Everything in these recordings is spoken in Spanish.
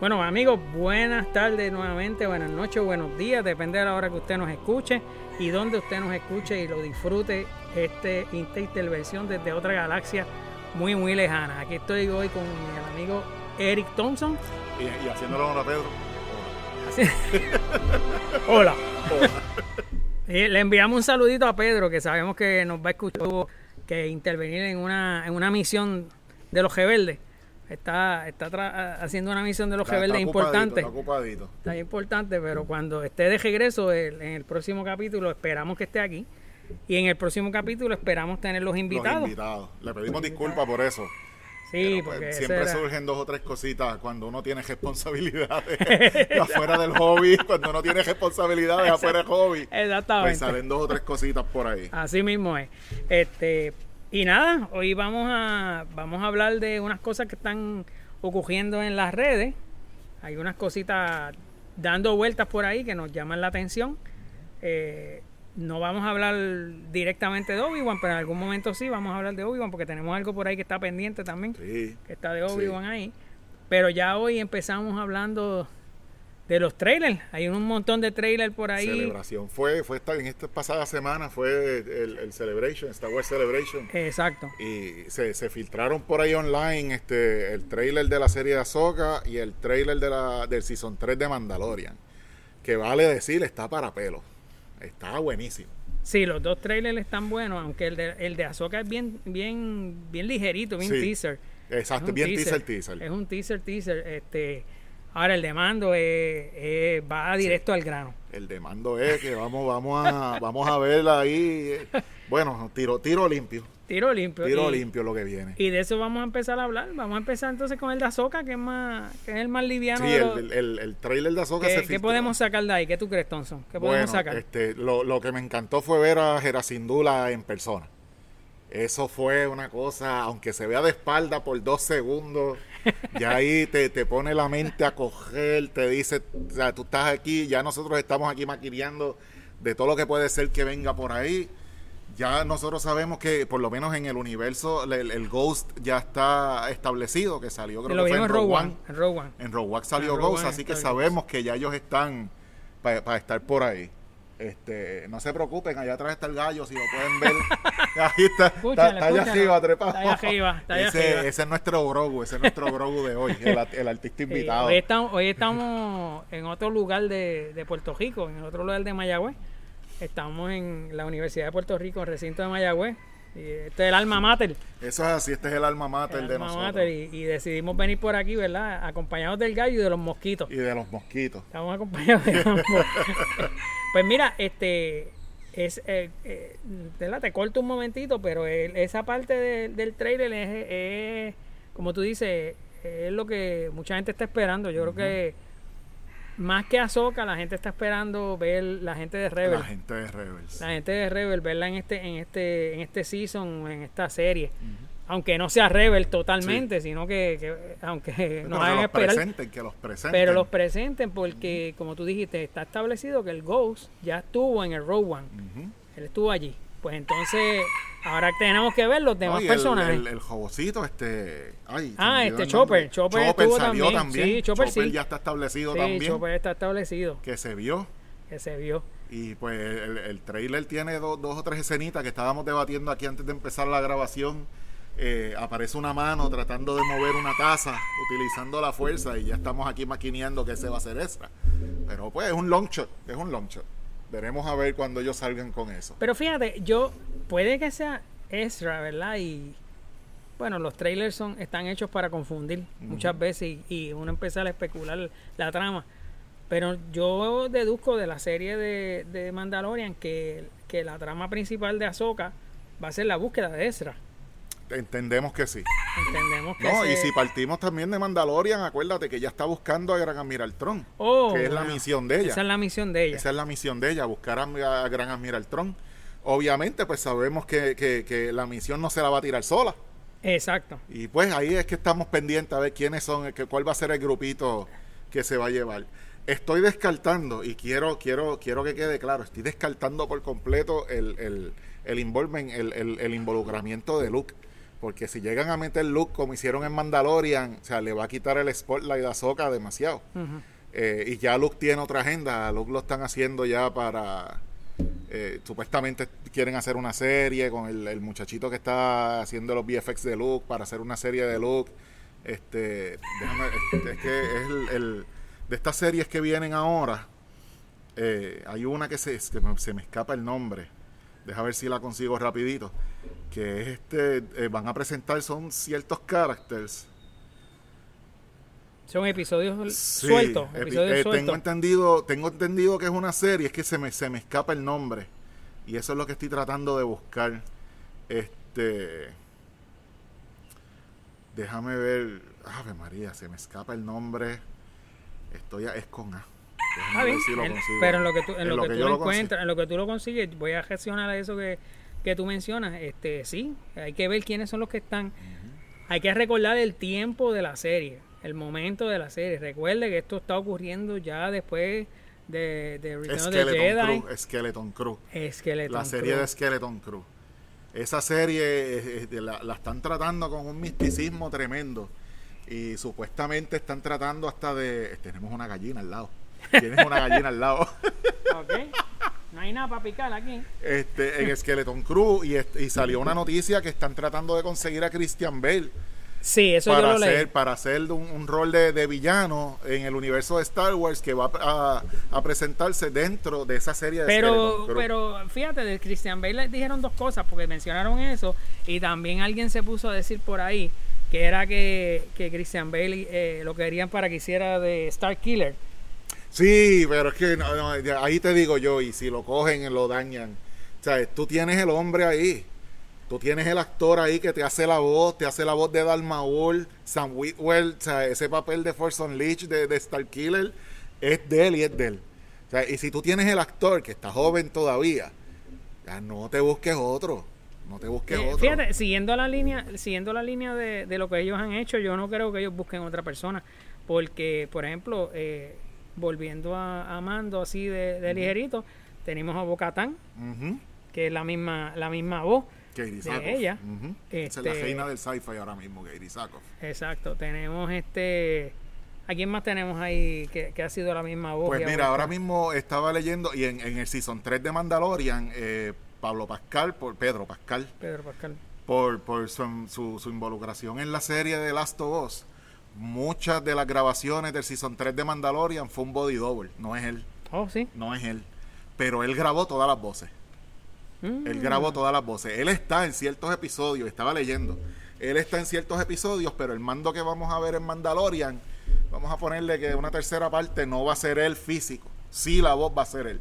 Bueno amigos, buenas tardes nuevamente, buenas noches, buenos días, depende de la hora que usted nos escuche y donde usted nos escuche y lo disfrute este esta intervención desde otra galaxia muy muy lejana. Aquí estoy hoy con mi amigo Eric Thompson. Y, y haciéndolo a Pedro. Hola. Y le enviamos un saludito a Pedro, que sabemos que nos va a escuchar, que intervenir en una, en una misión de los rebeldes. Está, está haciendo una misión de los rebeldes importante. Está ocupadito. Está importante, pero cuando esté de regreso en el próximo capítulo, esperamos que esté aquí. Y en el próximo capítulo esperamos tener los invitados. Los invitados. Le pedimos disculpas por eso. Sí, pues, porque siempre surgen dos o tres cositas cuando uno tiene responsabilidades afuera del hobby, cuando uno tiene responsabilidades afuera del hobby. Exactamente. Pues salen dos o tres cositas por ahí. Así mismo es. Este, y nada, hoy vamos a vamos a hablar de unas cosas que están ocurriendo en las redes. Hay unas cositas dando vueltas por ahí que nos llaman la atención. Eh, no vamos a hablar directamente de Obi-Wan, pero en algún momento sí vamos a hablar de Obi-Wan porque tenemos algo por ahí que está pendiente también, sí, que está de Obi-Wan ahí. Pero ya hoy empezamos hablando de los trailers. Hay un montón de trailers por ahí. Celebración. Fue, fue esta, en esta pasada semana, fue el, Celebration, Star Wars Celebration. Exacto. Y se, se, filtraron por ahí online este el trailer de la serie de Ahsoka y el trailer de la, del Season 3 de Mandalorian. Que vale decir, está para pelo. Está buenísimo. Sí, los dos trailers están buenos, aunque el de, el de Ahsoka es bien, bien, bien ligerito, bien teaser. Exacto, bien teaser, teaser, Es un teaser, teaser. Este, ahora el de mando es, va directo al grano. El de mando es que vamos, vamos a, vamos a ver ahí. Bueno, tiro, tiro limpio. Tiro limpio. Tiro limpio lo que viene. Y de eso vamos a empezar a hablar. Vamos a empezar entonces con el de Azoka, que es más que es el más liviano. Sí, el, el, el, trailer de Azoka se ¿Qué podemos sacar de ahí? ¿Qué tú crees, Thompson? ¿Qué podemos sacar? Este, lo, lo que me encantó fue ver a Gerasindula en persona. Eso fue una cosa, aunque se vea de espalda por dos segundos, ya ahí te, te pone la mente a coger, te dice, o sea, tú estás aquí, ya nosotros estamos aquí maquillando de todo lo que puede ser que venga por ahí ya nosotros sabemos que por lo menos en el universo el, Ghost ya está establecido, que salió creo que fue en Rogue One. En Rogue One. En Rogue One salió Ghost, así que sabemos que ya ellos están para estar por ahí. Este, no se preocupen, allá atrás está el gallo, si lo pueden ver. Ahí está, está, allá arriba, trepado. Está allá arriba, está allá ese, ese, es nuestro Grogu, ese es nuestro Grogu de hoy, el, el artista invitado. hoy, estamos, hoy estamos en otro lugar de, de Puerto Rico, en otro lugar de Mayagüez. Estamos en la Universidad de Puerto Rico, recinto de Mayagüez. Y este es el alma mater. Eso es así, este es el alma mater de nosotros. y, decidimos venir por aquí, ¿verdad? Acompañados del gallo y de los mosquitos. Y de los mosquitos. Estamos acompañados de ambos. pues mira, este es eh, eh, te corto un momentito, pero esa parte del trailer es, como tú dices, es lo que mucha gente está esperando. Yo creo que más que Ahsoka, la gente está esperando ver la gente de Rebel. La gente de Rebels. La gente de Rebel, verla en este, en este, en este season, en esta serie. Aunque no sea Rebel totalmente, sino que, aunque nos hagan esperar. Presenten, que los presenten. Pero los presenten porque, como tú dijiste, está establecido que el Ghost ya estuvo en el Rogue One. Él estuvo allí. Pues entonces, ahora tenemos que ver los demás personajes. El, el, jovocito, este. Ay, ah, este Chopper. Chopper, Chopper salió también. Sí, Chopper, Chopper ya está establecido sí, también. Chopper está establecido. Que se vio. Que se vio. Y pues el, el trailer tiene dos o tres escenitas que estábamos debatiendo aquí antes de empezar la grabación. Eh, aparece una mano tratando de mover una taza utilizando la fuerza y ya estamos aquí maquineando que se va a hacer esa. Pero pues es un long shot, es un long shot. Veremos a ver cuando ellos salgan con eso. Pero fíjate, yo puede que sea extra, ¿verdad? Y bueno, los trailers son están hechos para confundir muchas veces y, uno empieza a especular la trama. Pero yo deduzco de la serie de, de Mandalorian que, que, la trama principal de Ahsoka va a ser la búsqueda de Ezra. Entendemos que sí. Entendemos que No, y si partimos también de Mandalorian, acuérdate que ya está buscando a Gran Admiral Tron. Oh, que es la misión de ella. Esa es la misión de ella. Esa es la misión de ella, buscar a, Gran Admiral Tron. Obviamente, pues sabemos que, que, la misión no se la va a tirar sola. Exacto. Y pues ahí es que estamos pendientes a ver quiénes son, que, cuál va a ser el grupito que se va a llevar. Estoy descartando, y quiero, quiero, quiero que quede claro, estoy descartando por completo el, el, el, el, el involucramiento de Luke. Porque si llegan a meter Luke como hicieron en Mandalorian, o sea, le va a quitar el spotlight a Ahsoka demasiado. Ujú. Eh, y ya Luke tiene otra agenda. Luke lo están haciendo ya para. eh, supuestamente quieren hacer una serie con el, el muchachito que está haciendo los VFX de Luke para hacer una serie de Luke. Este, déjame, este, es que es el, el- de estas series que vienen ahora. eh, hay una que se, es que me- se me escapa el nombre. Deja ver si la consigo rapidito. Que es este, eh, van a presentar son ciertos characters. Son episodios Sí, sueltos. epi- Episodios eh, sueltos. tengo entendido, tengo entendido que es una serie, es que se me, se me escapa el nombre. Y eso es lo que estoy tratando de buscar. Este. Déjame ver. Ave María, se me escapa el nombre. Estoy a, es con A. Ver bien, si lo en- pero en lo que tú, en lo que tú yo lo encuentras, en lo que tú lo consigues, voy a reaccionar a eso que, que tú mencionas. Este, sí, hay que ver quiénes son los que están. Hay que recordar el tiempo de la serie, el momento de la serie. Recuerde que esto está ocurriendo ya después de, de Return of the Jedi. Skeleton Crew. Skeleton Crew. Skeleton la serie Crew. de Skeleton Crew. Esa serie eh, la, la están tratando con un misticismo tremendo. Y supuestamente están tratando hasta de. Tenemos una gallina al lado. Tienes una gallina al lado. No hay nada para picar aquí. Este, en Skeleton Crew. Y, salió una noticia que están tratando de conseguir a Christian Bale Sí, eso para yo lo leí. hacer, para hacer un, un rol de, de villano en el universo de Star Wars que va a, a presentarse dentro de esa serie de Pero, pero fíjate, de Christian Bale le dijeron dos cosas, porque mencionaron eso, y también alguien se puso a decir por ahí que era que, que Christian Bale eh, lo querían para que hiciera de Star Killer. Sí, pero es que no, no, ahí te digo yo, y si lo cogen, lo dañan. O sea, tú tienes el hombre ahí. Tú tienes el actor ahí que te hace la voz, te hace la voz de Darth Maul, Sam Witwer, o sea, ese papel de Force Unleashed de, de Star Killer es de él y es de él. O sea, y si tú tienes el actor que está joven todavía, ya no te busques otro. No te busques Eh, otro. fíjate, siguiendo la línea, siguiendo la línea de, de lo que ellos han hecho, yo no creo que ellos busquen otra persona, porque, por ejemplo, eh, volviendo a, a Mando así de, de ligerito, tenemos a Bocatán, Ujú. que es la misma, la misma voz. Katie de ella. Esa es la este- reina del sci-fi ahora mismo, Katie Sackhoff. Exacto, tenemos este. ¿A quién más tenemos ahí que, que ha sido la misma voz? Pues mira, ahora vuelto? mismo estaba leyendo, y en, en el Season 3 de Mandalorian, eh, Pablo Pascal, por Pedro Pascal, Pedro Pascal. por, por su, su- su involucración en la serie de Last of Us, muchas de las grabaciones del Season 3 de Mandalorian fue un body double, no es él, Oh, sí. no es él. Pero él grabó todas las voces. Mm. Él grabó todas las voces. Él está en ciertos episodios, estaba leyendo. Él está en ciertos episodios, pero el mando que vamos a ver en Mandalorian, vamos a ponerle que una tercera parte no va a ser él físico. Sí, la voz va a ser él.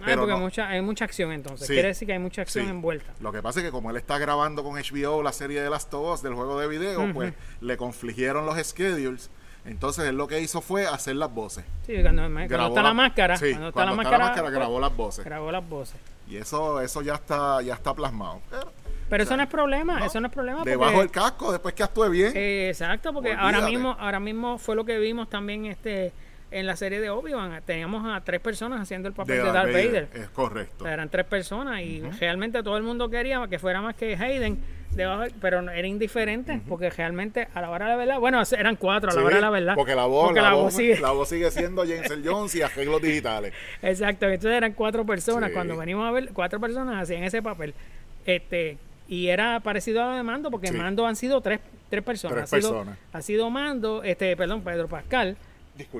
Ah, pero porque no. mucha, hay mucha acción entonces. Sí. Quiere decir que hay mucha acción Sí. envuelta. Lo que pasa es que como él está grabando con HBO la serie de Last of Us del juego de video, Ujú. pues le confligieron los schedules. Entonces él lo que hizo fue hacer las voces. Sí, cuando, cuando Grabó está la, máscara, sí, cuando está la máscara, grabó las voces. grabó las voces. Y eso eso ya está ya está plasmado. Pero, Pero o eso sea, no es problema, no, eso no es problema. porque- debajo del casco, después que actúe bien. Eh, exacto, porque ahora Olvídate. mismo, ahora mismo fue lo que vimos también este en la serie de Obi-Wan. Teníamos a tres personas haciendo el papel de, Darth Vader. Es correcto. O sea, eran tres personas y realmente todo el mundo quería que fuera más que Hayden, debajo, pero era indiferente porque realmente a la hora de la verdad, bueno, eran cuatro a la Sí, hora de la verdad. Porque la voz, porque la, la voz, voz sigue- la voz sigue siendo James Earl Jones y arreglos digitales. Exacto, entonces eran cuatro personas. Sí. Cuando venimos a ver, cuatro personas hacían ese papel. Este, y era parecido a lo de Mando, porque Sí. Mando han sido tres, tres personas. Tres ha, sido, personas. ha sido Mando, este, perdón, Pedro Pascal.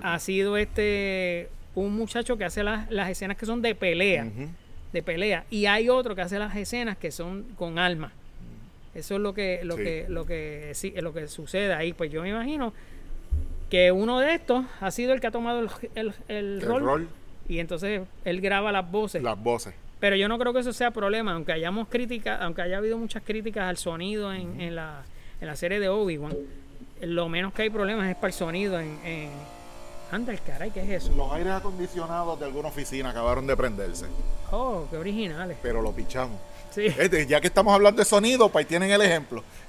Ha sido este un muchacho que hace las, las escenas que son de pelea. De pelea. Y hay otro que hace las escenas que son con alma. Eso es lo que lo Sí. que lo que sí, lo que sucede ahí. Pues yo me imagino que uno de estos ha sido el que ha tomado el, el- el El rol, rol, y entonces él graba las voces. Las voces. pero yo no creo que eso sea problema aunque hayamos críticas aunque haya habido muchas críticas al sonido en, en la en la serie de Obi Wan lo menos que hay problemas es para el sonido en, en... anda el caray qué es eso Los aires acondicionados de alguna oficina acabaron de prenderse, oh qué originales pero lo pichamos. sí Este, ya que estamos hablando de sonido, pues ahí tienen el ejemplo.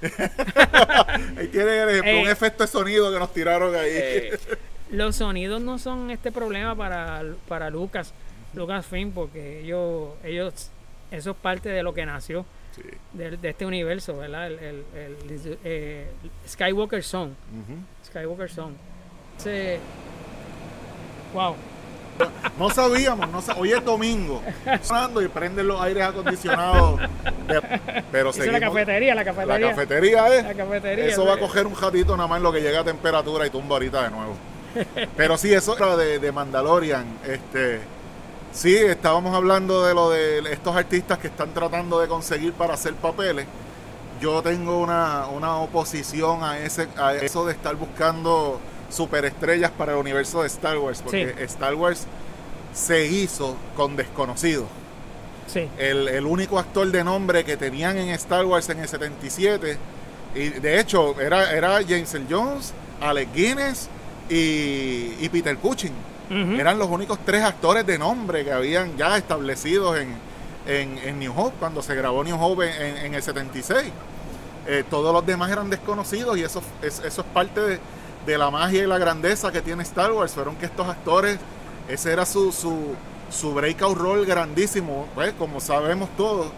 ahí tienen el ejemplo, Eh. un efecto de sonido que nos tiraron ahí. Eh, los sonidos no son este problema para, para Lucas, Lucasfilm, porque ellos, ellos, eso es parte de lo que nació Sí. de, de este universo, ¿verdad? El, el- el- eh, Skywalker Song. Skywalker Song. Ese- wow. No sabíamos, no sa- hoy es domingo, sonando y prenden los aires acondicionados. de- pero es la seguimos- cafetería, la La cafetería. cafetería es. La cafetería, Eso va a coger un ratito nada más en lo que llega a temperatura y tumba ahorita de nuevo. Pero sí, eso era de, de Mandalorian. Este, sí, estábamos hablando de lo de estos artistas que están tratando de conseguir para hacer papeles. Yo tengo una, una oposición a ese a eso de estar buscando superestrellas para el universo de Star Wars, porque Sí. Star Wars se hizo con desconocidos. Sí. El, el único actor de nombre que tenían en Star Wars en el 77. Y de hecho, era, era James Jones, Alec Guinness y, y Peter Cushing. Eran los únicos tres actores de nombre que habían ya establecidos en, en, en New Hope, cuando se grabó New Hope en, en- en el 76. Eh, todos los demás eran desconocidos y eso, es, eso es parte de, de la magia y la grandeza que tiene Star Wars. Fueron que estos actores, ese era su, su, su breakout role grandísimo. Pues como sabemos todos,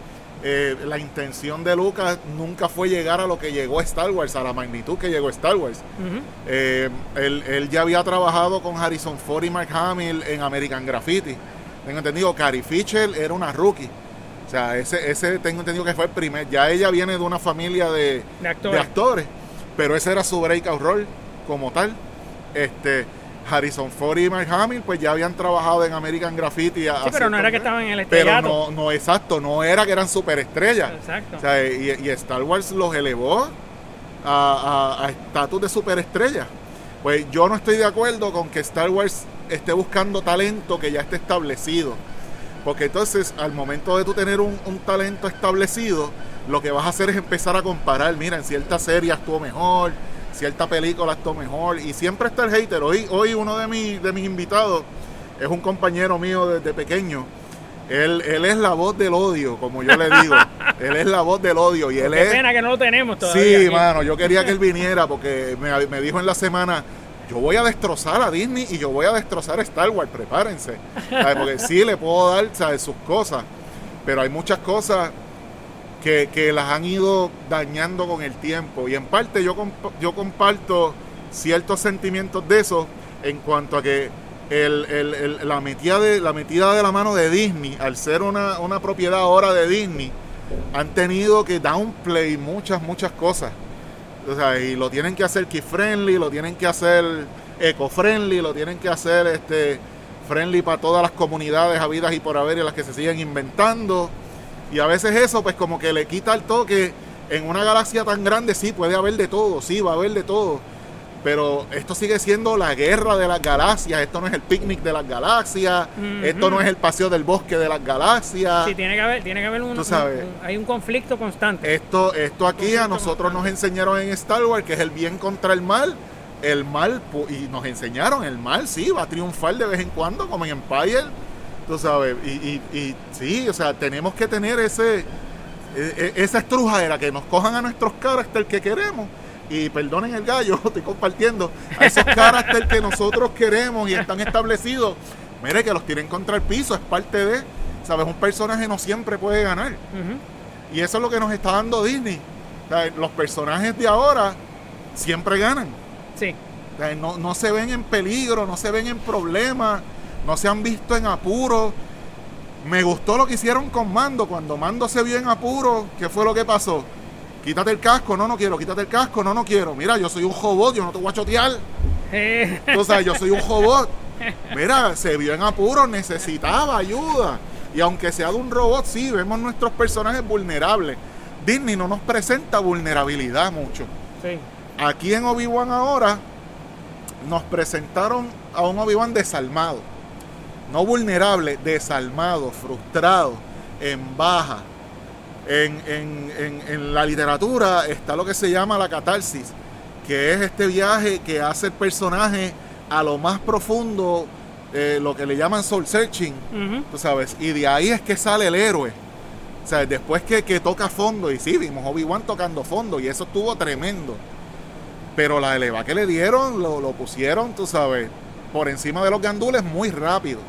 eh, la intención de Lucas nunca fue llegar a lo que llegó Star Wars, a la magnitud que llegó Star Wars. Eh, él, él ya había trabajado con Harrison Ford y Mark Hamill en American Graffiti. Tengo entendido, Carrie Fisher era una rookie. O sea, ese, ese tengo entendido que fue el primer. Ya ella viene de una familia de, De actores. actores, pero ese era su breakout role como tal. Este, Harrison Ford y Mark Hamill, pues ya habían trabajado en American Graffiti. Sí, pero no era que estaban en el Pero estrellato. no, no, exacto, no era que eran superestrellas. Exacto. O sea, y, y Star Wars los elevó a estatus de superestrella. Pues yo no estoy de acuerdo con que Star Wars esté buscando talento que ya esté establecido. Porque entonces, al momento de tú tener un, un talento establecido, lo que vas a hacer es empezar a comparar. Mira, en cierta serie actuó mejor, cierta película actuó mejor. Y siempre está el hater. Hoy, hoy uno de, mis de mis invitados es un compañero mío desde pequeño. Él, él es la voz del odio, como yo le digo. él es la voz del odio. Y él Qué es. pena que no lo tenemos todavía. Sí, aquí. mano, yo quería que él viniera porque me, me dijo en la semana, yo voy a destrozar a Disney y yo voy a destrozar a Star Wars, prepárense. Porque sí le puedo dar sus cosas, pero hay muchas cosas que, las han ido dañando con el tiempo. Y en parte yo, yo comparto ciertos sentimientos de eso en cuanto a que la, metida de, la metida de la mano de Disney, al ser una, una propiedad ahora de Disney, han tenido que downplay muchas, muchas cosas. O sea, y lo tienen que hacer kid friendly, lo tienen que hacer eco friendly, lo tienen que hacer este friendly para todas las comunidades habidas y por haber y las que se siguen inventando. Y a veces eso pues como que le quita el toque. En una galaxia tan grande sí puede haber de todo, sí va a haber de todo. Pero esto sigue siendo la guerra de las galaxias, esto no es el picnic de las galaxias, esto no es el paseo del bosque de las galaxias. Sí, tiene que haber, tiene que haber un, Tú sabes. un- un- hay un conflicto constante. Esto, esto aquí a nosotros nos enseñaron en Star Wars que es el bien contra el mal. El mal, y nos enseñaron, el mal sí va a triunfar de vez en cuando, como en Empire, tú sabes. Y, y, y sí, o sea, tenemos que tener ese e- e- esa estrujadera que nos cojan a nuestros caracteres que queremos. Y perdonen el gallo, estoy compartiendo, a esos caracteres que nosotros queremos y están establecidos. Mire que los tienen contra el piso, es parte de, ¿sabes? Un personaje no siempre puede ganar. Y eso es lo que nos está dando Disney. O sea, los personajes de ahora siempre ganan. Sí. O sea, no, no se ven en peligro, no se ven en problemas, no se han visto en apuro. Me gustó lo que hicieron con Mando. Cuando Mando se vio en apuro, ¿qué fue lo que pasó? Quítate el casco, no, no quiero, quítate el casco, no, no quiero. Mira, yo soy un robot, yo no te voy a chotear. Eh, O sea, yo soy un robot. Mira, se vio en apuro, necesitaba ayuda. Y aunque sea de un robot, sí, vemos nuestros personajes vulnerables. Disney no nos presenta vulnerabilidad mucho. sí. Aquí en Obi-Wan ahora nos presentaron a un Obi-Wan desalmado. No vulnerable, desalmado, frustrado, en baja. En, en- en- en la literatura está lo que se llama la catarsis, que es este viaje que hace el personaje a lo más profundo, eh, lo que le llaman soul searching, tú sabes, y de ahí es que sale el héroe. O sea, después que, que toca fondo, y sí, vimos Obi-Wan tocando fondo, y eso estuvo tremendo. Pero la eleva que le dieron, lo, lo pusieron, tú sabes, por encima de los gandules muy rápido.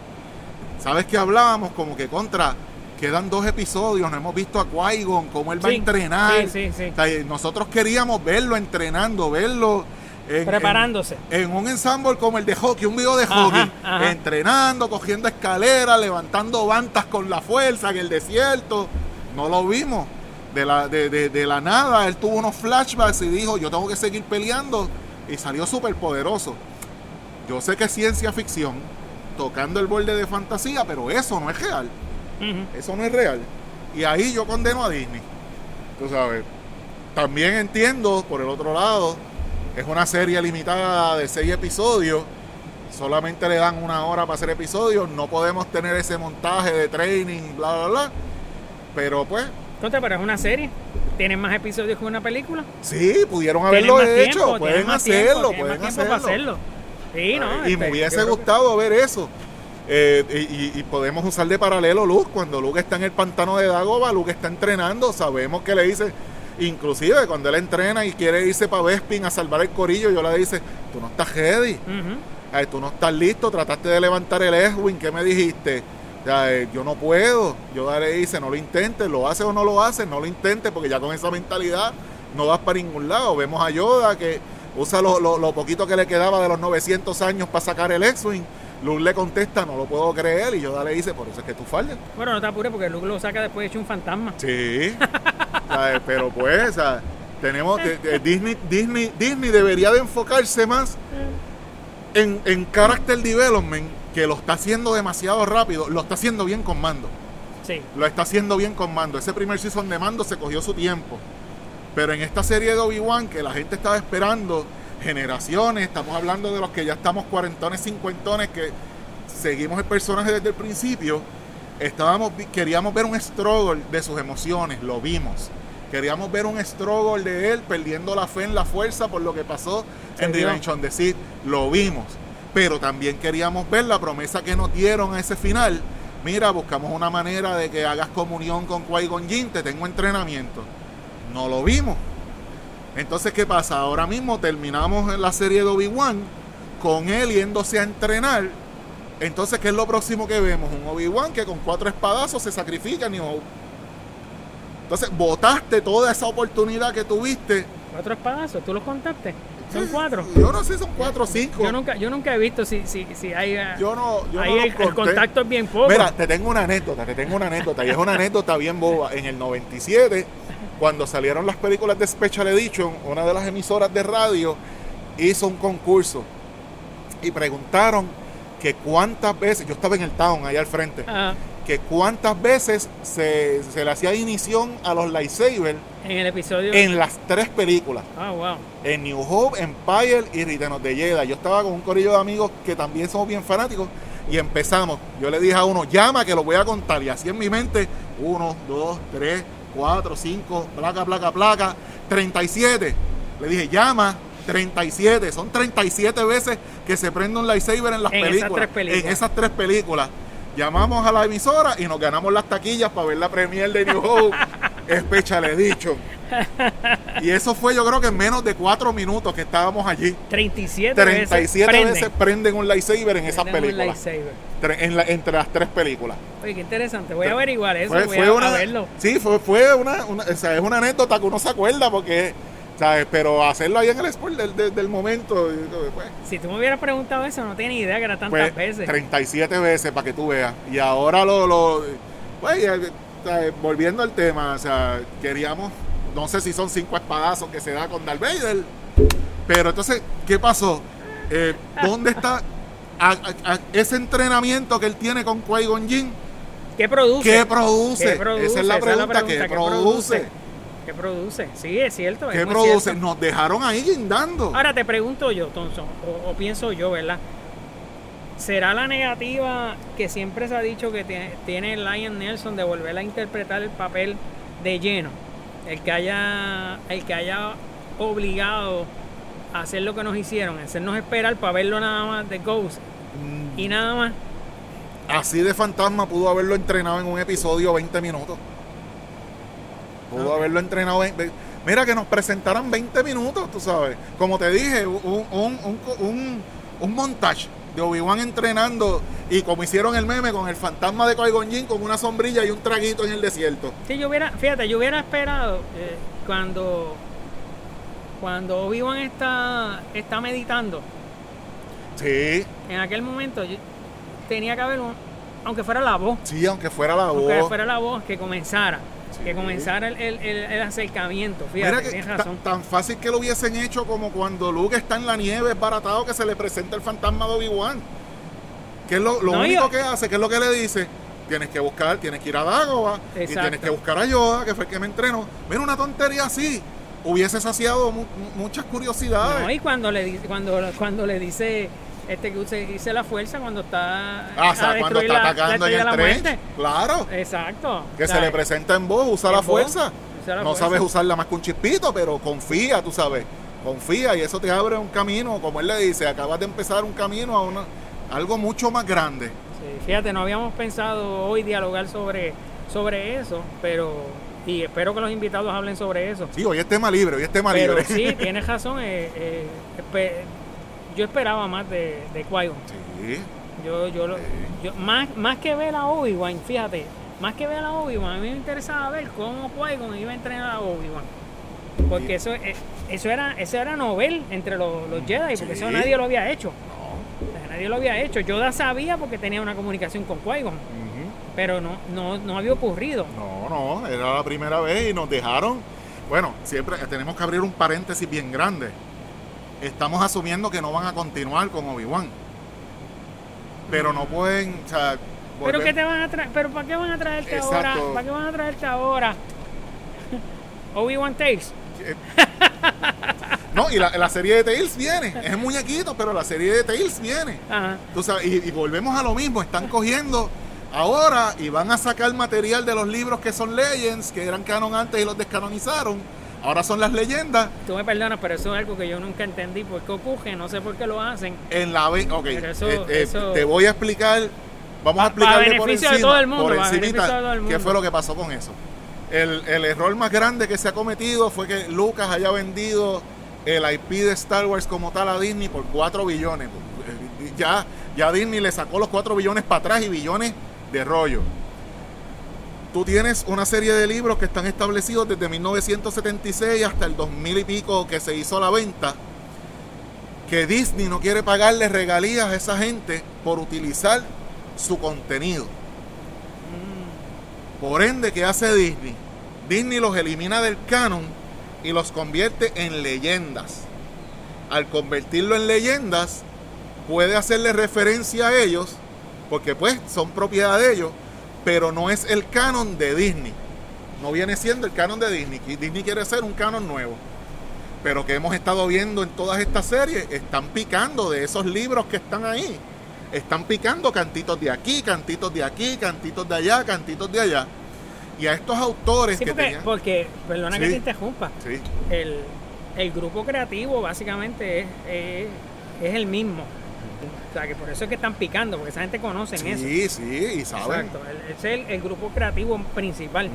¿Sabes que hablábamos? Como que contra, quedan dos episodios, no hemos visto a Qui-Gon, cómo él va a entrenar. sí, sí, sí. O sea, nosotros queríamos verlo entrenando, verlo en- Preparándose. En, en un ensamble como el de hockey, un video de Ajá, hockey, ajá. entrenando, cogiendo escaleras, levantando bantas con la fuerza en el desierto. No lo vimos. De la, de, de- de la nada, él tuvo unos flashbacks y dijo, yo tengo que seguir peleando. Y salió súper poderoso. Yo sé que es ciencia ficción, tocando el borde de fantasía, pero eso no es real. Eso no es real. Y ahí yo condeno a Disney. Tú sabes. También entiendo, por el otro lado, es una serie limitada de seis episodios. Solamente le dan una hora para hacer episodios. No podemos tener ese montaje de training, bla, bla, bla. Pero pues, Contra, pero es una serie. Tienen más episodios que una película. sí, pudieron haberlo hecho. tiempo, pueden hacerlo, tiempo, pueden tiempo para hacerlo. Hacerlo. Sí, ¿no? y Este, me hubiese que- gustado ver eso. Eh, y, podemos usar de paralelo Luke. Cuando Luke está en el pantano de Dagoba, Luke está entrenando. Sabemos que le dice, inclusive cuando él entrena y quiere irse para Bespin a salvar el corillo, yo le dice, tú no estás ready. Ay, tú no estás listo, trataste de levantar el Edwin, ¿qué me dijiste? Eh, yo no puedo. Yo le dice, no lo intentes, lo haces o no lo haces, no lo intentes, porque ya con esa mentalidad no vas para ningún lado. Vemos a Yoda que usa lo, lo- lo poquito que le quedaba de los 900 años para sacar el X-Wing. Luke le contesta, no lo puedo creer, y Yoda le dice, por eso es que tú fallas. Bueno, no te apures porque Luke lo saca después de hecho un fantasma. Sí, ¿sabes? pero pues, sea, tenemos, de- de- Disney, Disney, Disney debería de enfocarse más en, en character development, que lo está haciendo demasiado rápido, lo está haciendo bien con mando. Sí. Lo está haciendo bien con mando. Ese primer season de mando se cogió su tiempo. Pero en esta serie de Obi-Wan, que la gente estaba esperando generaciones, estamos hablando de los que ya estamos cuarentones, cincuentones, que seguimos el personaje desde el principio, estábamos, queríamos ver un struggle de sus emociones, lo vimos. Queríamos ver un struggle de él perdiendo la fe en la fuerza por lo que pasó en vio. Revenge on the Sith, lo vimos. Pero también queríamos ver la promesa que nos dieron a ese final. Mira, buscamos una manera de que hagas comunión con Qui-Gon Jinn, te tengo entrenamiento. No lo vimos. Entonces, ¿qué pasa? Ahora mismo terminamos la serie de Obi-Wan con él yéndose a entrenar. Entonces, ¿qué es lo próximo que vemos? Un Obi-Wan que con cuatro espadazos se sacrifica New Hope. Entonces, botaste toda esa oportunidad que tuviste. Cuatro espadazos, ¿tú los contaste? Son cuatro. Yo no sé si son cuatro o cinco. Yo nunca, yo nunca he visto si, si, si hay. eh, Yo no, yo ahí no el, el contacto es bien poco. Mira, te tengo una anécdota, te tengo una anécdota, y es una anécdota bien boba. En el 97, cuando salieron las películas de Special Edition, una de las emisoras de radio hizo un concurso y preguntaron que cuántas veces, yo estaba en el town ahí al frente, Ajá. que cuántas veces se, se le hacía inición a los lightsabers en el episodio. en las tres películas. Ah, wow. En New Hope, Empire y Return of the Jedi. Yo estaba con un corillo de amigos que también somos bien fanáticos y empezamos. Yo le dije a uno, llama que lo voy a contar. Y así en mi mente, uno, dos, tres, cuatro, cinco, placa, placa, placa, 37. Le dije, llama, 37. Son 37 veces que se prende un lightsaber en las En esas películas. tres películas. En esas tres películas. Llamamos a la emisora y nos ganamos las taquillas para ver la premier de New Hope. Especha, he dicho. Y eso fue yo creo que en menos de cuatro minutos que estábamos allí. 37, 37 veces, veces prenden un lightsaber en esas prenden películas. en la- entre las tres películas. Oye, qué interesante. Voy a averiguar eso. Fue, voy fue a, verlo. sí, fue, fue una, una- o sea, es una anécdota que uno se acuerda porque, ¿sabes? Pero hacerlo ahí en el sport del, del- del momento, pues, Si tú me hubieras preguntado eso, no tenía idea que era tantas pues, veces. 37 veces para que tú veas. Y ahora lo, lo pues, volviendo al tema, o sea, queríamos, no sé si son cinco espadazos que se da con Darth Vader, pero entonces, ¿qué pasó? Eh, ¿Dónde está a- a- a- ese entrenamiento que él tiene con Qui-Gon Jinn? ¿Qué produce? ¿Qué produce? ¿Qué produce? Esa es la pregunta, ¿qué produce? ¿Qué produce? Sí, es cierto. es ¿Qué muy produce? cierto. Nos dejaron ahí guindando. Ahora te pregunto yo, Thompson, o, o pienso yo, ¿verdad? ¿Será la negativa que siempre se ha dicho que tiene, Lion Nelson de volver a interpretar el papel de lleno? El que haya, el que haya obligado a hacer lo que nos hicieron, hacernos esperar para verlo nada más de Ghost Mm, y nada más. Así de fantasma pudo haberlo entrenado en un episodio 20 minutos. Pudo haberlo entrenado. ve- Mira que nos presentaran 20 minutos, tú sabes. Como te dije, un, un, un, un, un montage de Obi-Wan entrenando y como hicieron el meme con el fantasma de Qui-Gon con una sombrilla y un traguito en el desierto. Sí, yo hubiera, fíjate, yo hubiera esperado eh, cuando cuando Obi-Wan está, está meditando, Sí, en aquel momento yo- tenía que haber un, aunque fuera la voz, sí, aunque fuera la aunque voz. fuera la voz que comenzara. Que comenzara el, el- el- acercamiento, fíjate, Mira que tienes razón. tan fácil que lo hubiesen hecho como cuando Luke está en la nieve esbaratado que se le presenta el fantasma de Obi-Wan. Que es lo, lo No, único yo- que hace, que es lo que le dice. Tienes que buscar, tienes que ir a Dagoba y tienes que buscar a Yoda, que fue el que me entrenó. Mira, una tontería así hubiese saciado mu- mu- muchas curiosidades. No, y cuando le cuando, cuando le dice este que dice la fuerza cuando está ah, o a sea, cuando está la- atacando en el muerte. Claro, Exacto. que se le presenta en voz, usa en la fuerza. usa la no fuerza. sabes usarla más que un chispito, pero confía, tú sabes. Confía y eso te abre un camino, como él le dice, acabas de empezar un camino a una, algo mucho más grande. Sí, fíjate, no habíamos pensado hoy dialogar sobre, sobre eso, pero y espero que los invitados hablen sobre eso. Sí, hoy es tema libre, hoy es tema Pero libre. sí, tienes razón. eh, eh, yo esperaba más de, de Qui-Gon. Sí, Yo, yo, lo- Sí. yo- más, más que ver a Obi-Wan, fíjate, más que ver a Obi-Wan, a mí me interesaba ver cómo Qui-Gon iba a entrenar a Obi-Wan. Porque Sí. eso, eh, eso era eso era novel entre los, los Jedi, porque eso Sí. nadie lo había hecho. no. O sea, nadie lo había hecho. Yoda sabía porque tenía una comunicación con Qui-Gon, pero no, no, no había ocurrido. No, no, era la primera vez y nos dejaron. Bueno, siempre tenemos que abrir un paréntesis bien grande. Estamos asumiendo que no van a continuar con Obi-Wan. Pero no pueden, o sea, Pero qué te van a traer, pero ¿para qué van a traerte Exacto. ahora? ¿Para qué van a traerte ahora? Obi-Wan Tales. No, y la, la serie de Tales viene. Es muñequito, pero la serie de Tales viene. Ajá. Tú sabes, y, y volvemos a lo mismo. Están cogiendo ahora y van a sacar material de los libros que son Legends, que eran canon antes y los descanonizaron. Ahora son las leyendas. Tú me perdonas, pero eso es algo que yo nunca entendí por qué ocurre, no sé por qué lo hacen. En la ok, eso- eh, eh, eso- te voy a explicar, vamos a explicarle por de encima, todo el mundo, por encimita, de todo el qué mundo. fue lo que pasó con eso. El, el error más grande que se ha cometido fue que Lucas haya vendido el IP de Star Wars como tal a Disney por 4 billones. Eh, Ya, ya Disney le sacó los 4 billones para atrás y billones de rollo. Tú tienes una serie de libros que están establecidos desde 1976 hasta el 2000 y pico que se hizo la venta que Disney no quiere pagarle regalías a esa gente por utilizar su contenido. Por ende, ¿qué hace Disney? Disney los elimina del canon y los convierte en leyendas. Al convertirlo en leyendas, puede hacerle referencia a ellos, porque pues son propiedad de ellos, pero no es el canon de Disney. No viene siendo el canon de Disney. Disney quiere ser un canon nuevo pero que hemos estado viendo en todas estas series, están picando de esos libros que están ahí. Están picando cantitos de aquí, cantitos de aquí, cantitos de allá, cantitos de allá. Y a estos autores Sí, que porque, tenían... porque perdona que Sí. te interrumpa, Sí, el, el grupo creativo básicamente es, es, es el mismo. O sea, que por eso es que están picando, porque esa gente conoce eso. sí, sí, y saben. Exacto, es el, el grupo creativo principal.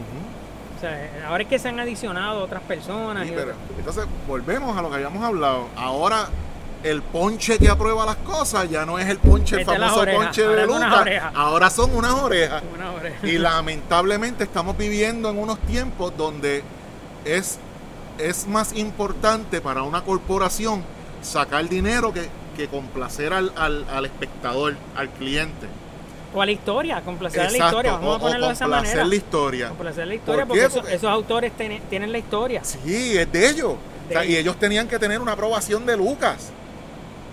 O sea, ahora es que se han adicionado otras personas. Sí, y pero- otras- entonces, volvemos a lo que habíamos hablado. Ahora, el ponche que aprueba las cosas ya no es el ponche, el Mete famoso ponche de orejas. Ahora son unas orejas. Una. Y lamentablemente estamos viviendo en unos tiempos donde es, es más importante para una corporación sacar dinero que, que complacer al, al- al espectador, al cliente. O a la historia, complacer a la historia. Vamos o- a ponerlo de esa complacer manera. la historia. Complacer la historia porque, eso- Porque- esos autores tienen, tienen la historia. Sí, es de ellos. De O sea, y ellos. ellos tenían que tener una aprobación de Lucas.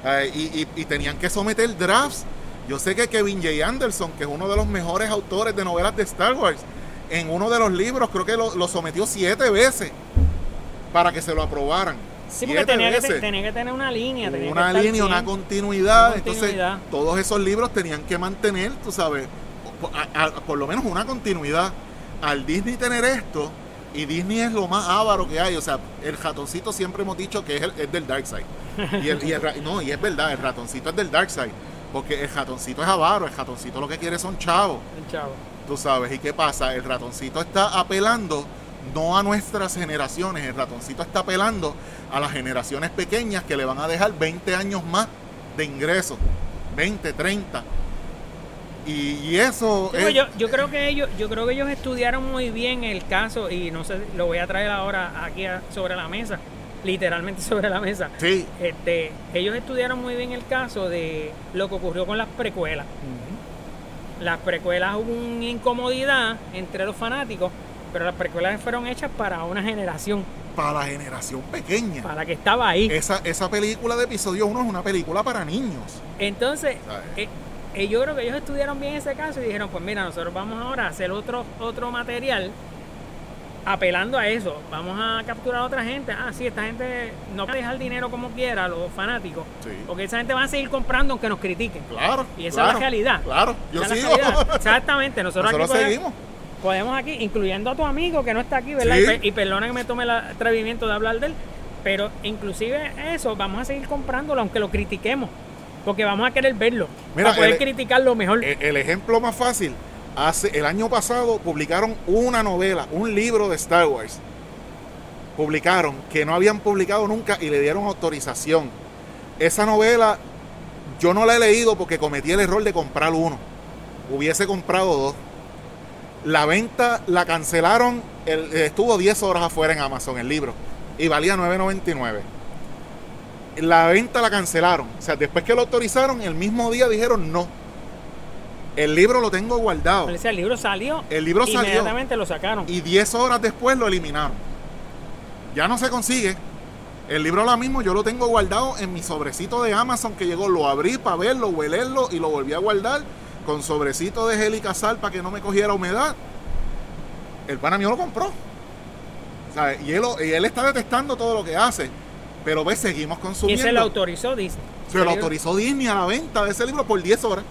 Eh, y, y- y tenían que someter drafts. Yo sé que Kevin J. Anderson, que es uno de los mejores autores de novelas de Star Wars, en uno de los libros creo que lo, lo sometió siete veces para que se lo aprobaran. Sí, porque tenía que, tenía que tener una línea. tenía que una estar línea, una bien. continuidad. Una continuidad. Entonces, todos esos libros tenían que mantener, tú sabes, po- a- a- por lo menos una continuidad. Al Disney tener esto, y Disney es lo más avaro que hay, o sea, el ratoncito siempre hemos dicho que es, el- es del Dark Side. Y, el, y el no, y es verdad, el ratoncito es del Dark Side. Porque el ratoncito es avaro, el ratoncito lo que quiere son chavos, El chavo. tú sabes. ¿Y qué pasa? El ratoncito está apelando no a nuestras generaciones, el ratoncito está apelando a las generaciones pequeñas que le van a dejar 20 años más de ingresos. 20, 30. Y, y eso Sí, es- pues yo, yo creo que ellos yo creo que ellos estudiaron muy bien el caso y no sé lo voy a traer ahora aquí a- sobre la mesa literalmente sobre la mesa sí, este ellos estudiaron muy bien el caso de lo que ocurrió con las precuelas las precuelas hubo una incomodidad entre los fanáticos pero las precuelas fueron hechas para una generación para la generación pequeña. para la que estaba ahí Esa, esa película de episodio 1 es una película para niños. Entonces, eh, eh, yo creo que ellos estudiaron bien ese caso y dijeron, pues mira, nosotros vamos ahora a hacer otro, otro material apelando a eso. Vamos a capturar a otra gente. Ah, sí, esta gente no va a dejar dinero como quiera, los fanáticos. Sí. Porque esa gente va a seguir comprando aunque nos critiquen. Claro. Y esa es la realidad. Claro, yo sigo. Exactamente, nosotros, Nosotros aquí podemos- seguimos. Podemos aquí, incluyendo a tu amigo que no está aquí, ¿verdad? Sí. Y, y perdona que me tome el atrevimiento de hablar de él, pero inclusive eso, vamos a seguir comprándolo aunque lo critiquemos, porque vamos a querer verlo, Mira, para poder el- criticarlo mejor. El, el ejemplo más fácil, hace el año pasado publicaron una novela, un libro de Star Wars. Publicaron que no habían publicado nunca y le dieron autorización. Esa novela yo no la he leído porque cometí el error de comprar uno. Hubiese comprado dos. La venta la cancelaron, el- estuvo 10 horas afuera en Amazon el libro y valía 9.99. La venta la cancelaron. O sea, después que lo autorizaron, el mismo día dijeron no. El libro lo tengo guardado. O sea, el libro salió, El libro salió. inmediatamente lo sacaron. Y 10 horas después lo eliminaron. Ya no se consigue. El libro ahora mismo yo lo tengo guardado en mi sobrecito de Amazon que llegó. Lo abrí para verlo, huelerlo y lo volví a guardar con sobrecito de gel y casal para que no me cogiera humedad. El pana mío lo compró. ¿Sabe? Y, él, y él está detestando todo lo que hace. Pero ves, seguimos Y consumiendo. se lo autorizó Disney. Se lo autorizó Disney a la venta de ese libro por 10 horas.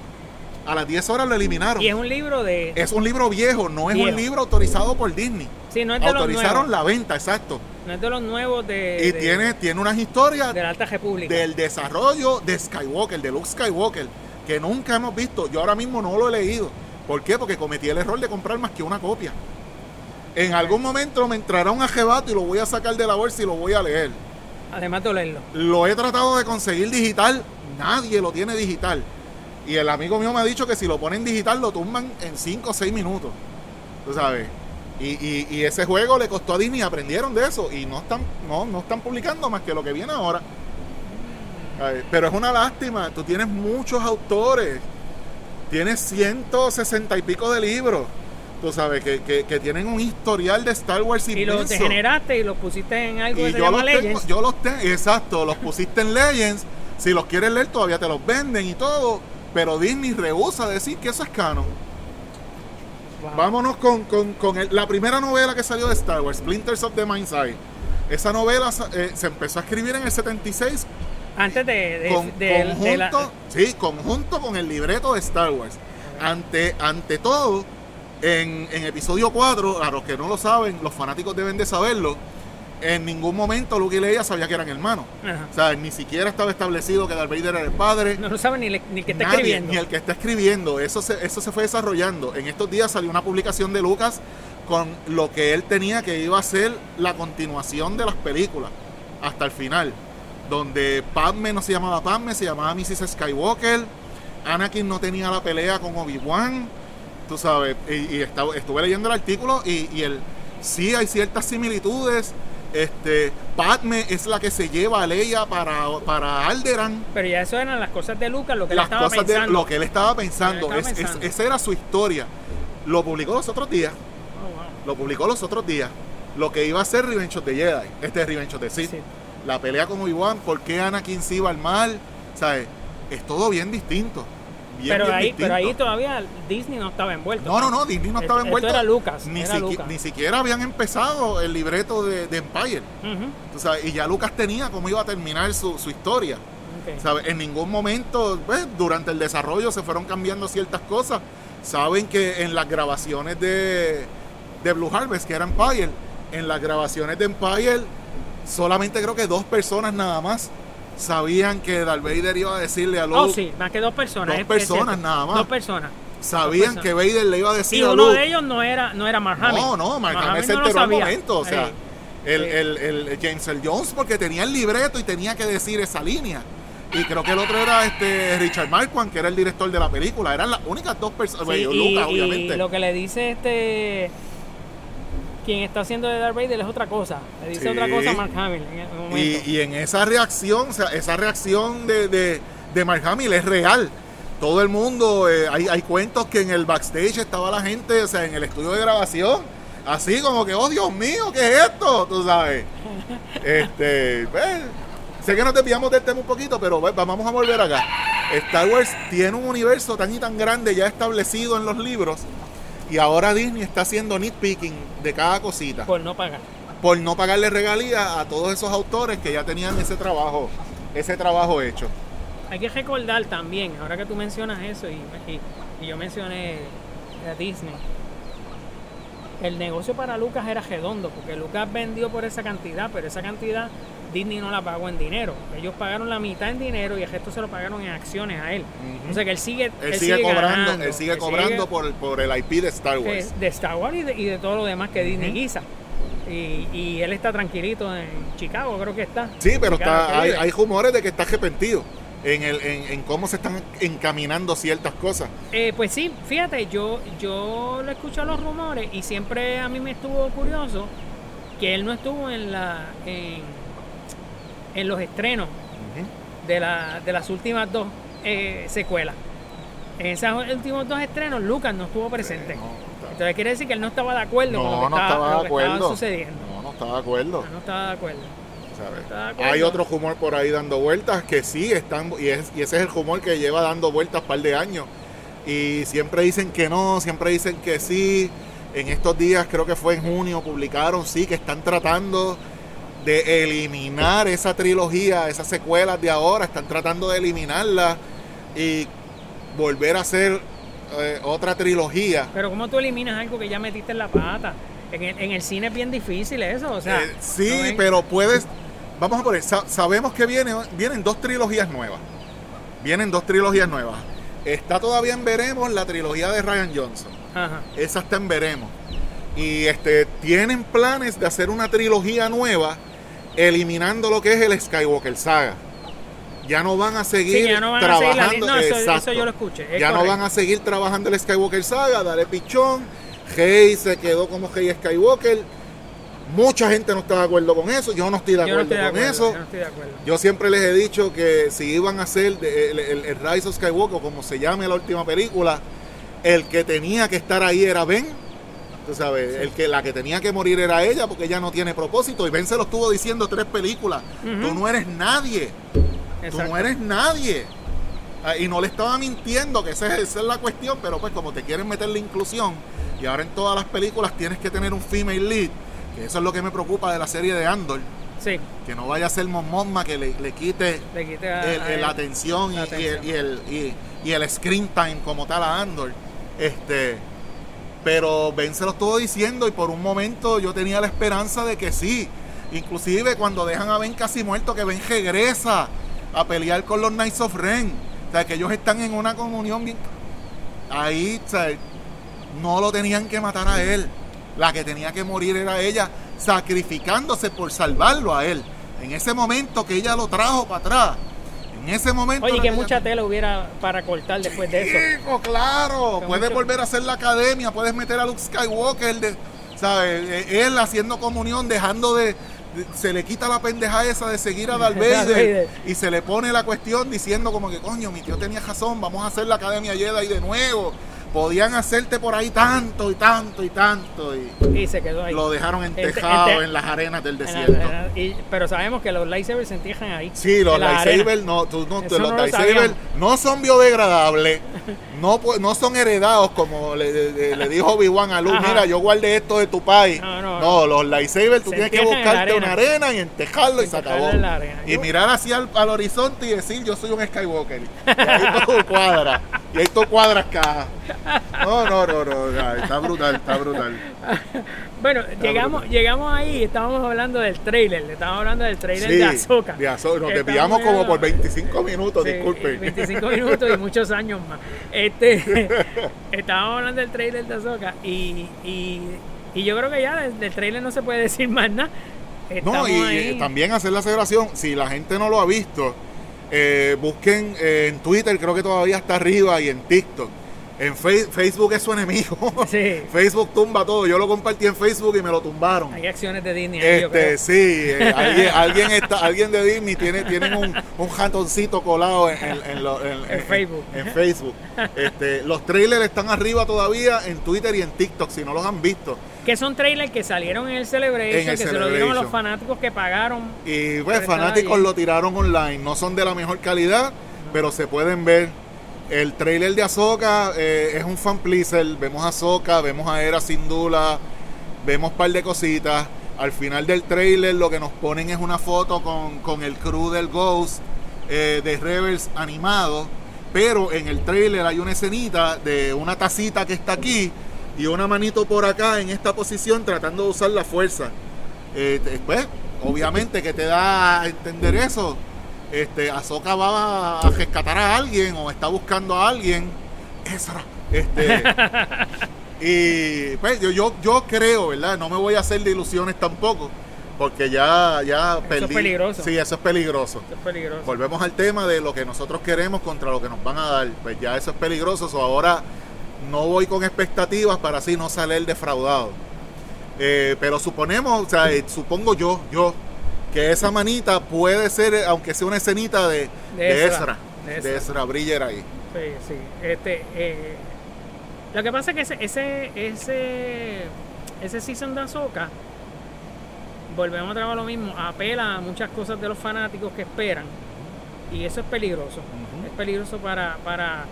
A las 10 horas lo eliminaron. Y es un libro de... Es un libro viejo, no es Viejo. un libro autorizado por Disney. sí, no es de los Autorizaron nuevos. la venta, exacto. No es de los nuevos de... Y de- tiene, tiene unas historias de la Alta República. del desarrollo de Skywalker, de Luke Skywalker, que nunca hemos visto. Yo ahora mismo no lo he leído. ¿Por qué? Porque cometí el error de comprar más que una copia. En algún momento me entrará un ajebato y lo voy a sacar de la bolsa y lo voy a leer. Además de leerlo. Lo he tratado de conseguir digital, nadie lo tiene digital. Y el amigo mío me ha dicho que si lo ponen digital lo tumban en 5 o 6 minutos. Tú sabes. Y, y- y ese juego le costó a Disney, aprendieron de eso y no están, no, no están publicando más que lo que viene ahora. Ay, Pero es una lástima, tú tienes muchos autores, tienes 160 y pico de libros, tú sabes, que, que- que tienen un historial de Star Wars Y los inmenso. degeneraste y los pusiste en algo Y que se yo llama los, tengo, Legends. yo los tengo, exacto, los pusiste en Legends. Si los quieres leer, todavía te los venden y todo. Pero Disney rehúsa decir que eso es canon. Wow. Vámonos con, con- con el- la primera novela que salió de Star Wars, Splinters of the Mind's Eye. Esa novela eh, se empezó a escribir en el 76 Antes de, de, con- de- de conjunto, la- sí, conjunto con el libreto de Star Wars. Ante, ante todo, en, en episodio 4, a los que no lo saben, los fanáticos deben de saberlo, en ningún momento Luke y Leia sabía que eran hermanos. Ajá. O sea, ni siquiera estaba establecido que Darth Vader era el padre. No lo sabe ni, le- ni el que está Nadie, escribiendo. Ni el que está escribiendo. Eso se, eso se fue desarrollando. En estos días salió una publicación de Lucas con lo que él tenía que iba a ser la continuación de las películas hasta el final. Donde Padme no se llamaba Padme, se llamaba Mrs. Skywalker. Anakin no tenía la pelea con Obi-Wan. Tú sabes, y, y estaba- estuve leyendo el artículo y, y el, sí hay ciertas similitudes. Este, Padme es la que se lleva a Leia para, para Alderan Pero ya eso eran las cosas de Lucas, lo que él las estaba cosas de pensando. lo que él estaba pensando. Lo que él Es- estaba es- pensando. esa era su historia. Lo publicó los otros días. Oh, wow. Lo publicó los otros días. Lo que iba a ser Revenge of the Jedi. Este es Revenge of the Sith. Sí. La pelea con Obi-Wan. ¿Por qué Anakin se iba al mal? ¿Sabes? Es todo bien distinto. Bien, Pero bien ahí, distinto. pero ahí todavía Disney no estaba envuelto. No, no, no, Disney no estaba Esto- envuelto. esto era Lucas, Ni, era siqui- Lucas. ni siquiera habían empezado el libreto de, de Empire. Tú sabes, y ya Lucas tenía cómo iba a terminar su, su historia. Ok. ¿Sabe? En ningún momento, pues, durante el desarrollo se fueron cambiando ciertas cosas. Saben que en las grabaciones de, de Blue Harvest, que era Empire, en las grabaciones de Empire, solamente creo que dos personas nada más sabían que Darth Vader iba a decirle a Luke. Oh, sí, más que dos personas. Dos personas nada más. Dos personas. Sabían dos que. Vader le iba a Y decir a uno Luke. de ellos no era, no era Mark Hamill. No, no, Mark Mark Hamill se no enteró al sabía. momento. O sea, el, el- el James Earl Jones, porque tenía el libreto y tenía que decir esa línea. y creo que el otro era este Richard Marquand, que era el director de la película. Eran las únicas dos personas. Sí, y, Lucas, y obviamente. lo que le dice este quien está haciendo de Darth Vader es otra cosa. Le dice Sí. otra cosa a Mark Hamill en el momento. Y, y en esa reacción, o sea, esa reacción de, de, de Mark Hamill es real. Todo el mundo, eh, hay, hay cuentos que en el backstage estaba la gente, o sea, en el estudio de grabación, así como que, oh Dios mío, ¿qué es esto? Tú sabes. Este, pues, sé que nos desviamos del tema un poquito, pero vamos a volver acá. Star Wars tiene un universo tan y tan grande ya establecido en los libros, y ahora Disney está haciendo nitpicking de cada cosita por no pagar. por no pagarle regalías a todos esos autores que ya tenían ese trabajo, ese trabajo hecho. Hay que recordar también, ahora que tú mencionas eso y, y- y yo mencioné a Disney, el negocio para Lucas era redondo, porque Lucas vendió por esa cantidad, pero esa cantidad Disney no la pagó en dinero. Ellos pagaron la mitad en dinero y el resto se lo pagaron en acciones a él. Ujú. O sea que él sigue, Él, sigue, cobrando, ganando, él sigue cobrando por, por el IP de Star Wars. de Star Wars y de, y de todo lo demás que Disney guisa. Y, y él está tranquilito en Chicago, creo que está. Sí, pero Chicago, está, hay, hay rumores de que está arrepentido en, el, en, en cómo se están encaminando ciertas cosas. Eh, pues sí, fíjate, yo, yo le escucho los rumores y siempre a mí me estuvo curioso que él no estuvo en la en, en los estrenos de, la, de las últimas dos eh, secuelas. En esos últimos dos estrenos, Lucas no estuvo presente. No, Entonces quiere decir que él no estaba de acuerdo con lo no, que, no estaba, estaba lo de que estaba acuerdo. sucediendo. No, no estaba de acuerdo. No estaba de acuerdo. Hay otro rumor por ahí dando vueltas que sí están, y, es, y ese es el rumor que lleva dando vueltas un par de años. Y siempre dicen que no, siempre dicen que sí. En estos días, creo que fue en junio, publicaron sí que están tratando de eliminar esa trilogía, esas secuelas de ahora, están tratando de eliminarlas y volver a hacer eh, otra trilogía. Pero ¿cómo tú eliminas algo que ya metiste en la pata? En el, en el cine es bien difícil eso, o sea... Eh, sí, pero puedes. Vamos a poner, sa- sabemos que viene, vienen dos trilogías nuevas. Vienen dos trilogías nuevas. Está todavía en veremos la trilogía de Ryan Johnson. Ajá. Esa está en veremos. Y este tienen planes de hacer una trilogía nueva eliminando lo que es el Skywalker saga. Ya no van a seguir Sí, ya no van a seguir la trabajando. li- no, eso- eso exacto. yo lo escuché, es Ya no van a seguir trabajando el Skywalker saga, dale pichón. Rey se quedó como Rey Skywalker. Mucha gente no está de acuerdo con eso. Yo no estoy de no acuerdo estoy de con acuerdo, eso. yo no estoy de acuerdo. Yo siempre les he dicho que si iban a hacer el, el- el Rise of Skywalker, como se llame la última película, el que tenía que estar ahí era Ben. Tú sabes, el que, la que tenía que morir era ella porque ella no tiene propósito. Y Ben se lo estuvo diciendo tres películas. Tú no eres nadie. Tú no eres nadie. Ah, Y no le estaba mintiendo, que esa es, esa es la cuestión, pero pues como te quieren meter la inclusión, y ahora en todas las películas tienes que tener un female lead, que eso es lo que me preocupa de la serie de Andor, Sí, que no vaya a ser Mon Mothma que le, le quite le quité a, el- a el- él. la atención y, La y el, atención. y, el, y- y el screen time como tal a Andor. Este, pero Ben se lo estuvo diciendo y por un momento yo tenía la esperanza de que sí. Inclusive cuando dejan a Ben casi muerto, que Ben regresa a pelear con los Knights of Ren. O sea, que ellos están en una comunión bien... Ahí, o sea, no lo tenían que matar a él. La que tenía que morir era ella, sacrificándose por salvarlo a él. En ese momento que ella lo trajo para atrás. En ese momento... Oye, que mucha tela hubiera para cortar después de eso. Chico, claro. Que puedes mucho- volver a hacer la academia, puedes meter a Luke Skywalker, de, ¿sabes? Eh, Él haciendo comunión, dejando de, Se le quita la pendeja esa de seguir a Darth Vader. y se le pone la cuestión diciendo como que, coño, mi tío tenía razón, vamos a hacer la academia Jedi de nuevo. Podían hacerte por ahí tanto y tanto y tanto. Y Y se quedó ahí. lo dejaron Ente- entejado ente- en las arenas del desierto. en la- y- pero sabemos que los lightsabers se entierran ahí. Sí, los lightsabers no, tú no- los no lightsabers no son biodegradables, no, no son heredados como le, le- le dijo Obi-Wan a Luke, Ajá. mira, yo guardé esto de tu país. No, no, No, los lightsabers tú tienes que buscarte una arena. y entejarlo y se acabó. Y mirar hacia el, al horizonte y decir, yo soy un Skywalker. Y ahí todo cuadra. Y ahí todo cuadra acá. No, no, no, no, está brutal, está brutal. Bueno, llegamos, brutal. llegamos ahí y estábamos hablando del trailer. Estábamos hablando del trailer Sí, de Azoka. de Ahsoka. Nos desviamos como por 25 minutos, Sí, disculpen. 25 minutos y muchos años más. Este, estábamos hablando del trailer de Azoka y, y, y yo creo que ya del, del trailer no se puede decir más nada. No, y ahí. eh, también hacer la aseveración, si la gente no lo ha visto, Eh, busquen eh, en Twitter, creo que todavía está arriba, y en TikTok. En Fe- Facebook es su enemigo. Sí. Facebook tumba todo. Yo lo compartí en Facebook y me lo tumbaron. Hay acciones de Disney ahí, yo Este, creo. sí, eh, alguien, alguien, está, alguien de Disney tiene, tienen un, un ratoncito colado en, en- en lo- en- En Facebook. En, Facebook. Este, los trailers están arriba todavía en Twitter y en TikTok, si no los han visto. Que son trailers que salieron en el Celebration, En el que se lo dieron a los fanáticos que pagaron. Y pues, fanáticos allí. lo tiraron online. No son de la mejor calidad, pero se pueden ver. El trailer de Ahsoka eh, es un fan pleaser. Vemos a Ahsoka, vemos a Era Sindula, vemos un par de cositas. Al final del trailer lo que nos ponen es una foto con, con el crew del Ghost eh, de Rebels animado. Pero en el trailer hay una escenita de una tacita que está aquí y una manito por acá en esta posición tratando de usar la fuerza. Eh, pues, obviamente que te da a entender eso. Este, Ahsoka va a rescatar a alguien o está buscando a alguien. Ezra. Este, y pues yo, yo, yo creo, ¿verdad? No me voy a hacer de ilusiones tampoco. Porque ya, ya es perdí. peligroso. Sí, eso es peligroso. Es peligroso. Volvemos al tema de lo que nosotros queremos contra lo que nos van a dar. Pues ya eso es peligroso. so ahora no voy con expectativas para así no salir defraudado. Eh, pero suponemos, o sea, eh, supongo yo, yo, que esa manita puede ser, aunque sea una escenita de, De de Ezra, de de Ezra. Ezra Bridger ahí. Sí, sí. Este, eh, lo que pasa es que ese, ese, ese, ese season de Ahsoka, volvemos otra vez a lo mismo, apela a muchas cosas de los fanáticos que esperan. Y eso es peligroso. Es peligroso para, para,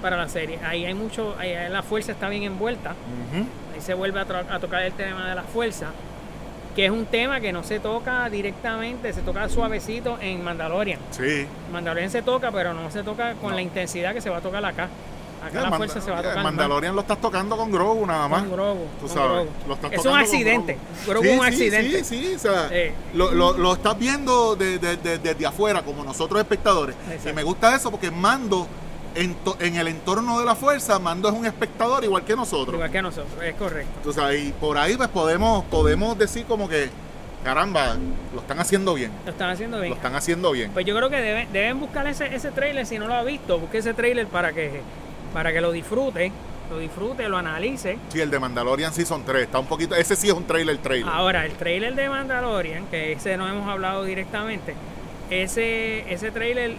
para la serie. Ahí hay mucho, ahí la fuerza está bien envuelta. Ujú. Ahí se vuelve a, a tocar el tema de la fuerza, que es un tema que no se toca directamente, se toca suavecito en Mandalorian. Sí. Mandalorian se toca, pero no se toca con No. la intensidad que se va a tocar acá. Acá la Manda- fuerza se va a tocar. Mandalorian lo estás tocando con Grogu nada más con Grogu, Tú con sabes, Grogu. lo estás Es un accidente. Grogu Sí, es un sí, accidente. Sí, sí, o sea, Eh. lo, lo- lo estás viendo de- de- de- desde afuera, como nosotros espectadores. Exacto. Y me gusta eso porque Mando, en, to- en el entorno de la fuerza, Mando es un espectador igual que nosotros. Igual que nosotros, es correcto. Sabes, y por ahí pues podemos, podemos decir como que, caramba, lo están haciendo bien. Lo están haciendo Lo bien. están haciendo bien. Pues yo creo que deben, deben buscar ese, ese trailer si no lo ha visto. Busque ese trailer para que, para que lo disfrute, lo disfrute, lo analice. Sí, el de Mandalorian Season 3, está un poquito, ese sí es un trailer trailer. Ahora, el trailer de Mandalorian, que ese no hemos hablado directamente, ese, ese trailer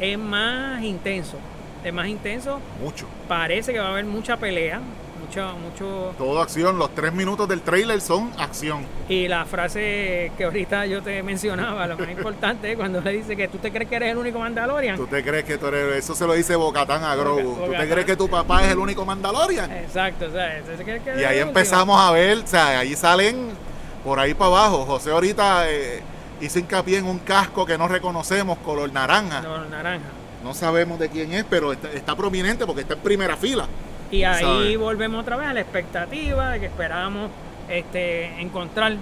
es más intenso. Es más intenso. Mucho. Parece que va a haber mucha pelea, mucho, mucho. Todo acción, los tres minutos del trailer son acción. Y la frase que ahorita yo te mencionaba, lo más importante cuando le dice que tú te crees que eres el único Mandalorian. ¿Tú te crees que tú eres, eso se lo dice Bocatán a Grogu? ¿Tú te crees que tu papá es el único Mandalorian? Exacto, o sea, se cree que Y ahí empezamos a ver, o sea, ahí salen por ahí para abajo. José ahorita eh, hizo hincapié en un casco que no reconocemos, color naranja. No, naranja. No sabemos de quién es, pero está, está prominente porque está en primera fila. Y ahí volvemos otra vez a la expectativa de que esperábamos este, encontrar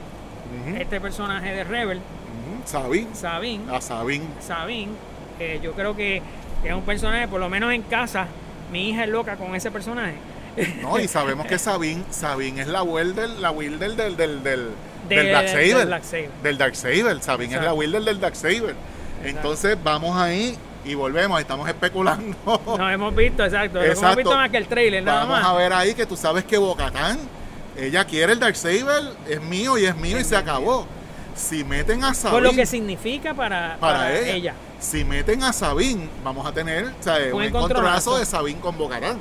este personaje de Rebel, ujú, Sabín, Sabine. a Sabín. Sabine, que yo creo que, es un personaje, por lo menos en casa, mi hija es loca con ese personaje. No, y sabemos que Sabín, Sabín es la Will del, la Will del, del, del, De- del Darksaber. del Darksaber. Del Darksaber. Sabín es la. Will del, del Darksaber. Entonces vamos ahí y volvemos, estamos especulando. Nos hemos visto, exacto. Nos hemos Exacto. visto más que el trailer, nada Vamos más. a ver ahí que tú sabes que Bocatán, ella quiere el Darksaber, es mío y es mío y se acabó. Si meten a Sabín, Por lo que significa para, para, para ella, ella. si meten a Sabín, vamos a tener o sea, Un encontronazo. de Sabín con Bocatán.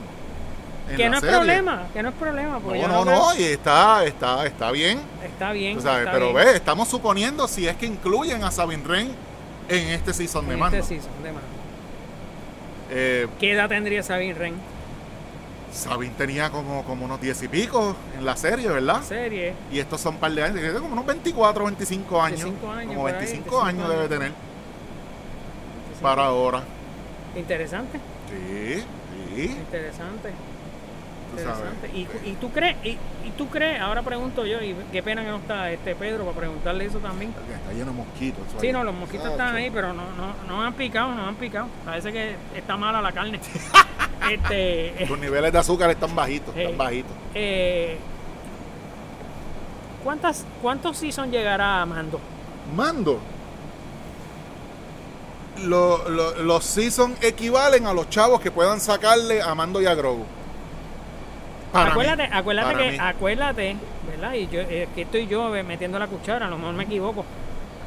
Que no es problema, que no es problema. No, no, creo- no, y está, está, está bien. Está bien. Tú sabes, está pero bien. ve, estamos suponiendo si es que incluyen a Sabin Ren en este season de mando. este season de mando. Eh, ¿Qué edad tendría Sabine Ren? Sabin tenía como, como unos 10 y pico en la serie, ¿verdad? Serie. Y estos son un par de años, como unos 24, 25 años. 25 años, como por ahí, 25 25 años debe tener para ahora. Interesante, Sí, sí, interesante. Interesante. ¿Y, y tú crees, y, y tú crees, ahora pregunto yo, y qué pena que no está este Pedro para preguntarle eso también. Porque Está lleno de mosquitos. Sí, ahí. no, los mosquitos están ahí, pero no, no, no han picado, no han picado. Parece que está mala la carne. este, Los niveles de azúcar están bajitos, Eh. están bajitos. eh, ¿cuántas, ¿Cuántos season llegará a Mando? Mando. lo- lo- los season equivalen a los chavos que puedan sacarle a Mando y a Grogu. Para mí, acuérdate, acuérdate para que, mí. acuérdate, ¿verdad? Y yo, eh, aquí estoy yo eh, metiendo la cuchara, a lo mejor me equivoco.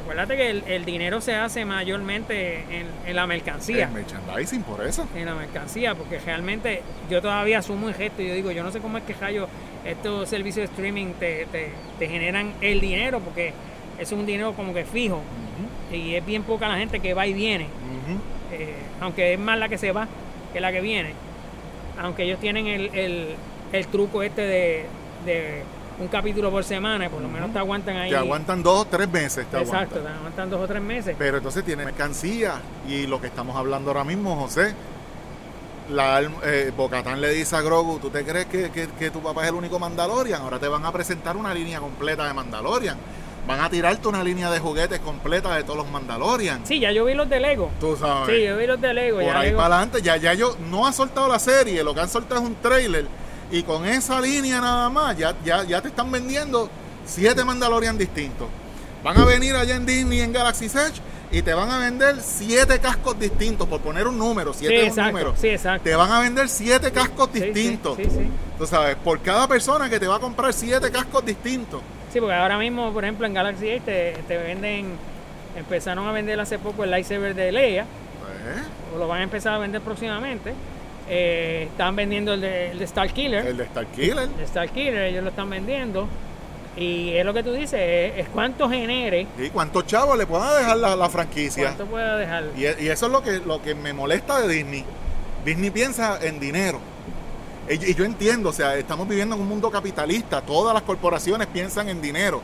Acuérdate que el, el dinero se hace mayormente en, en la mercancía. El merchandising, por eso. en la mercancía, porque realmente yo todavía asumo el gesto y yo digo, yo no sé cómo es que Jayo estos servicios de streaming te, te- te generan el dinero, porque es un dinero como que fijo y es bien poca la gente que va y viene, eh, aunque es más la que se va que la que viene, aunque ellos tienen el, el- el truco este de, de un capítulo por semana, por lo menos te aguantan ahí. Te aguantan dos o tres meses. Te Exacto, aguantan. te aguantan dos o tres meses. Pero entonces tiene mercancía. Y lo que estamos hablando ahora mismo, José. La, eh, Bocatán le dice a Grogu, ¿tú te crees que, que- que tu papá es el único Mandalorian? Ahora te van a presentar una línea completa de Mandalorian. Van a tirarte una línea de juguetes completa de todos los Mandalorian. Sí, ya yo vi los de Lego. Tú sabes. Sí, yo vi los de Lego. Por ya ahí Lego- para adelante, ya, ya yo no ha soltado la serie, lo que han soltado es un trailer. Y con esa línea nada más, ya, ya, ya te están vendiendo siete Mandalorian distintos. Van a venir allá en Disney, en Galaxy's Edge, y te van a vender siete cascos distintos, por poner un número, Sí, siete un número. Sí, exacto. Te van a vender siete cascos Sí, sí, distintos. Sí, sí, Tú sabes, por cada persona que te va a comprar siete cascos distintos. Sí, porque ahora mismo, por ejemplo, en Galaxy 8 te, te venden, empezaron a vender hace poco el lightsaber de Leia, Pues, o lo van a empezar a vender próximamente. Eh, están vendiendo el de, el de Star Killer, el de Starkiller. el de Star Killer, ellos lo están vendiendo. Y es lo que tú dices, es, es cuánto genere, ¿Y cuántos chavos le puedan dejar la, la franquicia? cuánto pueda dejar. Y, y eso es lo que, lo que me molesta de Disney. Disney piensa en dinero. Y, y yo entiendo, o sea, estamos viviendo en un mundo capitalista, todas las corporaciones piensan en dinero,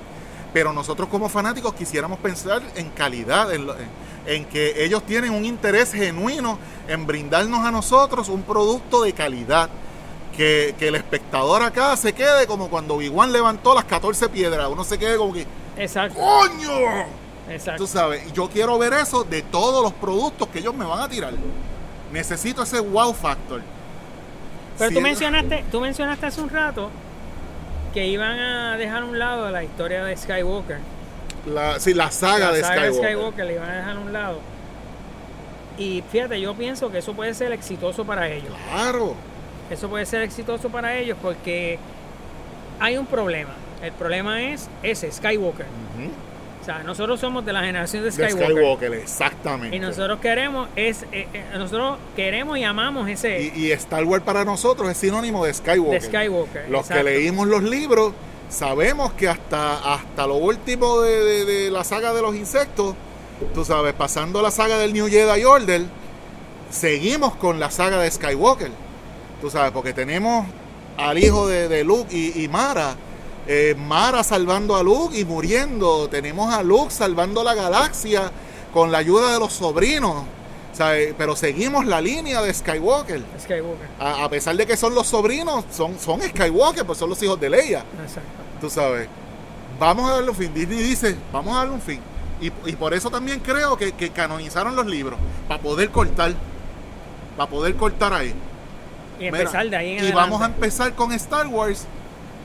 pero nosotros como fanáticos quisiéramos pensar en calidad, en, lo- en- en que ellos tienen un interés genuino en brindarnos a nosotros un producto de calidad. Que, que el espectador acá se quede como cuando Obi-Wan levantó las 14 piedras, uno se quede como que, Exacto, ¡coño! exacto. Tú sabes, yo quiero ver eso de todos los productos que ellos me van a tirar. Necesito ese wow factor. Pero Si tú mencionaste, tú mencionaste hace un rato que iban a dejar a un lado la historia de Skywalker. La, sí, la saga, la de, saga Skywalker. de Skywalker le iban a dejar a un lado. Y fíjate, yo pienso que eso puede ser exitoso para ellos. Claro. Eso puede ser exitoso para ellos porque hay un problema. El problema es ese, Skywalker. O sea, nosotros somos de la generación de De Skywalker. Skywalker, exactamente. Y nosotros queremos es eh, eh, nosotros queremos y amamos ese Y, y Star Wars para nosotros es sinónimo de Skywalker. de Skywalker. Los exacto. que leímos los libros sabemos que hasta, hasta lo último de, de- de la saga de los insectos, tú sabes, pasando la saga del New Jedi Order, seguimos con la saga de Skywalker. Tú sabes, porque tenemos al hijo de, de Luke y, y Mara. Eh, Mara salvando a Luke y muriendo. Tenemos a Luke salvando la galaxia con la ayuda de los sobrinos. Eh, pero seguimos la línea de Skywalker. Skywalker. A, a pesar de que son los sobrinos, son, son Skywalker, pues son los hijos de Leia. Exacto. Tú sabes. Vamos a darle un fin. Disney dice, vamos a darle un fin. Y, y por eso también creo que, que canonizaron los libros. Para poder cortar. Para poder cortar ahí. Y Mira, empezar de ahí en y vamos a adelante. empezar con Star Wars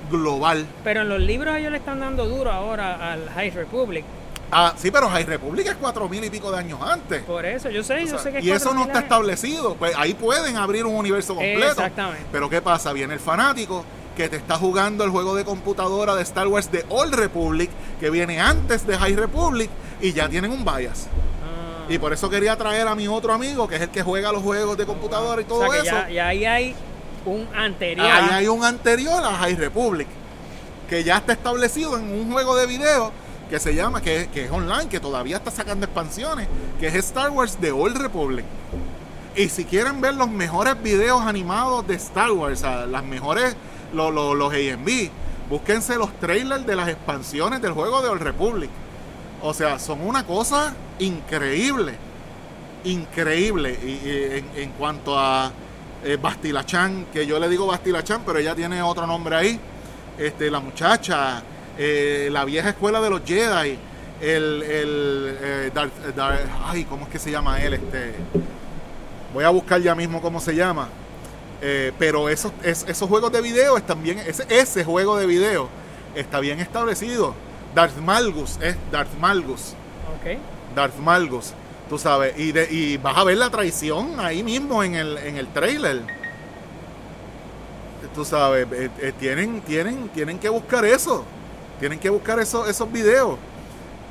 global. Pero en los libros ellos le están dando duro ahora al High Republic. Ah, sí, pero High Republic es cuatro mil y pico de años antes. Por eso, yo sé, O yo sé que y eso no 4000 está años. establecido. Pues ahí pueden abrir un universo completo. Exactamente. Pero ¿qué pasa? Viene el fanático que te está jugando el juego de computadora de Star Wars de Old Republic, que viene antes de High Republic, y ya tienen un bias. Ah. Y por eso quería traer a mi otro amigo, que es el que juega los juegos de computadora y todo o sea que eso. ya, ya ahí hay un anterior. Ahí hay un anterior a High Republic, que ya está establecido en un juego de video que se llama, que, que es online, que todavía está sacando expansiones, que es Star Wars de Old Republic. Y si quieren ver los mejores videos animados de Star Wars, las mejores, lo- lo- los AMV, búsquense los trailers de las expansiones del juego de Old Republic. O sea, son una cosa increíble. Increíble. Y en, en cuanto a eh, Bastilachan, que yo le digo Bastilachan, pero ella tiene otro nombre ahí. Este, la muchacha, eh, la vieja escuela de los Jedi, el, el eh, Darth- ay, ¿cómo es que se llama él? Este, voy a buscar ya mismo cómo se llama. Eh, pero esos, es- esos juegos de video están bien, ese, ese juego de video está bien establecido. Darth Malgus es Darth Malgus. Ok. Darth Malgus. Tú sabes, y, de, y vas a ver la traición ahí mismo en el, en el trailer. Tú sabes, eh, eh, tienen, tienen, tienen que buscar eso. Tienen que buscar eso, esos videos.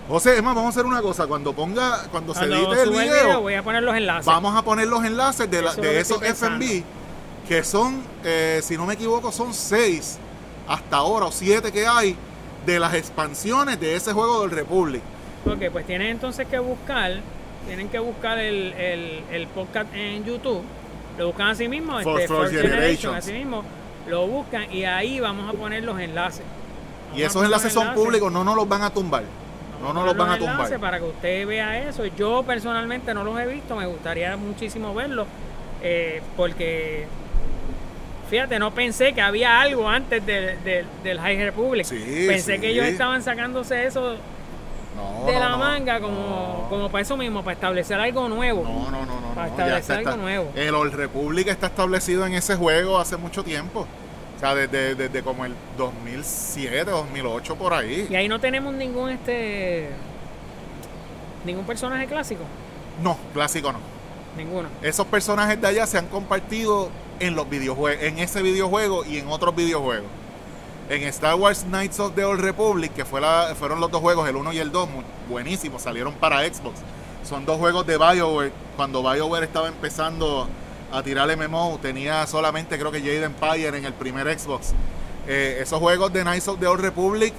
José, es más, vamos a hacer una cosa. Cuando ponga, cuando, se edite el video, voy a poner los enlaces. vamos a poner los enlaces de, la- de esos FB, que son, eh, si no me equivoco, son seis hasta ahora, o siete que hay, de las expansiones de ese juego del Republic. Ok, pues tienen entonces que buscar, tienen que buscar el, el, el podcast en YouTube, lo buscan así mismo, For- este, for Generation, así mismo, lo buscan y ahí vamos a poner los enlaces. Vamos Y esos enlaces son enlaces. públicos, no nos los van a tumbar. No nos los van a tumbar. Para que usted vea eso. Yo personalmente no los he visto, me gustaría muchísimo verlos, eh, porque fíjate, no pensé que había algo antes del- del- del High Republic. Sí, pensé sí. que ellos estaban sacándose eso No, de no, la no. manga como, como para eso mismo, para establecer algo nuevo. No, no, no, no. Para establecer algo nuevo. El Old Republic está establecido en ese juego hace mucho tiempo. O sea, desde, desde como el 2007, 2008 por ahí. Y ahí no tenemos ningún este ningún personaje clásico, No, clásico no. ninguno. Esos personajes de allá se han compartido en los videojuegos, en ese videojuego y en otros videojuegos. En Star Wars Knights of the Old Republic, que fue la- fueron los dos juegos, el 1 y el 2, muy buenísimos, salieron para Xbox. Son dos juegos de BioWare. Cuando BioWare estaba empezando a tirar MMO, tenía solamente creo que Jade Empire en el primer Xbox. Eh, esos juegos de Knights of the Old Republic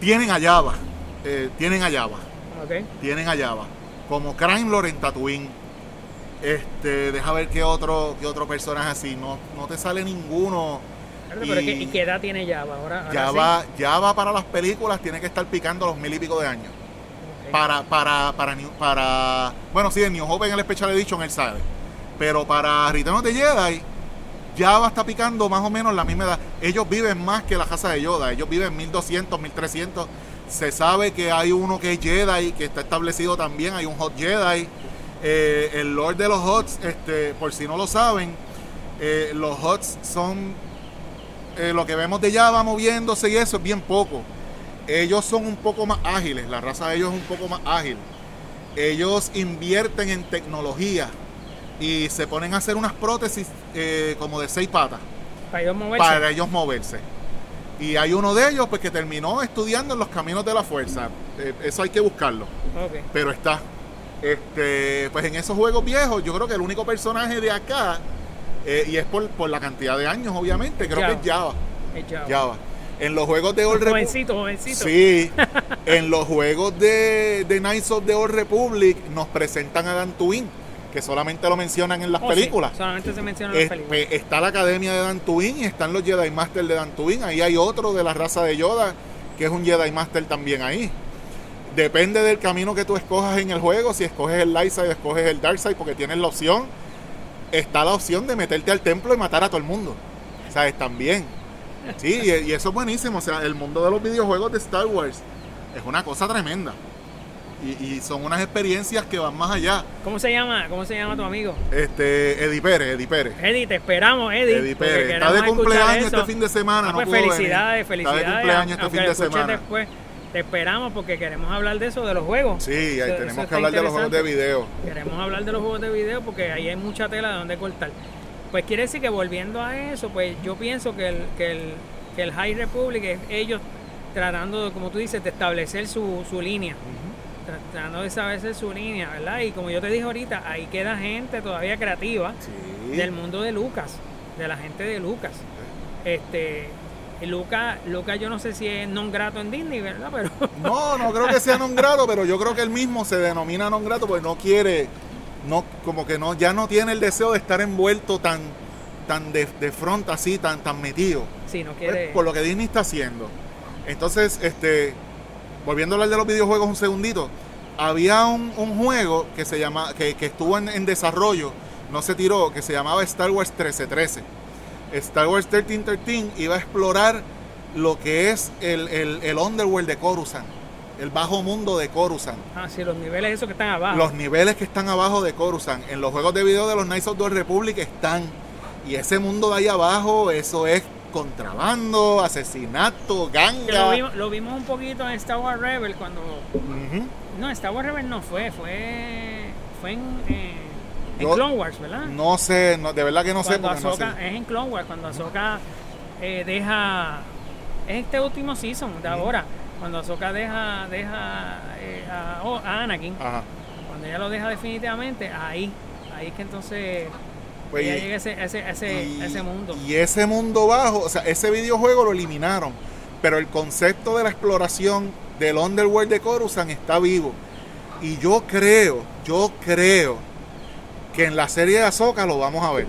tienen a Java. eh, tienen a Java tienen a Java. Como Crime Lord en Tatooine. Este, deja ver qué otro, qué otro personaje así. No, no te sale ninguno. Pero Y- ¿qué- ¿y qué edad tiene Java? Ahora, ahora Java, Java para las películas tiene que estar picando los mil y pico de años. sí. Para, para, para, para, bueno, sí, en New Hope en el Special Edition él sabe. Pero para Return of the Jedi, Java está picando más o menos la misma edad. Ellos viven más que la casa de Yoda. Ellos viven 1200, 1300. Se sabe que hay uno que es Jedi, que está establecido también. Hay un Hot Jedi. Eh, el Lord de los Hots, este, por si no lo saben, eh, los Hots son eh, lo que vemos de Java moviéndose y eso es bien poco. Ellos son un poco más ágiles, la raza de ellos es un poco más ágil. Ellos invierten en tecnología y se ponen a hacer unas prótesis eh, como de seis patas Para ellos moverse. para ellos moverse. Y hay uno de ellos pues que terminó estudiando en los caminos de la fuerza. Eh, eso hay que buscarlo, pero está. Este, pues en esos juegos viejos, yo creo que el único personaje de acá, eh, y es por, por la cantidad de años, obviamente, creo que es Java. Es Java. Java. En los juegos de Old Republic. Jovencito, jovencito. Sí, en los juegos de, de Knights of the Old Republic nos presentan a Dantooine, que solamente lo mencionan en las Oh, sí, películas. Solamente se menciona en las películas. pues, está la academia de Dantooine y están los Jedi Master de Dantooine. Ahí hay otro de la raza de Yoda, que es un Jedi Master también ahí. Depende del camino que tú escojas en el juego, si escoges el Light Side, escoges el Dark Side, porque tienes la opción. Está la opción de meterte al templo y matar a todo el mundo. ¿Sabes? También. Sí, y, y eso es buenísimo. O sea, el mundo de los videojuegos de Star Wars es una cosa tremenda. Y, y son unas experiencias que van más allá. ¿Cómo se llama? ¿Cómo se llama tu amigo? Este, Eddie Pérez, Eddie Pérez. Eddie, te esperamos, Eddie. Eddie Pérez. Está de cumpleaños este fin de semana. Ah, no pues pudo venir. felicidades, Está felicidades. de cumpleaños este fin de semana. después, te esperamos porque queremos hablar de eso, de los juegos. Sí, ahí Eso- eso tenemos que hablar de los juegos de video. Queremos hablar de los juegos de video porque ahí hay mucha tela de donde cortar. Pues quiere decir que volviendo a eso, pues yo pienso que el, que el, que el High Republic es ellos tratando, de, como tú dices, de establecer su, su línea. Tra- Tratando de establecer su línea, ¿verdad? Y como yo te dije ahorita, ahí queda gente todavía creativa Sí. del mundo de Lucas, de la gente de Lucas. Este, y Lucas, Lucas yo no sé si es non grato en Disney, ¿verdad? Pero No, no creo que sea non grato, pero yo creo que él mismo se denomina non grato porque no quiere, no, como que no, ya no tiene el deseo de estar envuelto tan, tan de, de front así, tan, tan metido. si no Pues, quiere... por lo que Disney está haciendo. Entonces, este, volviendo a hablar de los videojuegos un segundito, había un, un juego que se llama, que, que estuvo en, en desarrollo, no se tiró, que se llamaba Star Wars 1313. Star Wars 1313 iba a explorar lo que es el, el, el underworld de Coruscant, el bajo mundo de Coruscant. Ah, sí, los niveles esos que están abajo. Los niveles que están abajo de Coruscant. En los juegos de video de los Knights of the Republic están. Y ese mundo de ahí abajo, eso es contrabando, asesinato, Que lo, ganga. vimos, lo vimos un poquito en Star Wars Rebel cuando... Ujú. No, Star Wars Rebel no fue, fue, fue en, eh, en Yo- Clone Wars, ¿verdad? No sé, no, de verdad que no sé cuando porque no sé. Ahsoka, es en Clone Wars, cuando Ahsoka eh, deja... Es este último season de ahora, cuando Ahsoka deja, deja eh, a, oh, a Anakin, Ajá. cuando ella lo deja definitivamente, ahí, ahí es que entonces Pues, ella y- llega a ese, ese, ese, y, ese mundo. y ese mundo bajo, o sea, ese videojuego lo eliminaron. Pero el concepto de la exploración del Underworld de Coruscant está vivo. Y yo creo, yo creo que en la serie de Ahsoka lo vamos a ver.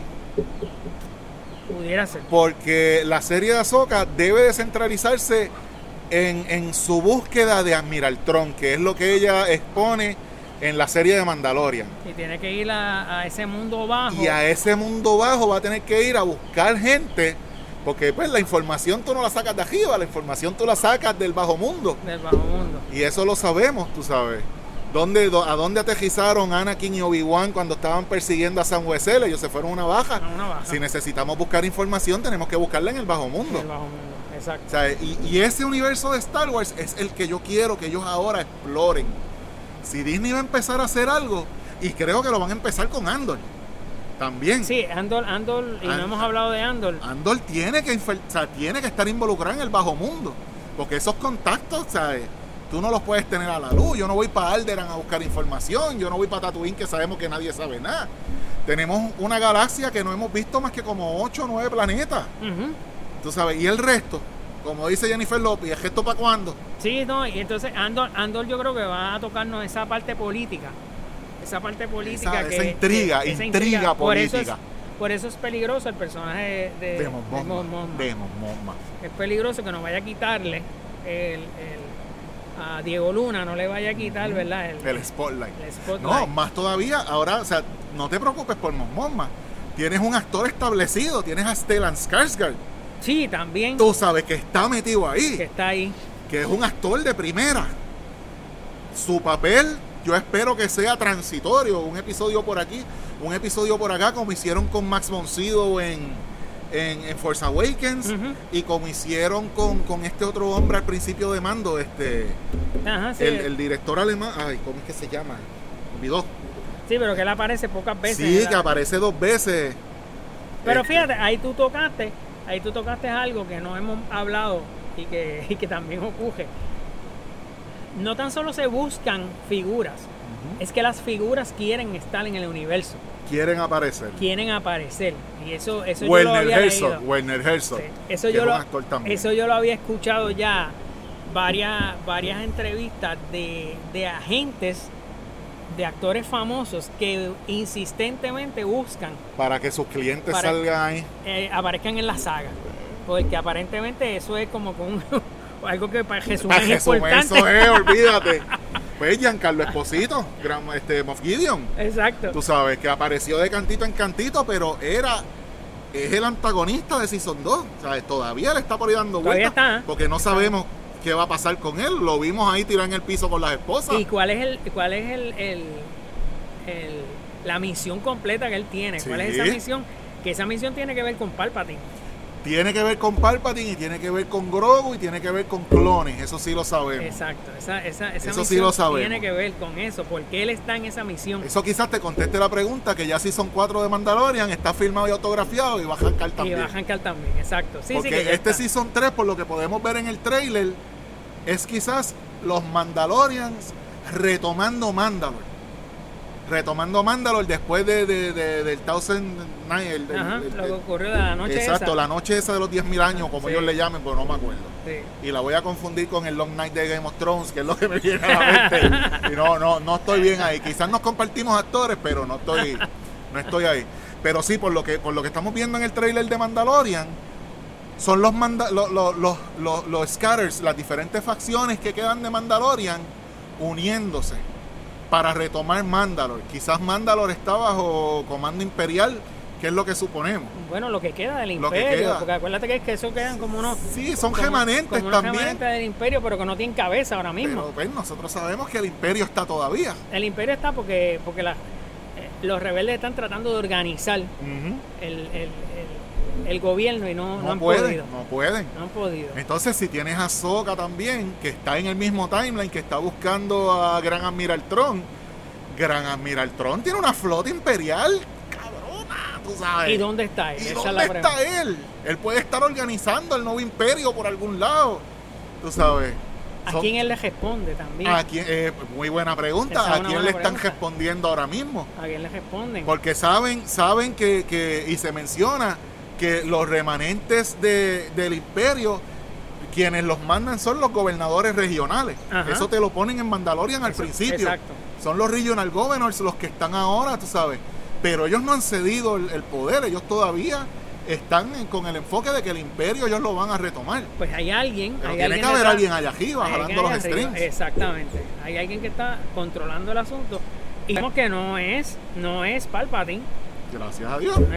Pudiera ser. Porque la serie de Ahsoka debe de centralizarse en, en su búsqueda de Admiral Tron, que es lo que ella expone en la serie de Mandalorian. Y tiene que ir a, a ese mundo bajo. Y a ese mundo bajo va a tener que ir a buscar gente, porque pues la información tú no la sacas de arriba, la información tú la sacas del bajo mundo. del bajo mundo. Y eso lo sabemos, tú sabes. ¿Dónde, do- ¿A dónde aterrizaron Anakin y Obi-Wan cuando estaban persiguiendo a San Wesel? Ellos se fueron a una baja. A una baja. Si necesitamos buscar información, tenemos que buscarla en el bajo mundo. Del bajo mundo, exacto. O sea, y, y ese universo de Star Wars es el que yo quiero que ellos ahora exploren. Si Disney va a empezar a hacer algo, y creo que lo van a empezar con Andor, también. Sí, Andor, Andor, y no hemos hablado de Andor. Andor tiene que, o sea, tiene que estar involucrado en el bajo mundo. Porque esos contactos, ¿sabes? Tú no los puedes tener a la luz. Yo no voy para Alderan a buscar información. Yo no voy para Tatooine que sabemos que nadie sabe nada. Tenemos una galaxia que no hemos visto más que como 8 o 9 planetas. Tú sabes, y el resto, como dice Jennifer López, ¿el resto para cuándo? Sí, no, y entonces Andor, Andor yo creo que va a tocarnos esa parte política. Esa parte política Esa- que. esa intriga, que- esa intriga Por eso, es, política. por eso es peligroso el personaje de, de, De Mon de Mothma, Mon Mothma. de Mon Mothma. Es peligroso que nos vaya a quitarle el, el- a Diego Luna, no le vaya a quitar, ¿verdad? El, El spotlight. el spotlight. No, más todavía, ahora, o sea, no te preocupes por Mon Mothma. Tienes un actor establecido, tienes a Stellan Skarsgård. Sí, también Tú sabes que está metido que ahí, está ahí. que es un actor de primera. Su papel, yo espero que sea transitorio, un episodio por aquí, un episodio por acá, como hicieron con Max von Sydow en, en, en Force Awakens y como hicieron con, con este otro hombre al principio de mando, este, Ajá, sí. el, el director alemán, ay, ¿cómo es que se llama? Olvidó. Sí, pero que él aparece pocas veces. Sí, ¿verdad? que aparece dos veces. Pero Este, fíjate, ahí tú tocaste, ahí tú tocaste algo que no hemos hablado y que, y que también ocurre. No tan solo se buscan figuras, es que las figuras quieren estar en el universo, Quieren aparecer. quieren aparecer. Y eso, eso yo lo Werner había Herzog, leído. Werner Herzog. Sí, Eso yo, es un lo, actor también. eso yo lo había escuchado ya varias, varias entrevistas de, de agentes de actores famosos que insistentemente buscan Para que sus clientes Para- salgan ahí. eh, aparezcan en la saga. Porque aparentemente eso es como con algo que para Jesús Para es Jesús, importante. eso es, olvídate. Pues Giancarlo Esposito, gran- este, Moff Gideon. Exacto. Tú sabes que apareció de cantito en cantito, pero era es el antagonista de Season 2. ¿sabes? Todavía le está por ahí dando vueltas. está. Porque no sabemos qué va a pasar con él. Lo vimos ahí tirado en el piso con las esposas. ¿Y cuál es el, cuál es el, el- el- la misión completa que él tiene? ¿Cuál es esa misión? Que esa misión tiene que ver con Palpatine. Tiene que ver con Palpatine y tiene que ver con Grogu y tiene que ver con clones. Eso sí lo sabemos. Exacto. Esa, esa, esa Eso sí misión lo sabemos. tiene que ver con eso. Porque él está en esa misión. Eso quizás te conteste la pregunta que ya Season 4 de Mandalorian está firmado y autografiado y va a arrancar Y también. va a Hancar también. Exacto. Sí, Porque sí, que este está. Season 3, por lo que podemos ver en el trailer, es quizás los Mandalorians retomando Mandalore. Retomando Mandalore después de, de- de- del Thousand Night. el- el- Ajá, el- lo que ocurrió la noche exacto, esa. la noche esa de los 10.000 años, como Sí. ellos le llamen, pero no me acuerdo. Sí. Y la voy a confundir con el Long Night de Game of Thrones, que es lo que me viene a la mente. Y no, no, no estoy bien ahí. Quizás nos compartimos actores, pero no estoy, no estoy ahí. Pero sí, por lo que, por lo que estamos viendo en el trailer de Mandalorian, son los, manda- lo- lo- los, los, los scatters, las diferentes facciones que quedan de Mandalorian uniéndose para retomar Mandalore. Quizás Mandalore está bajo comando imperial, que es lo que suponemos. Bueno, lo que queda del Lo que imperio, queda. porque acuérdate que, es que eso quedan como unos Sí, son como- remanentes como unos también. remanentes del imperio, pero que no tienen cabeza ahora mismo. Pero pues, nosotros sabemos que el imperio está todavía. El imperio está porque porque la- eh, los rebeldes están tratando de organizar el- el- el gobierno y no, no, No, han pueden, podido. no pueden. No han podido. Entonces, si tienes a Soka también, que está en el mismo timeline, que está buscando a Gran Admiral Tron, Gran Admiral Tron tiene una flota imperial cabrona, tú sabes. ¿Y dónde está él? ¿Y Esa es dónde está él? Él puede estar organizando el nuevo imperio por algún lado, tú sabes. ¿A Son- quién él le responde también? ¿A quién? eh, muy buena pregunta. ¿A quién le están pregunta. respondiendo ahora mismo? ¿A quién le responden? Porque saben, saben que, que- y se menciona que los remanentes de- del imperio, quienes los mandan son los gobernadores regionales. Ajá. Eso te lo ponen en Mandalorian al Eso- principio. exacto. Son los regional governors los que están ahora, tú sabes. Pero ellos no han cedido el, el poder, ellos todavía están en- con el enfoque de que el imperio ellos lo van a retomar. Pues hay alguien. Pero hay tiene alguien que haber alguien allá arriba jalando los strings. Exactamente. Hay alguien que está controlando el asunto. Y vemos que no es, no es Palpatine. Gracias a Dios.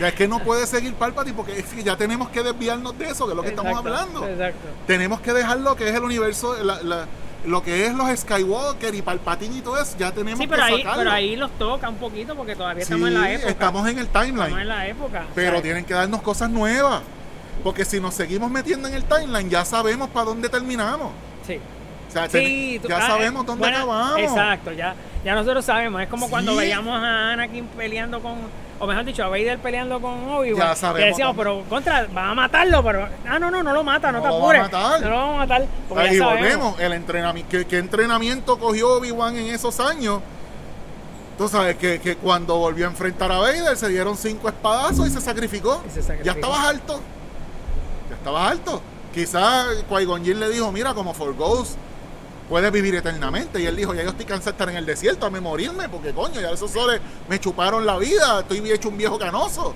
Ya es que no puede seguir Palpatine porque es que ya tenemos que desviarnos de eso, que es lo que estamos hablando. Exacto. tenemos que dejar lo que es el universo, la- la- lo que es los Skywalker y Palpatine y todo eso, ya tenemos Sí, que pero ahí, sacarlo. pero ahí los toca un poquito porque todavía Sí, estamos en la época. estamos en el timeline, Estamos en la época. pero tienen que darnos cosas nuevas, porque si nos seguimos metiendo en el timeline ya sabemos para dónde terminamos. Sí. O sea, Sí, ten- tú- ya ah, sabemos eh, dónde bueno, acabamos. Exacto, ya, ya nosotros sabemos. Es como cuando veíamos a Anakin peleando con, o mejor dicho, a Vader peleando con Obi-Wan. Ya que sabemos decíamos, dónde. pero contra, van a matarlo, pero. Ah, no, no, no lo mata, no, No te lo va a apures. matar. No lo vamos a matar. Porque Ahí ya volvemos, el entrenamiento, ¿qué, qué entrenamiento cogió Obi-Wan en esos años? Tú sabes que, que cuando volvió a enfrentar a Vader se dieron cinco espadazos y se sacrificó. Y se sacrificó. Ya estabas alto. Ya estabas alto. Quizás Qui-Gon le dijo, mira, como For Ghost puedes vivir eternamente. Y él dijo, ya yo estoy cansado de estar en el desierto, a morirme, porque coño, ya esos soles me chuparon la vida, estoy hecho un viejo canoso.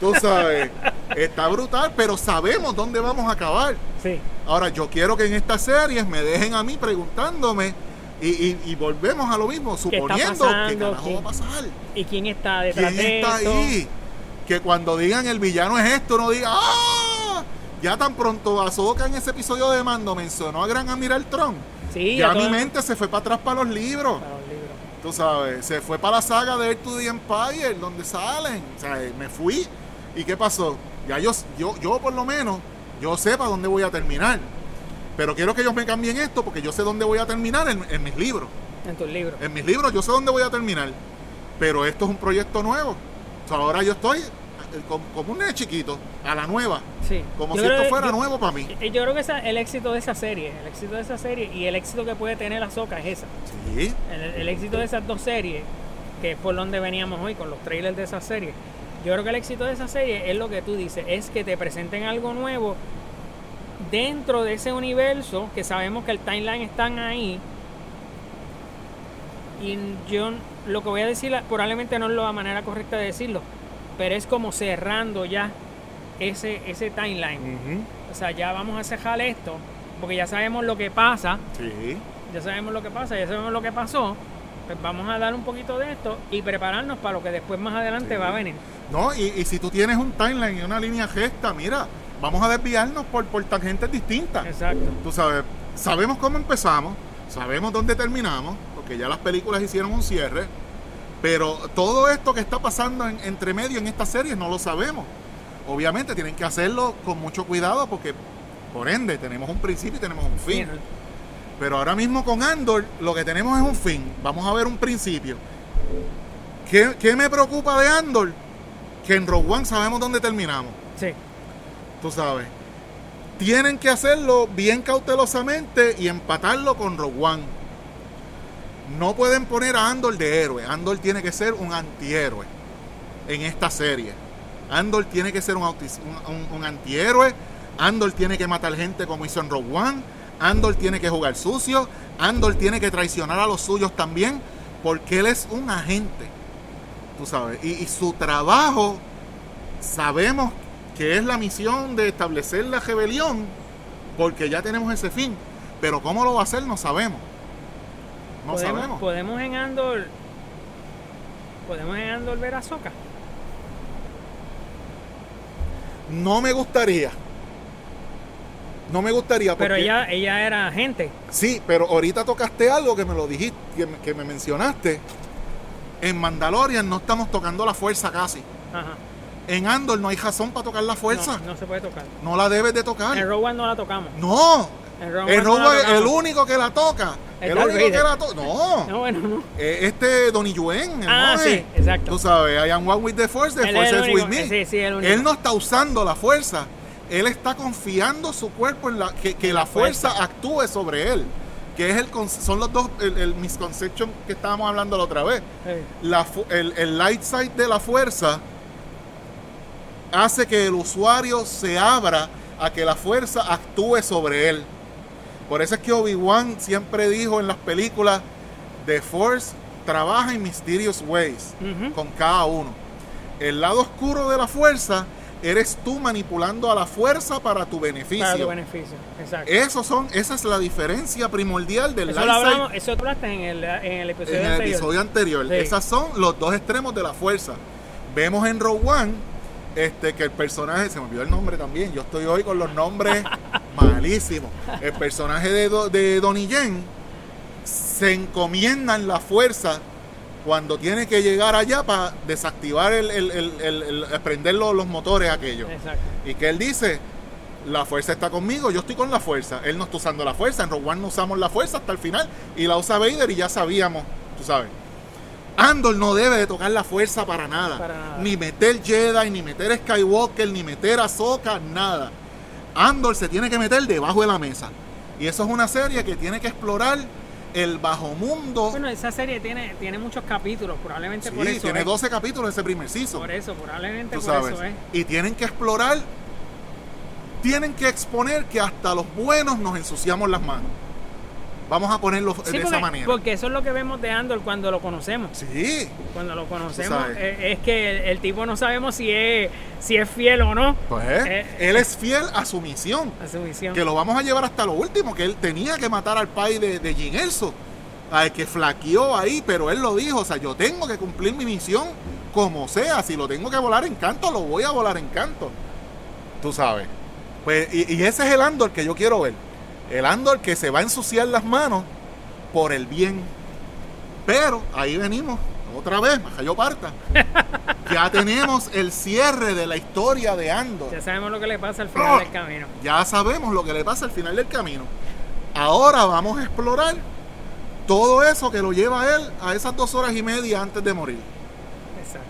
Tú sabes, está brutal, pero sabemos dónde vamos a acabar. Sí. Ahora, yo quiero que en estas series me dejen a mí preguntándome y, y- y volvemos a lo mismo, ¿Qué está suponiendo pasando? que carajo ¿Quién- va a pasar. ¿Y quién está detrás ¿Quién de está esto? ahí? Que cuando digan el villano es esto, no diga ¡Ah! Ya tan pronto Ahsoka en ese episodio de Mando mencionó a Gran Admiral Tron. Sí, ya mi mente se fue para atrás para los libros. Para los libros. Tú sabes, se fue para la saga de Earth to the Empire, donde salen. O sea, me fui. ¿Y qué pasó? Ya yo, yo, yo por lo menos, yo sé para dónde voy a terminar. Pero quiero que ellos me cambien esto porque yo sé dónde voy a terminar en, en mis libros. En tus libros. En mis libros yo sé dónde voy a terminar. Pero esto es un proyecto nuevo. O sea, ahora yo estoy como, como un nene chiquito, a la nueva. Sí. Como Yo si esto que- fuera yo- nuevo para mí. eh, Yo creo que esa, el éxito de esa serie, el éxito de esa serie y el éxito que puede tener Ahsoka es esa. Sí. El, el éxito de esas dos series, que es por donde veníamos hoy con los trailers de esa serie. Yo creo que el éxito de esa serie es lo que tú dices, es que te presenten algo nuevo dentro de ese universo, que sabemos que el timeline están ahí. Y yo lo que voy a decir probablemente no es la manera correcta de decirlo, pero es como cerrando ya ese, ese timeline. O sea, ya vamos a cerrar esto, porque ya sabemos lo que pasa Sí. ya sabemos lo que pasa, ya sabemos lo que pasó, pues vamos a dar un poquito de esto y prepararnos para lo que después más adelante Sí. va a venir. No, y, y si tú tienes un timeline y una línea recta, mira, vamos a desviarnos por, por tangentes distintas. Exacto. Tú sabes, sabemos cómo empezamos, sabemos dónde terminamos, porque ya las películas hicieron un cierre, pero todo esto que está pasando en- entre medio en estas series no lo sabemos. Obviamente tienen que hacerlo con mucho cuidado porque, por ende, tenemos un principio y tenemos un fin. Pero ahora mismo con Andor lo que tenemos es un fin. Vamos a ver un principio. ¿Qué, qué me preocupa de Andor? Que en Rogue One sabemos dónde terminamos. sí, Tú sabes. Tienen que hacerlo bien cautelosamente y empatarlo con Rogue One. No pueden poner a Andor de héroe. Andor tiene que ser un antihéroe en esta serie. Andor tiene que ser un, antihéroe. Andor tiene que matar gente como hizo en Rogue One. Andor tiene que jugar sucio. Andor tiene que traicionar a los suyos también. Porque él es un agente. Tú sabes. Y, y su trabajo, sabemos que es la misión de establecer la rebelión. Porque ya tenemos ese fin. Pero cómo lo va a hacer no sabemos. No podemos, sabemos. podemos en Andor podemos en Andor ver a Soca. No me gustaría. No me gustaría. Pero ella, ella era agente. Sí, pero ahorita tocaste algo que me lo dijiste, que me, que me mencionaste. En Mandalorian no estamos tocando la fuerza casi. Ajá. En Andor no hay razón para tocar la fuerza. No, no se puede tocar. No la debes de tocar. En Rogue One no la tocamos. No. No la One, el tocamos. único que la toca. El único que la toca. No. No, bueno, no. Eh, Este Donnie Yuen. el Ah, sí, exacto. Tú sabes, I am one with the force, the Él force el is with me. sí, sí, el único. Él no está usando la fuerza. Él está confiando su cuerpo en la que, que la fuerza, fuerza. actúe sobre él. Que es el son los dos, el, el misconception que estábamos hablando la otra vez. Sí. La fu- el, el light side de la fuerza hace que el usuario se abra a que la fuerza actúe sobre él. Por eso es que Obi-Wan siempre dijo en las películas, The Force trabaja en mysterious ways con cada uno. El lado oscuro de la fuerza eres tú manipulando a la fuerza para tu beneficio. Para tu beneficio. Exacto. Esos son, esa es la diferencia primordial del Eso lo side hablamos, eso tú hablaste en el, en el episodio en el anterior. episodio anterior. Sí. Esas son los dos extremos de la fuerza. Vemos en Rogue One este, que el personaje, se me olvidó el nombre también, yo estoy hoy con los nombres malísimos. El personaje de, Do- de Donnie Yen se encomienda en la fuerza cuando tiene que llegar allá para desactivar el, el, el- el- el- prender los, los motores aquellos. Exacto. Y que él dice, la fuerza está conmigo, yo estoy con la fuerza. Él no está usando la fuerza, en Rogue One no usamos la fuerza hasta el final. Y la usa Vader y ya sabíamos, tú sabes. Andor no debe de tocar la fuerza para nada. Para nada. Ni meter Jedi, ni meter Skywalker, ni meter Ahsoka, nada. Andor se tiene que meter debajo de la mesa. Y eso es una serie que tiene que explorar el bajo mundo. Bueno, esa serie tiene, tiene muchos capítulos, probablemente por sí, eso. tiene es. 12 capítulos ese primer season. Por eso, probablemente tú por sabes. eso es. Y tienen que explorar, tienen que exponer que hasta los buenos nos ensuciamos las manos. Vamos a ponerlo Sí, de porque, esa manera. porque eso es lo que vemos de Andor cuando lo conocemos. Sí, Cuando lo conocemos, eh, es que el, el tipo no sabemos si es, si es fiel o no pues Eh, él es fiel a su misión. a su misión. Que lo vamos a llevar hasta lo último, que él tenía que matar al pai de, de Jin Erso. Al que flaqueó ahí, pero él lo dijo, o sea, yo tengo que cumplir mi misión como sea. Si lo tengo que volar en canto, lo voy a volar en canto. Tú sabes. Pues, y, y ese es el Andor que yo quiero ver. El Andor que se va a ensuciar las manos por el bien. Pero ahí venimos, otra vez, yo parta. ya tenemos el cierre de la historia de Andor. Ya sabemos lo que le pasa al final ¡Oh! del camino. Ya sabemos lo que le pasa al final del camino. Ahora vamos a explorar todo eso que lo lleva a él a esas dos horas y media antes de morir. Exacto.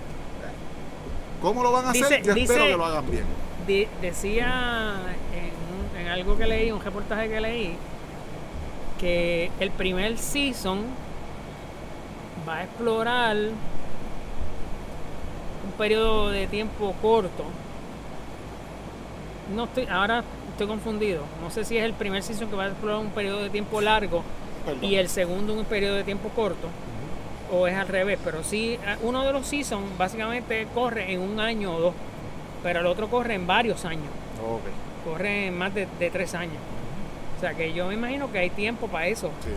¿Cómo lo van a hacer? Dice- Yo espero que lo hagan bien. Di- decía en algo que leí, un reportaje que leí, que el primer season va a explorar un periodo de tiempo corto. No estoy, ahora estoy confundido. No sé si es el primer season que va a explorar un periodo de tiempo largo Perdón. y el segundo un periodo de tiempo corto. O es al revés, pero sí, eh, uno de los seasons básicamente corre en un año o dos, pero el otro corre en varios años. Corre en más de, de tres años. O sea que yo me imagino que hay tiempo para eso, Sí.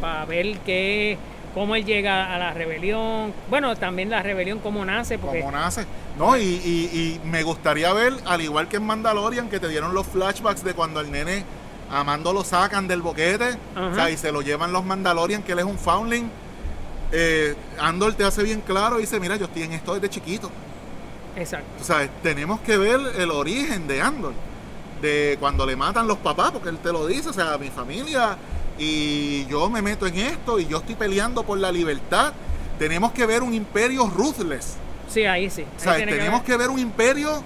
para ver qué, cómo él llega a la rebelión. Bueno, también la rebelión, cómo nace, porque ¿Cómo nace? No, y, y- y me gustaría ver, al igual que en Mandalorian, que te dieron los flashbacks de cuando el nene a Mando lo sacan del boquete, Ajá. o sea, y se lo llevan los Mandalorian, que él es un foundling. Eh, Andor te hace bien claro y dice, mira, yo estoy en esto desde chiquito. exacto. Tú sabes, tenemos que ver el origen de Andor. De cuando le matan los papás, porque él te lo dice, o sea, mi familia y yo me meto en esto y yo estoy peleando por la libertad. Tenemos que ver un imperio ruthless. Sí, ahí sí. O sea, que tenemos ver. que ver un imperio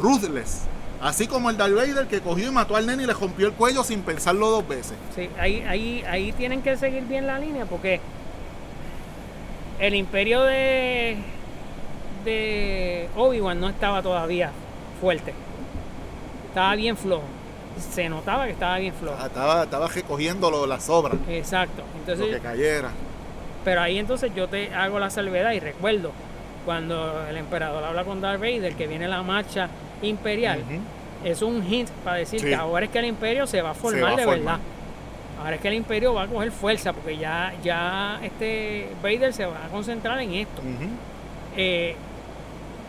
ruthless. Así como el Darth Vader que cogió y mató al nene y le rompió el cuello sin pensarlo dos veces. Sí, ahí, ahí, ahí tienen que seguir bien la línea porque el imperio de, de Obi-Wan no estaba todavía fuerte. Estaba bien flojo. Se notaba que estaba bien flojo. Ah, Estaba, estaba recogiendo lo- las obras, Exacto. lo que Entonces, cayera. pero ahí entonces yo te hago la salvedad y recuerdo cuando el emperador habla con Darth Vader que viene la marcha imperial. Es un hint para decir Sí. que ahora es que el imperio se va a formar va a de formar. verdad. Ahora es que el imperio va a coger fuerza porque ya, ya este Vader se va a concentrar en esto. Eh,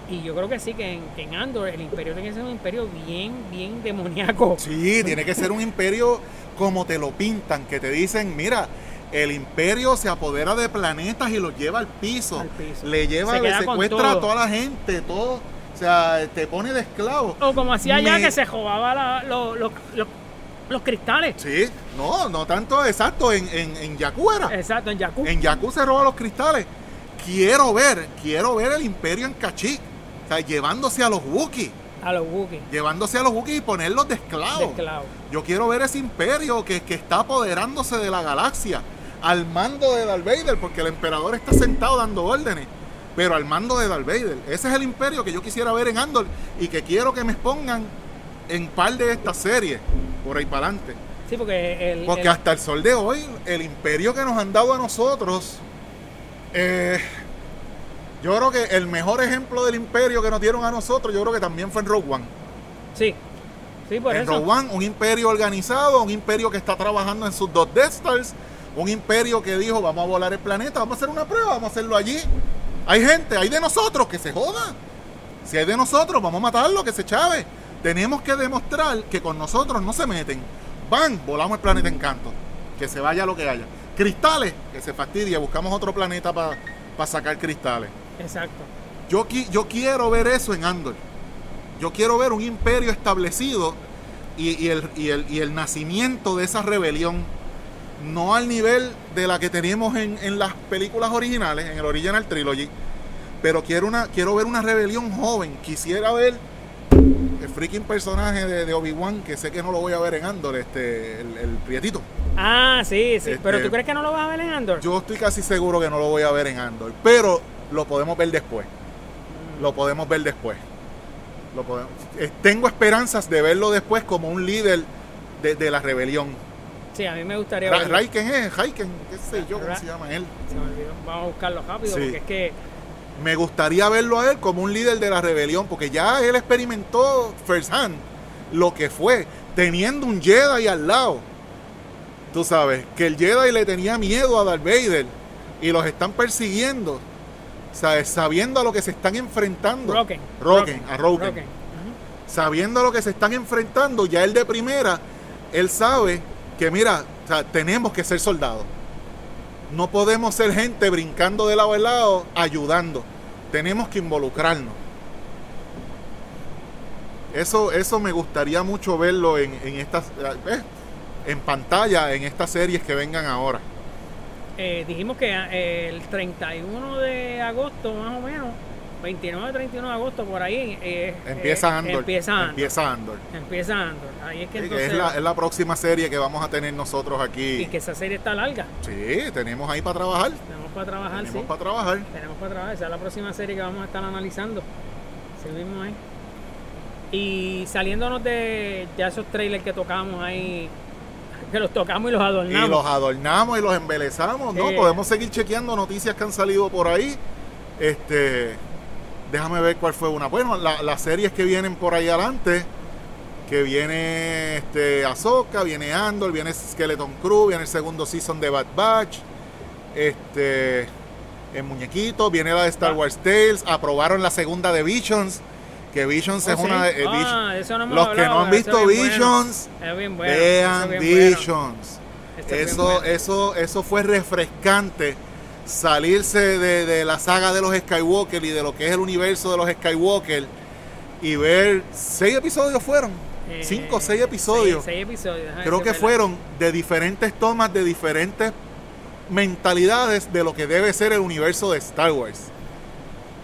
y yo creo que sí, que en, que en Andor el imperio tiene que ser un imperio bien, bien demoníaco. Sí, tiene que ser un imperio como te lo pintan, que te dicen, mira, el imperio se apodera de planetas y los lleva al piso. Al piso. Le lleva, Se le secuestra a toda la gente, todo. O sea, te pone de esclavo. O como hacía allá Me- que se lo- lo- lo- los cristales. Sí, no, no tanto exacto. En, en, en Jakku era. Exacto, en Jakku. En Jakku se roba los cristales. Quiero ver, quiero ver el imperio en Kashyyyk. O sea, llevándose a los Wookiees. A los Wookiees. Llevándose a los Wookiees y ponerlos de De esclavos. esclavos. Yo quiero ver ese imperio que, que está apoderándose de la galaxia. Al mando de Darth Vader, porque el emperador está sentado dando órdenes. Pero al mando de Darth Vader. Ese es el imperio que yo quisiera ver en Andor. Y que quiero que me expongan en par de estas series. Por ahí para adelante. Sí, porque el. Porque el- hasta el sol de hoy, el imperio que nos han dado a nosotros, eh, yo creo que el mejor ejemplo del imperio que nos dieron a nosotros, yo creo que también fue en Rogue One. Sí. Sí, por en eso. Rogue One, un imperio organizado, un imperio que está trabajando en sus dos Death Stars, un imperio que dijo, vamos a volar el planeta, vamos a hacer una prueba, vamos a hacerlo allí. Hay gente, hay de nosotros que se joda. Si hay de nosotros, vamos a matarlo, que se chave. Tenemos que demostrar que con nosotros no se meten. Van, volamos el planeta Encanto. Que se vaya lo que haya. Cristales, que se fastidie, buscamos otro planeta para sacar cristales. Exacto. Yo, qui- yo quiero ver eso en Andor. Yo quiero ver un imperio establecido y, y el, y el- y el nacimiento de esa rebelión. No al nivel de la que teníamos en, en las películas originales, en el Original Trilogy. Pero quiero, una, quiero ver una rebelión joven. Quisiera ver el freaking personaje de, de Obi-Wan, que sé que no lo voy a ver en Andor, este, el, el prietito. Ah, sí, sí. Este- Pero tú crees que no lo vas a ver en Andor? Yo estoy casi seguro que no lo voy a ver en Andor, pero lo podemos ver después. Lo podemos ver después. Lo podemos- eh, tengo esperanzas de verlo después como un líder de, de la rebelión. Sí, a mí me gustaría Ra- verlo. Raiken es, Raiken, qué sé yo, ¿cómo se llama él? Se me olvidó. Vamos a buscarlo rápido Sí. porque es que. Me gustaría verlo a él como un líder de la rebelión, porque ya él experimentó first hand lo que fue, teniendo un Jedi al lado. Tú sabes, que el Jedi le tenía miedo a Darth Vader y los están persiguiendo, ¿sabes? sabiendo a lo que se están enfrentando. Roken, a. Ujú. Sabiendo a lo que se están enfrentando, ya él de primera, él sabe que mira, o sea, tenemos que ser soldados. No podemos ser gente brincando de lado a lado, ayudando. Tenemos que involucrarnos. Eso, eso me gustaría mucho verlo en, en estas eh, en pantalla, en estas series que vengan ahora. Eh, dijimos que eh, el 31 de agosto, más o menos, 29, 31 de agosto, por ahí. eh, Empieza eh, Andor. Empieza Andor. Empieza Andor. Empieza Andor. Ahí es que entonces. es, la, es la próxima serie que vamos a tener nosotros aquí. Y que esa serie está larga. Sí, tenemos ahí para trabajar. Tenemos para trabajar, Tenemos sí. para trabajar. Tenemos para trabajar. Esa es la próxima serie que vamos a estar analizando. Sí mismo es. Y saliéndonos de ya esos trailers que tocamos ahí, que los tocamos y los adornamos. Y los adornamos y los embelezamos, ¿no? Podemos seguir chequeando noticias que han salido por ahí. Este, déjame ver cuál fue una. Bueno, la- las series que vienen por ahí adelante, que viene este Ahsoka, viene Andor, viene Skeleton Crew, viene el segundo season de Bad Batch, este, en muñequitos, viene la de Star Ah. Wars Tales, aprobaron la segunda de Visions, que Visions Oh, es sí. una de eh, Ah, eso no los que no han visto bueno. Visions, bueno. vean es bien bueno. Visions. Eso Eso, eso, fue refrescante. Salirse de, de la saga de los Skywalker y de lo que es el universo de los Skywalker y ver seis episodios fueron. Eh, cinco o seis episodios. Seis, seis episodios. déjame Creo que fueron de diferentes tomas, de diferentes mentalidades de lo que debe ser el universo de Star Wars.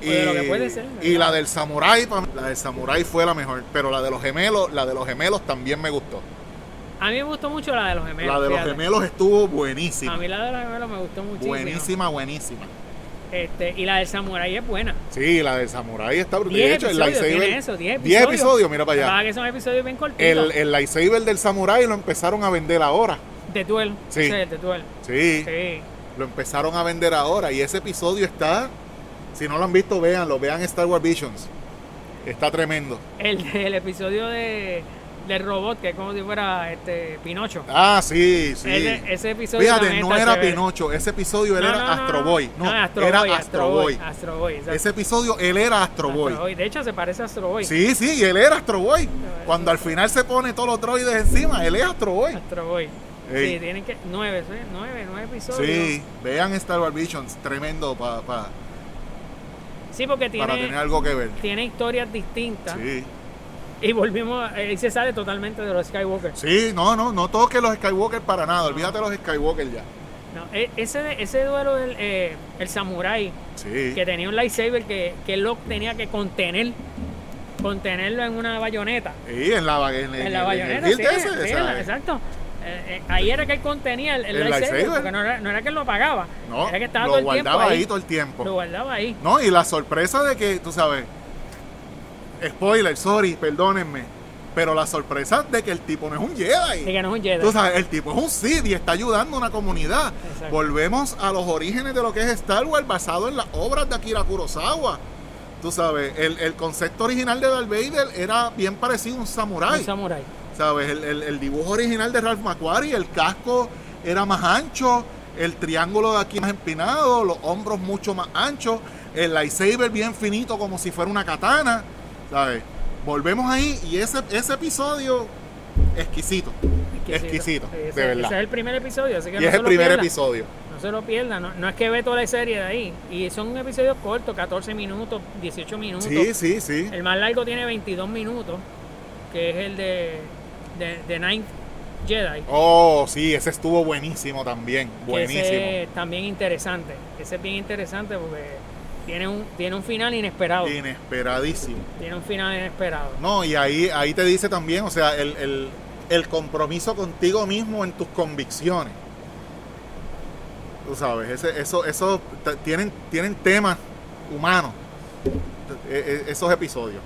O de lo que puede ser, y la del Samurai, pa- la del Samurai fue la mejor, pero la de los gemelos, la de los gemelos también me gustó. A mí me gustó mucho la de los gemelos. la de los gemelos estuvo A buenísima. mí la de los gemelos me gustó muchísimo. Buenísima, buenísima. Este, y la del Samurai es buena. Sí, la del Samurai está brutal. De hecho, el lightsaber. tiene eso, diez 10 episodios. episodios, mira para Ah, allá. que son episodios bien cortitos. El, el lightsaber del Samurai lo empezaron a vender ahora. de duel. Sí. de duel. Sí, Sí. lo empezaron a vender ahora. Y ese episodio está. Si no lo han visto, véanlo. Vean Star Wars Visions. Está tremendo. El, el episodio de del robot, que es como si fuera este Pinocho. Ah, sí, sí. Ese, ese episodio Fíjate, no era. Pinocho. Ese episodio él No, era no, no, Astro. Boy. No, Astro era Boy, Astro Boy. Astro Boy. Ese episodio él era Astro Boy. Astro Boy. De hecho, se parece a Astro Boy. Sí, sí, él era Astro Boy. Cuando al final se pone todos los droides encima, él es Astro Boy. Astro Boy. Ey. Sí, tienen que. Nueve, ¿sí? Nueve, nueve episodios. Sí, vean Star Wars Visions, tremendo para pa, Sí, porque para tener tiene, algo que ver. tiene historias distintas. Sí. Y volvimos, eh, y se sale totalmente de los Skywalker. Sí, no, no, no toques los Skywalker para nada. Olvídate los Skywalker ya. No, e- ese, ese duelo del eh, el samurai Sí. que tenía un lightsaber que, que él lo tenía que contener, contenerlo en una bayoneta. Sí, en la, en, En, en- la en bayoneta, el sí, ese, sí, exacto. Eh, eh, ahí era que él contenía el, el El lightsaber, lightsaber. porque no era, no era que él lo apagaba, No, era que estaba lo todo el tiempo guardaba ahí, ahí todo el tiempo. Lo guardaba ahí. No, y la sorpresa de que, tú sabes, spoiler, sorry, perdónenme, pero la sorpresa de que el tipo no es un Jedi. Y que no es un Jedi. Tú sabes, el tipo es un Sith y está ayudando a una comunidad. Exacto. Volvemos a los orígenes de lo que es Star Wars basado en las obras de Akira Kurosawa. Tú sabes, el, el concepto original de Darth Vader era bien parecido a un samurái. Un samurai. ¿Sabes? El, el- el dibujo original de Ralph McQuarrie, el casco era más ancho, el triángulo de aquí más empinado, los hombros mucho más anchos, el lightsaber bien finito como si fuera una katana, ¿sabes? Volvemos ahí y ese, ese episodio exquisito, exquisito, Sí, ese, de verdad. ese es el primer episodio, así que Y no es se el lo primer pierda. episodio. No se lo pierdan, no, no es que ve toda la serie de ahí. Y son episodios cortos, 14 minutos, 18 minutos. Sí, sí, sí. El más largo tiene 22 minutos, que es el de, de, de Ninth Jedi. Oh, sí, ese estuvo buenísimo también, buenísimo. ese es también interesante. Ese es bien interesante porque tiene un, tiene un final inesperado. Inesperadísimo. Tiene un final inesperado. No, y ahí, ahí te dice también, o sea, el, el- el compromiso contigo mismo en tus convicciones. Tú sabes, ese, eso, eso tienen, tienen temas humanos, e- e- esos episodios.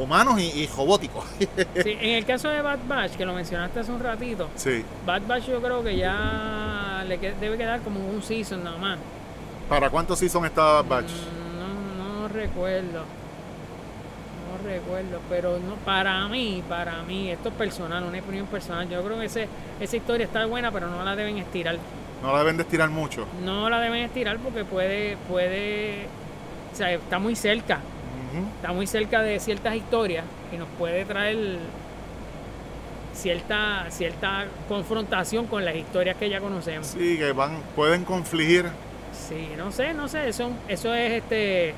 Humanos y, y robóticos. Sí, en el caso de Bad Batch, que lo mencionaste hace un ratito, sí. Bad Batch yo creo que ya le que- debe quedar como un season nada más. ¿Para cuántos seasons está Batch? Mm, No, no recuerdo. No recuerdo, pero no para mí, para mí, esto es personal, una opinión personal. Yo creo que ese, esa historia está buena, pero no la deben estirar. No la deben de estirar mucho. No la deben estirar porque puede, puede, o sea, está muy cerca, Está muy cerca de ciertas historias y nos puede traer cierta, cierta confrontación con las historias que ya conocemos. Sí, que van, pueden confligir. Sí, no sé, no sé, eso, eso es este,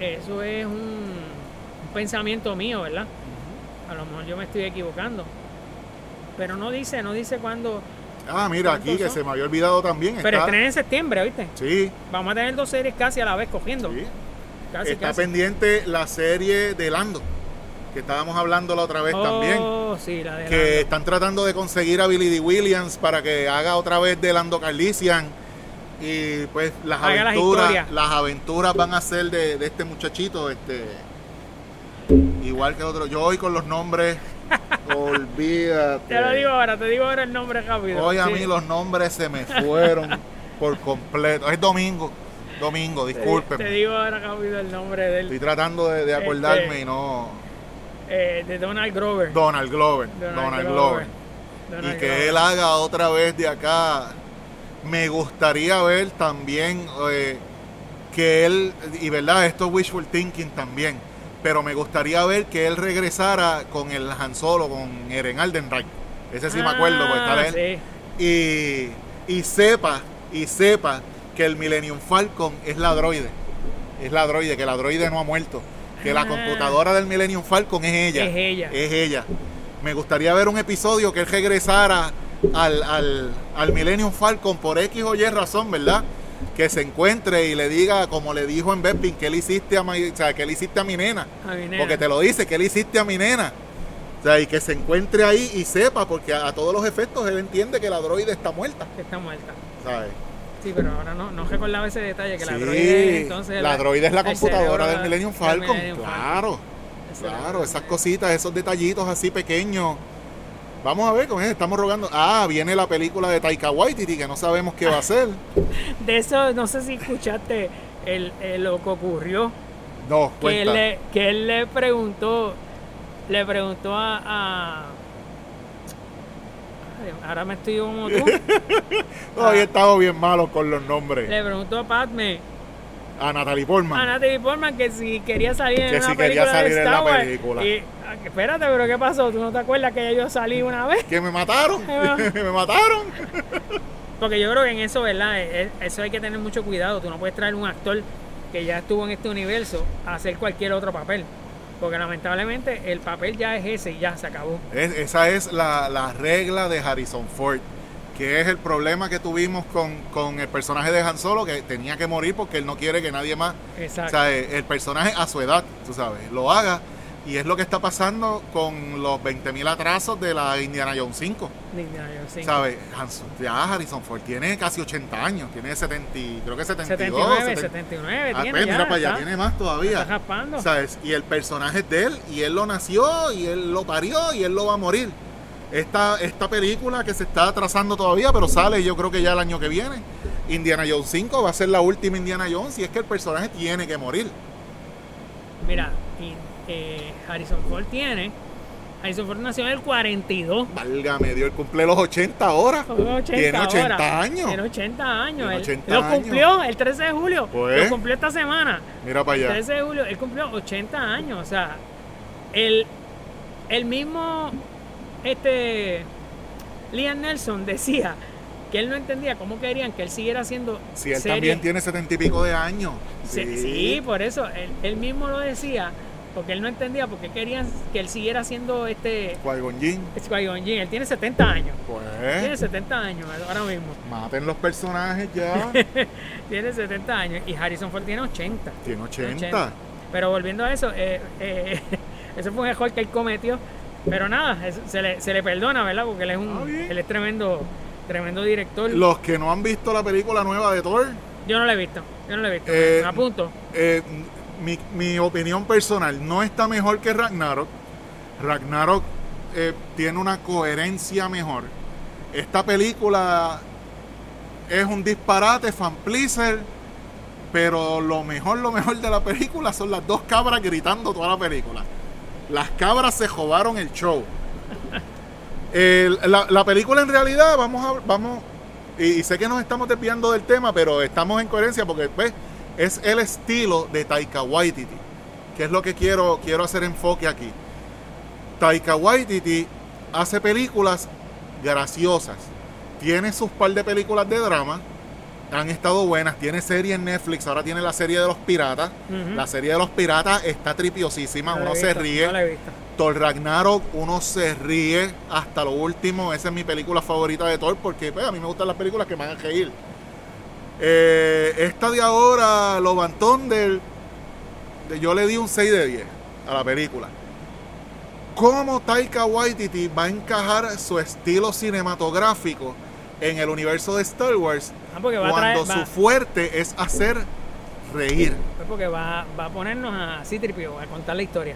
eso es un, un pensamiento mío, ¿verdad? A lo mejor yo me estoy equivocando, pero no dice, no dice cuándo, Ah, mira, aquí que ¿Cuántos se me había olvidado también. pero está, estrena en septiembre, ¿viste? Sí, Vamos a tener dos series casi a la vez cogiendo, sí. Casi, está casi. pendiente la serie de Lando, que estábamos hablando la otra vez también. Oh, sí, la de Que Lando. están tratando de conseguir a Billy D. Williams para que haga otra vez de Lando Carlisian. Y pues las Haga aventuras, las aventuras van a ser de, de este muchachito, este igual que el otro. Yo hoy con los nombres, olvídate. Te lo digo ahora, te digo ahora el nombre rápido. Hoy a Sí. mí los nombres se me fueron por completo. Es domingo, domingo, Te- disculpen. Te, digo ahora rápido el nombre Estoy tratando de, de acordarme Este- y no. eh, de Donald Grover. Donald Glover. Donald Donald, Glover. Glover. Donald y que Glover. él haga otra vez de acá. Me gustaría ver también eh, que él, y verdad, esto es wishful thinking también, pero me gustaría ver que él regresara con el Han Solo, con Eren Aldenreich. Ese sí me acuerdo, porque Ah, está él. sí. Y, y sepa, y sepa que el Millennium Falcon es la droide. Es la droide, que la droide no ha muerto. Que la Ah. computadora del Millennium Falcon es ella. Es ella. Es ella. Me gustaría ver un episodio que él regresara al, al, al Millennium Falcon por X o Y razón, ¿verdad? Que se encuentre y le diga, como le dijo en Bepin, que le hiciste a mi, o sea, que le hiciste a mi nena. A mi nena. Porque te lo dice, que le hiciste a mi nena. O sea, y que se encuentre ahí y sepa, porque a, a todos los efectos él entiende que la droide está muerta. Está muerta. ¿sabes? Sí, pero ahora no, no recordaba ese detalle, que la Sí, droide es, entonces... la droide es la computadora del Millennium del Falcon. Millennium claro, claro, esas cositas, esos detallitos así pequeños. Vamos a ver con él, estamos rogando. Ah, viene la película de Taika Waititi, que no sabemos qué va a hacer. De eso, no sé si escuchaste el, el- lo que ocurrió. No, Que él, le, que él le preguntó, le preguntó a... ahora me estoy como tú. Hoy he estado bien malo con los nombres. le preguntó a Padme, A Natalie a Portman. Natalie Portman, que si quería salir en Que una si quería película salir de en la Wars. película. Y, ah, espérate, pero ¿qué pasó? ¿Tú no te acuerdas que yo salí una vez? Que me mataron. Me mataron. Porque yo creo que en eso, ¿verdad? E- e- Eso hay que tener mucho cuidado. Tú no puedes traer un actor que ya estuvo en este universo a hacer cualquier otro papel. Porque lamentablemente el papel ya es ese y ya se acabó. Es- esa es la, la regla de Harrison Ford, que es el problema que tuvimos con, con el personaje de Han Solo, que tenía que morir porque él no quiere que nadie más, o Exacto. sea, eh, el personaje a su edad, tú sabes, lo haga. Y es lo que está pasando con los 20.000 atrasos de la Indiana Jones 5. Ni- ni- ni- sí. ¿Sabes? Hans- Ya Harrison Ford tiene casi 80 años, tiene 70, y- creo que 72. 79, 70. 79 Ah, tiene pues, ya, mira para allá, tiene más todavía. está raspando. ¿Sabes? Y el personaje es de él, y él lo nació, y él lo parió, y él lo va a morir. Esta, esta película que se está atrasando todavía, pero sale yo creo que ya el año que viene. Indiana Jones 5 va a ser la última Indiana Jones, y es que el personaje tiene que morir. Mira, y, eh, Harrison Ford tiene. Harrison Ford nació en el 42. Válgame Dios, cumple los 80 ahora. Tiene 80 Tiene 80 ahora. años. Tiene 80 años. Tiene Él 80 lo años. cumplió el 13 de julio. Pues. Lo cumplió esta semana. Mira para El allá. 13 de julio, él cumplió 80 años. O sea, el, el mismo este Liam Nelson decía que él no entendía cómo querían que él siguiera haciendo Si él series. también tiene 70 y pico de años. Sí, sí, por eso. Él, él mismo lo decía. Porque él no entendía por qué querían que él siguiera haciendo este Qui-Gon Jinn, Qui-Gon Jinn. Él tiene 70 años. Tiene pues, 70 años ahora mismo. maten los personajes ya. Tiene 70 años. Y Harrison Ford tiene 80. tiene 80. 80. Pero volviendo a eso, eh, eh, ese fue un error que él cometió. Pero nada, es- se le, se le perdona, ¿verdad? Porque él es un él es tremendo, tremendo director. Los que no han visto la película nueva de Thor, Yo no lo he visto. Yo no lo he visto. Eh, Me apunto. eh, mi, opinión personal, no está mejor que Ragnarok. Ragnarok eh, tiene una coherencia mejor. Esta película es un disparate, fan pleaser, pero lo mejor, lo mejor de la película son las dos cabras gritando toda la película. Las cabras se jodaron el show. La, la película en realidad, vamos a vamos, y, y sé que nos estamos desviando del tema, pero estamos en coherencia porque pues, es el estilo de Taika Waititi, que es lo que quiero, quiero hacer enfoque aquí. Taika Waititi hace películas graciosas, tiene sus par de películas de drama, han estado buenas, tiene serie en Netflix, ahora tiene la serie de los piratas, la serie de los piratas está tripiosísima, No uno se ríe. No. Thor Ragnarok, uno se ríe hasta lo último. Esa es mi película favorita de Thor porque pues, a mí me gustan las películas que me hagan reír. Eh, esta de ahora, de- yo le di un 6 de 10 a la película. ¿Cómo Taika Waititi va a encajar su estilo cinematográfico en el universo de Star Wars Ah, cuando traer. va- su fuerte es hacer reír? pues porque va, va a ponernos a Citripio a contar la historia.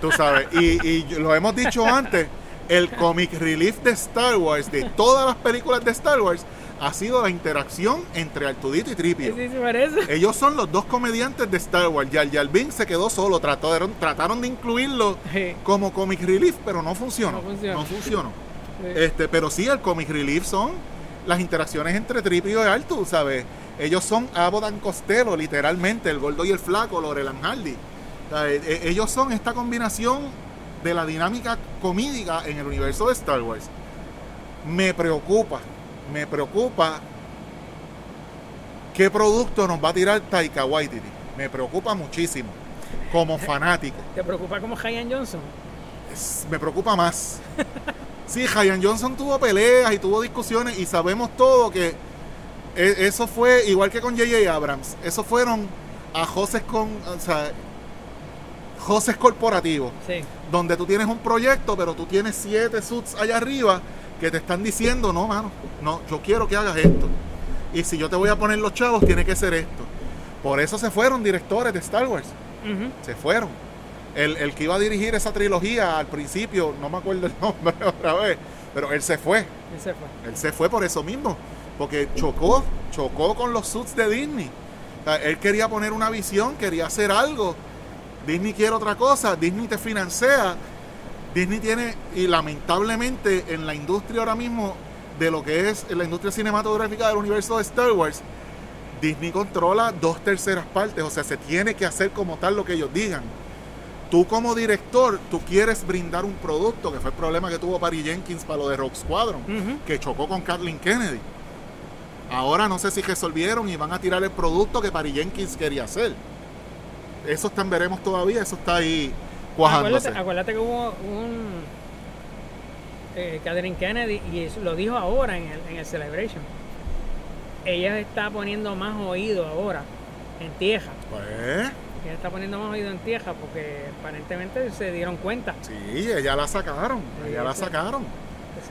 Tú sabes, y, y lo hemos dicho antes, el comic relief de Star Wars, de todas las películas de Star Wars, ha sido la interacción entre Artudito y Tripio. Sí, eso. Ellos son los dos comediantes de Star Wars. Jar Binks se quedó solo, trataron, trataron de incluirlo Sí. como comic relief, pero no funcionó. No funcionó. No funcionó. Sí. Este, pero sí, el comic relief son las interacciones entre Tripio y Artu, ¿sabes? Ellos son Abbott and Costello, literalmente, el gordo y el flaco, Laurel and Hardy. O sea, e- e- ellos son esta combinación de la dinámica comídica en el universo de Star Wars. Me preocupa, me preocupa qué producto nos va a tirar Taika Waititi. Me preocupa muchísimo, como fanático. ¿Te preocupa como Ryan Johnson? Es- me preocupa más. Sí, Ryan Johnson tuvo peleas y tuvo discusiones y sabemos todo que e- eso fue igual que con J.J. Abrams. Eso fueron a Joses con, o sea, Joses corporativos, Sí. donde tú tienes un proyecto, pero tú tienes siete suits allá arriba que te están diciendo, no, mano, no, yo quiero que hagas esto. Y si yo te voy a poner los chavos, tiene que ser esto. Por eso se fueron directores de Star Wars se fueron. El, el que iba a dirigir esa trilogía al principio, no me acuerdo el nombre otra vez, pero él se fue. Ese fue. Él se fue por eso mismo, porque chocó, chocó con los suits de Disney. O sea, él quería poner una visión, quería hacer algo. Disney quiere otra cosa, Disney te financia. Disney tiene, y lamentablemente en la industria ahora mismo, de lo que es la industria cinematográfica del universo de Star Wars, Disney controla dos terceras partes, o sea, se tiene que hacer como tal lo que ellos digan. Tú como director, tú quieres brindar un producto, que fue el problema que tuvo Patty Jenkins para lo de Rogue Squadron, que chocó con Kathleen Kennedy. Ahora no sé si resolvieron y van a tirar el producto que Patty Jenkins quería hacer. Eso está veremos todavía, eso está ahí cuajándose. Acuérdate, acuérdate que hubo un eh, Catherine Kennedy y eso lo dijo ahora en el, en el Celebration. Ella está poniendo más oído ahora en tierra. Pues, Ella está poniendo más oído en tierra porque aparentemente se dieron cuenta. sí, ella la sacaron, Sí, ella la sacaron.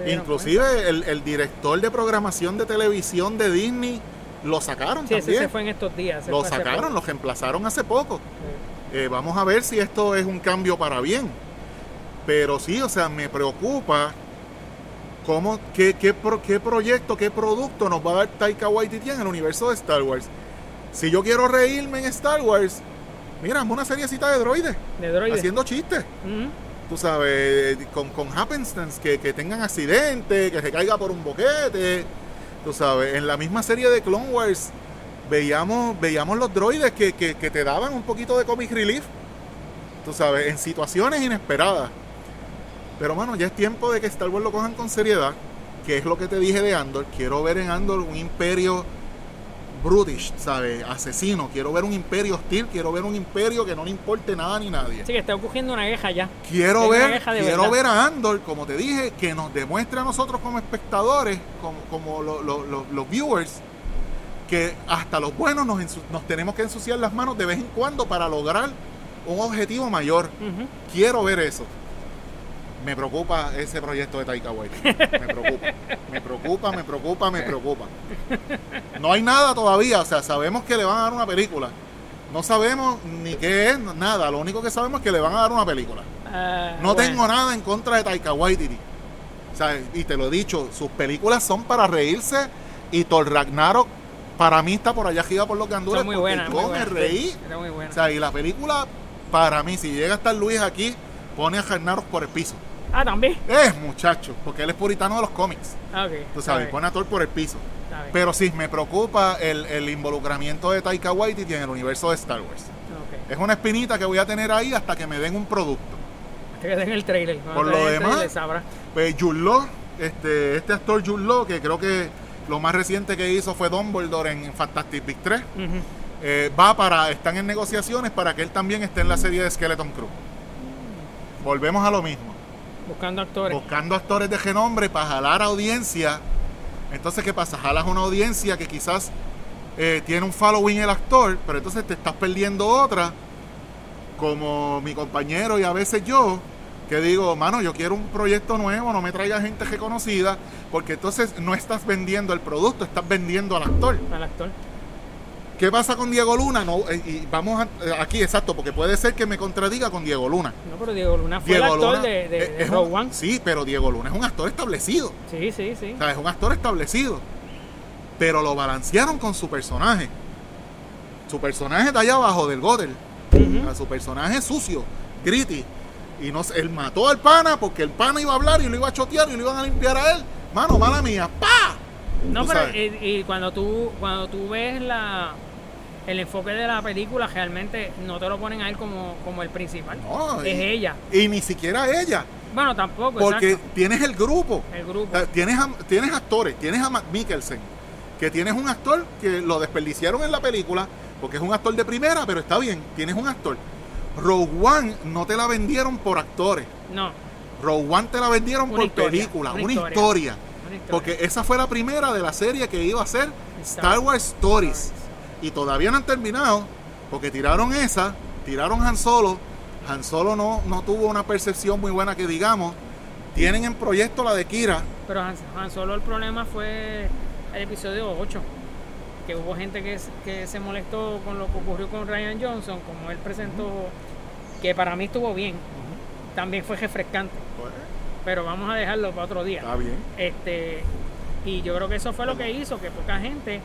Inclusive el, el director de programación de televisión de Disney lo sacaron. Sí, ese también. se fue en estos días. lo sacaron, lo reemplazaron hace poco. Sí. Eh, vamos a ver si esto es un cambio para bien. Pero sí, o sea, me preocupa cómo, qué, qué, pro- qué proyecto, qué producto nos va a dar Taika Waititi en el universo de Star Wars. Si yo quiero reírme en Star Wars, mira, hazme una seriecita de droides, De droides. haciendo chistes. Tú sabes, con, con happenstance, que, que tengan accidentes, que se caiga por un boquete. Tú sabes, en la misma serie de Clone Wars veíamos, veíamos los droides que, que- que te daban un poquito de comic relief. Tú sabes, en situaciones inesperadas. Pero mano, ya es tiempo de que Star Wars lo cojan con seriedad. Que es lo que te dije de Andor. Quiero ver en Andor un imperio brutish, ¿sabes? Asesino. Quiero ver un imperio hostil. Quiero ver un imperio que no le importe nada ni nadie. Sí, que está ocurriendo una queja ya. Quiero ver, quiero verdad. ver a Andor, como te dije, que nos demuestre a nosotros como espectadores, como, como lo- lo- lo- los viewers, que hasta los buenos nos, tenemos que ensuciar las manos de vez en cuando para lograr un objetivo mayor. Quiero ver eso. Me preocupa ese proyecto de Taika Waititi. Me preocupa. Me preocupa, me preocupa, me preocupa. No hay nada todavía. O sea, sabemos que le van a dar una película. No sabemos ni qué es, nada. Lo único que sabemos es que le van a dar una película. Ah, No bueno. tengo nada en contra de Taika Waititi. O sea, y te lo he dicho, sus películas son para reírse y Thor Ragnarok para mí está por allá arriba por los gandules Son muy buenas. yo muy me buenas, reí. Era muy buena. O sea, y la película para mí, si llega a estar Luis aquí, pone a Ragnarok por el piso. ah, también. Es muchacho, porque él es puritano de los cómics. Ah, ok. Tú está sabes, pone a Thor por el piso. está. Pero sí, me preocupa el, el involucramiento de Taika Waititi en el universo de Star Wars. Ok. Es una espinita que voy a tener ahí hasta que me den un producto. Hasta que den el trailer. Por lo demás, trailer. Pues Jude Law, este, este actor Jude Law, que creo que lo más reciente que hizo fue Dumbledore en Fantastic Beasts 3, Ujú. eh, va para, están en negociaciones para que él también esté en la serie de Skeleton Crew. Volvemos a lo mismo, Buscando actores. buscando actores de renombre para jalar audiencia. Entonces, ¿qué pasa? Jalas una audiencia que quizás eh, tiene un following el actor, pero entonces te estás perdiendo otra, como mi compañero y a veces yo, que digo, mano, yo quiero un proyecto nuevo, no me traiga gente reconocida, porque entonces no estás vendiendo el producto, estás vendiendo al actor. al actor. ¿Qué pasa con Diego Luna? No, eh, y vamos a- eh, aquí, exacto, porque puede ser que me contradiga con Diego Luna. No, pero Diego Luna fue Diego el actor Luna de, de, de Rogue One. Sí, pero Diego Luna es un actor establecido. Sí, sí, sí. O sea, es un actor establecido. Pero lo balancearon con su personaje. Su personaje está allá abajo del Godel. Ujú. O sea, su personaje es sucio, gritty. Y no, sé, él mató al pana porque el pana iba a hablar y lo iba a chotear y lo iban a limpiar a él. Mano, mala mía, ¡pa! No, pero sabes. y, y cuando tú cuando tú ves la el enfoque de la película realmente no te lo ponen a él como, como el principal. No, es y- ella. Y ni siquiera ella. Bueno, tampoco, Porque exacto. tienes el grupo. El grupo. sea, Tienes, a- tienes actores, tienes a Matt Mikkelsen, que tienes un actor que lo desperdiciaron en la película, porque es un actor de primera, pero está bien, tienes un actor. Rogue One no te la vendieron por actores, No, Rogue One te la vendieron Una por historia, película, una una, historia. Porque esa fue la primera de la serie que iba a ser Star Star Wars Stories. Y todavía no han terminado, porque tiraron esa, tiraron Han Solo. Han Solo no, no tuvo una percepción muy buena que digamos. Tienen en proyecto la de Kira, Pero Han, Han Solo el problema fue el episodio 8. Que hubo gente que, se molestó con lo que ocurrió con Ryan Johnson, como él presentó, que para mí estuvo bien. También fue refrescante. Pues, Pero vamos a dejarlo para otro día. está bien. Este, y yo creo que eso fue lo que hizo que poca gente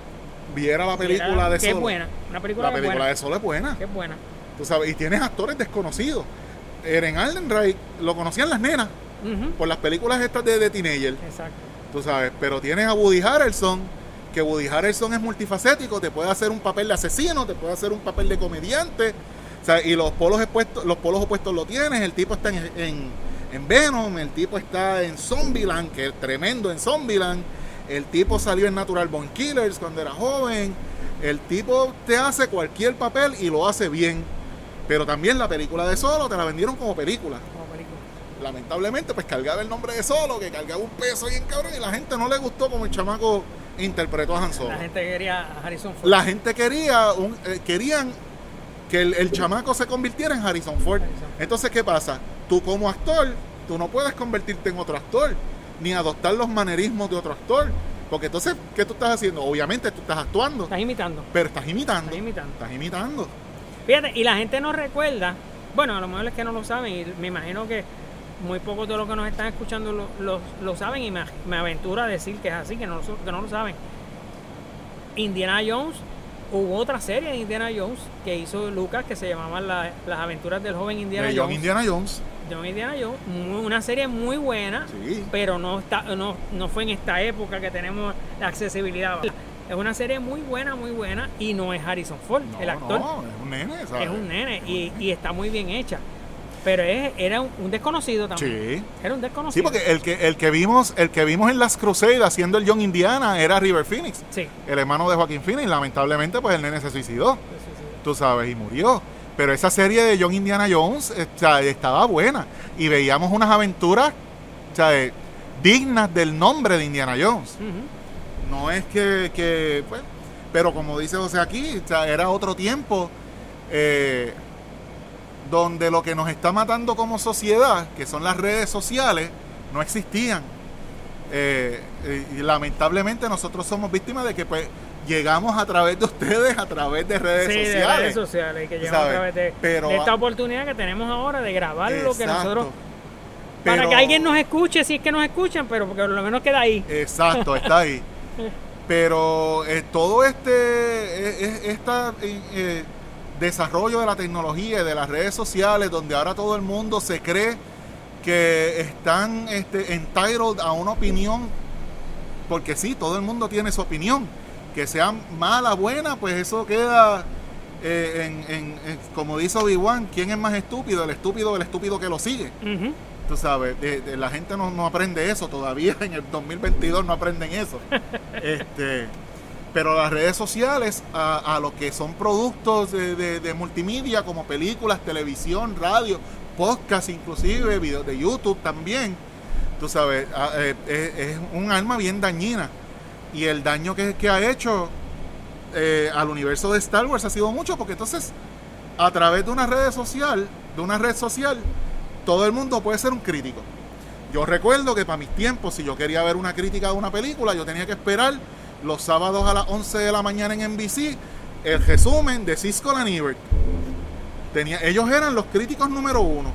Viera la película viera de que Solo. es buena. Una película La película buena. de Solo es buena. que es buena. Tú sabes, y tienes actores desconocidos. Eren Aldenreich lo conocían las nenas por las películas estas de, de Teenager. Exacto. Tú sabes, pero tienes a Woody Harrelson, que Woody Harrelson es multifacético, te puede hacer un papel de asesino, te puede hacer un papel de comediante. O sea, y los polos opuestos, los polos opuestos lo tienes, el tipo está en, en, en Venom, el tipo está en Zombieland, que es tremendo en Zombieland. El tipo salió en Natural Born Killers cuando era joven. El tipo te hace cualquier papel y lo hace bien. Pero también la película de Solo te la vendieron como película. Lamentablemente, pues cargaba el nombre de Solo, que cargaba un peso bien cabrón, y la gente no le gustó como el chamaco interpretó a Han Solo. La gente quería a Harrison Ford. La gente quería, un, eh, querían que el, el chamaco se convirtiera en Harrison Ford. Harrison. Entonces, ¿qué pasa? Tú como actor, tú no puedes convertirte en otro actor, ni adoptar los manerismos de otro actor. Porque entonces, ¿qué tú estás haciendo? Obviamente tú estás actuando, Estás imitando. pero estás imitando. Estás imitando. Estás imitando. Fíjate, y la gente no recuerda, bueno, a lo mejor es que no lo saben, y me imagino que muy pocos de los que nos están escuchando lo, lo- lo saben, y me, me aventuro a decir que es así, que no, que no lo saben. Indiana Jones, hubo otra serie de Indiana Jones que hizo Lucas que se llamaba La- Las aventuras del joven Indiana de John Jones. Indiana Jones. John Indiana Jones, muy- una serie muy buena, Sí. pero no, está, no, no fue en esta época que tenemos la accesibilidad. Es una serie muy buena, muy buena, y no es Harrison Ford, No, el actor. no, es un nene, ¿sabes? Es un nene y, y está muy bien hecha. Pero es, era un, desconocido también. Sí. Era un Sí, desconocido. porque el que, el que vimos, el que vimos en las Crusades haciendo el John Indiana era River Phoenix, Sí. el hermano de Joaquín Phoenix. Lamentablemente, pues el nene se suicidó. sí, sí, sí. tú sabes, y murió. Pero esa serie de John Indiana Jones eh, o sea, estaba buena y veíamos unas aventuras o sea, eh, dignas del nombre de Indiana Jones. No es que, que, pues, pero como dice José aquí, o sea, era otro tiempo eh, donde lo que nos está matando como sociedad, que son las redes sociales, no existían. Eh, eh, y lamentablemente nosotros somos víctimas de que pues llegamos a través de ustedes, a través de redes Sí, de sociales. redes sociales que llegamos a través de, Pero- de esta oportunidad que tenemos ahora de grabar lo que nosotros para Pero- que alguien nos escuche si es que nos escuchan pero porque por lo menos queda ahí Exacto, está ahí. Pero eh, todo este eh, esta, eh, desarrollo de la tecnología y de las redes sociales, donde ahora todo el mundo se cree que están este, entitled a una opinión, porque sí, todo el mundo tiene su opinión, que sea mala, buena, pues eso queda eh, en, en- en- como dice Obi-Wan, ¿quién es más estúpido? El estúpido o el estúpido que lo sigue. Ujú. Tú sabes, de- de- la gente no, no aprende eso todavía, en el 2022 no aprenden eso. este, pero las redes sociales, a, lo que son productos de, de- multimedia como películas, televisión, radio, podcast inclusive, videos de YouTube también, tú sabes, a- eh, es, un arma bien dañina. Y el daño que, que ha hecho eh, al universo de Star Wars ha sido mucho, porque entonces a través de una red social, de una red social, todo el mundo puede ser un crítico. Yo recuerdo que para mis tiempos, si yo quería ver una crítica de una película, yo tenía que esperar los sábados a las 11 de la mañana en NBC el resumen de Cisco Ebert. Tenía, ellos eran los críticos número uno.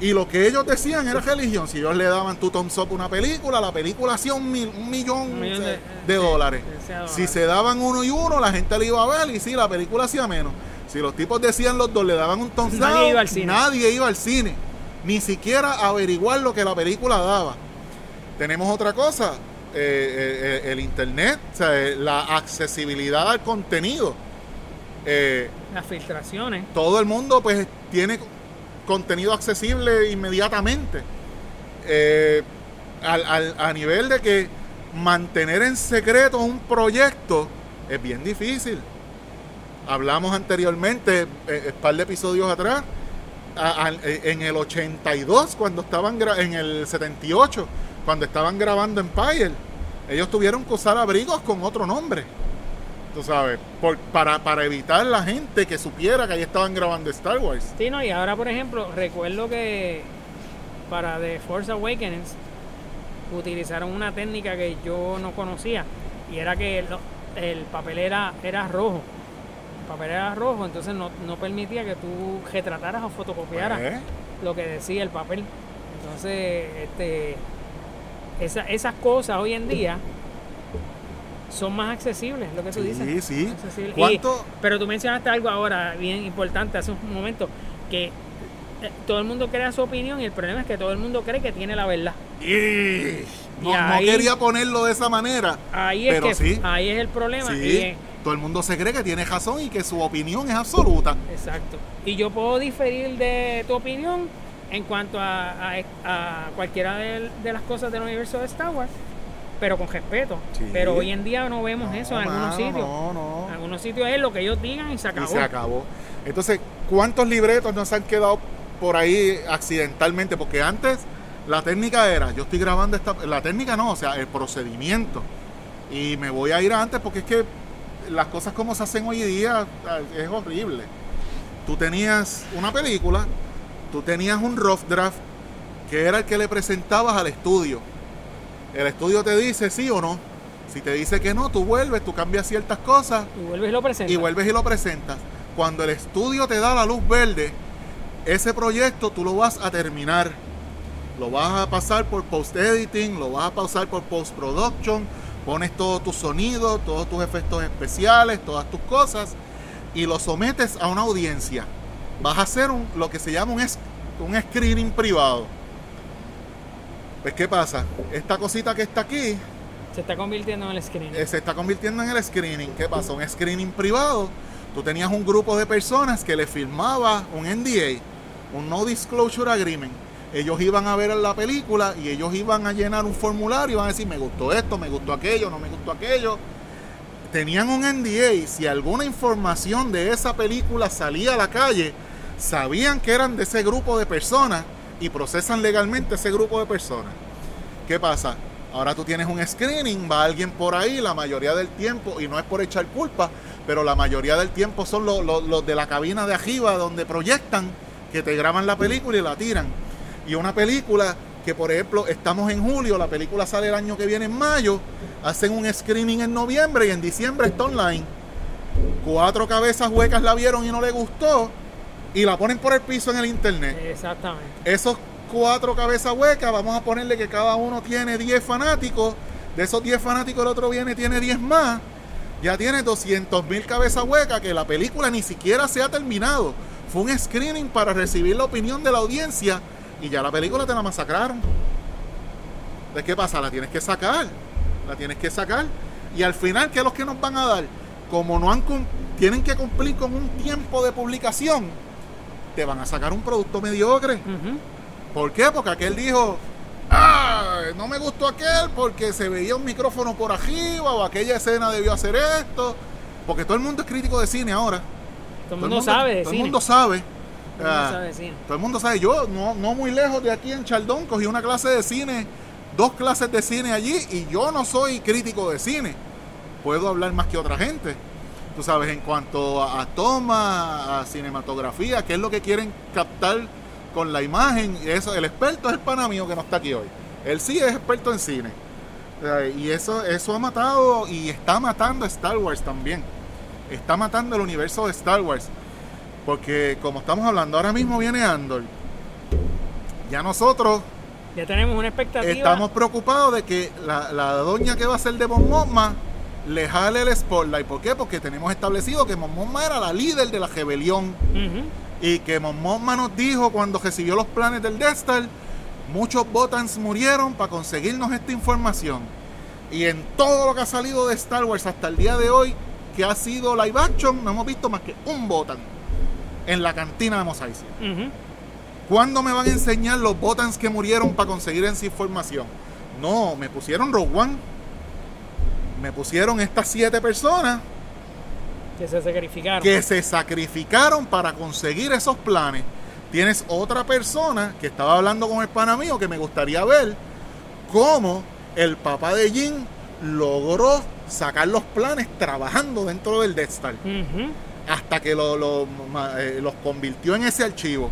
Y lo que ellos decían era religión. Si ellos le daban tu thumbs up una película, la película hacía un, mil- un millón, Un millón de, de- de sí, dólares. Si se daban uno y uno, la gente le iba a ver y sí, la película hacía menos. Si los tipos decían los dos, le daban un thumbs Nadie down, iba al cine. nadie iba al cine. Ni siquiera averiguar lo que la película daba. Tenemos otra cosa, eh, eh, eh, el internet, o sea, la accesibilidad al contenido. Eh, las filtraciones todo el mundo pues tiene contenido accesible inmediatamente. Al- al- a nivel de que mantener en secreto un proyecto es bien difícil. Hablamos anteriormente, un par de episodios atrás, a- eh, en el 82, cuando estaban en el 78, cuando estaban grabando Empire, ellos tuvieron que usar abrigos con otro nombre. Tú sabes, por- para, para evitar la gente que supiera que ahí estaban grabando Star Wars. Sí, no, y ahora, por ejemplo, recuerdo que para The Force Awakens utilizaron una técnica que yo no conocía y era que el papel era, era rojo. El papel era rojo, entonces no, no permitía que tú retrataras o fotocopiaras Pues, lo que decía el papel. Entonces, este, esa- esas cosas hoy en día son más accesibles, lo que tú Sí, dices. sí. Y- ¿Cuánto? pero tú mencionaste algo ahora bien importante hace un momento, que eh, todo el mundo crea su opinión y el problema es que todo el mundo cree que tiene la verdad. Y- No, Y no ahí- quería ponerlo de esa manera. Ahí es Pero que sí. ahí es el problema. Sí, es- todo el mundo se cree que tiene razón y que su opinión es absoluta. exacto. Y yo puedo diferir de tu opinión en cuanto a, a- a cualquiera de, de las cosas del universo de Star Wars, pero con respeto. Sí. Pero hoy en día no vemos eso en No, algunos sitios. No, no. En algunos sitios es lo que ellos digan y se acabó. Y se acabó. Entonces, ¿cuántos libretos nos han quedado por ahí accidentalmente? Porque antes la técnica era, yo estoy grabando esta, la técnica no, o sea, el procedimiento. Y me voy a ir antes porque es que las cosas como se hacen hoy día es horrible. Tú tenías una película, tú tenías un rough draft que era el que le presentabas al estudio. El estudio te dice sí o no. Si te dice que no, tú vuelves, tú cambias ciertas cosas Y vuelves y lo presentas. y vuelves y lo presentas. Cuando el estudio te da la luz verde, ese proyecto tú lo vas a terminar. Lo vas a pasar por post-editing, lo vas a pasar por post-production, pones todos tus sonidos, todos tus efectos especiales, todas tus cosas y lo sometes a una audiencia. Vas a hacer un- lo que se llama un, un screening privado. Pues, ¿qué pasa? Esta cosita que está aquí, Se está convirtiendo en el screen. eh, se está convirtiendo en el screening. ¿Qué pasa? Un screening privado. Tú tenías un grupo de personas que le firmaba un NDA, un No Disclosure Agreement. Ellos iban a ver la película y ellos iban a llenar un formulario y iban a decir, me gustó esto, me gustó aquello, no me gustó aquello. Tenían un NDA si alguna información de esa película salía a la calle, sabían que eran de ese grupo de personas y procesan legalmente ese grupo de personas. ¿Qué pasa? Ahora tú tienes un screening, va alguien por ahí, la mayoría del tiempo, y no es por echar culpa, pero la mayoría del tiempo son los, los- de la cabina de arriba donde proyectan, que te graban la película y la tiran. Y una película que, por ejemplo, estamos en julio, la película sale el año que viene en mayo, hacen un screening en noviembre y en diciembre está online. Cuatro cabezas huecas la vieron y no le gustó, y la ponen por el piso en el internet Exactamente. esos cuatro cabezas huecas, vamos a ponerle que cada uno tiene 10 fanáticos. De esos 10 fanáticos, el otro viene tiene 10 más. Ya tiene 200 mil cabezas huecas que la película ni siquiera se ha terminado. Fue un screening para recibir la opinión de la audiencia y ya la película te la masacraron. Entonces, ¿qué pasa? La tienes que sacar. La tienes que sacar. Y al final, ¿qué es lo que nos van a dar? Como no han tienen que cumplir con un tiempo de publicación, te van a sacar un producto mediocre. ¿Por qué? Porque aquel dijo, ah, no me gustó aquel porque se veía un micrófono por arriba o aquella escena debió hacer esto. Porque todo el mundo es crítico de cine ahora. Todo el mundo sabe de Todo cine. el mundo sabe. Todo el mundo Ah, sabe de cine. todo el mundo sabe. Yo, no, no muy lejos de aquí en Chaldón, cogí una clase de cine, dos clases de cine allí, y yo no soy crítico de cine. Puedo hablar más que otra gente. Tú sabes, en cuanto a, a toma, a cinematografía, qué es lo que quieren captar con la imagen. Eso, el experto es el pana mío que no está aquí hoy. Él sí es experto en cine. Y eso, eso ha matado y está matando a Star Wars también. Está matando el universo de Star Wars. Porque como estamos hablando, ahora mismo viene Andor. Ya nosotros Ya tenemos una expectativa. estamos preocupados de que la, la doña que va a ser de Mon Mothma le jale el spotlight. ¿Por qué? Porque tenemos establecido que Mon Mothma era la líder de la rebelión. Y que Mon Mothma nos dijo cuando recibió los planes del Death Star, muchos Botans murieron para conseguirnos esta información. Y en todo lo que ha salido de Star Wars hasta el día de hoy, que ha sido live action, no hemos visto más que un Botan en la cantina de Mos Eisley. ¿Cuándo me van a enseñar los Botans que murieron para conseguir esa información? No, me pusieron Rogue One. Me pusieron estas siete personas Que se sacrificaron. que se sacrificaron para conseguir esos planes. Tienes otra persona que estaba hablando con el pana mío que me gustaría ver cómo el papá de Jin logró sacar los planes trabajando dentro del Death Star hasta que lo- eh, los convirtió en ese archivo.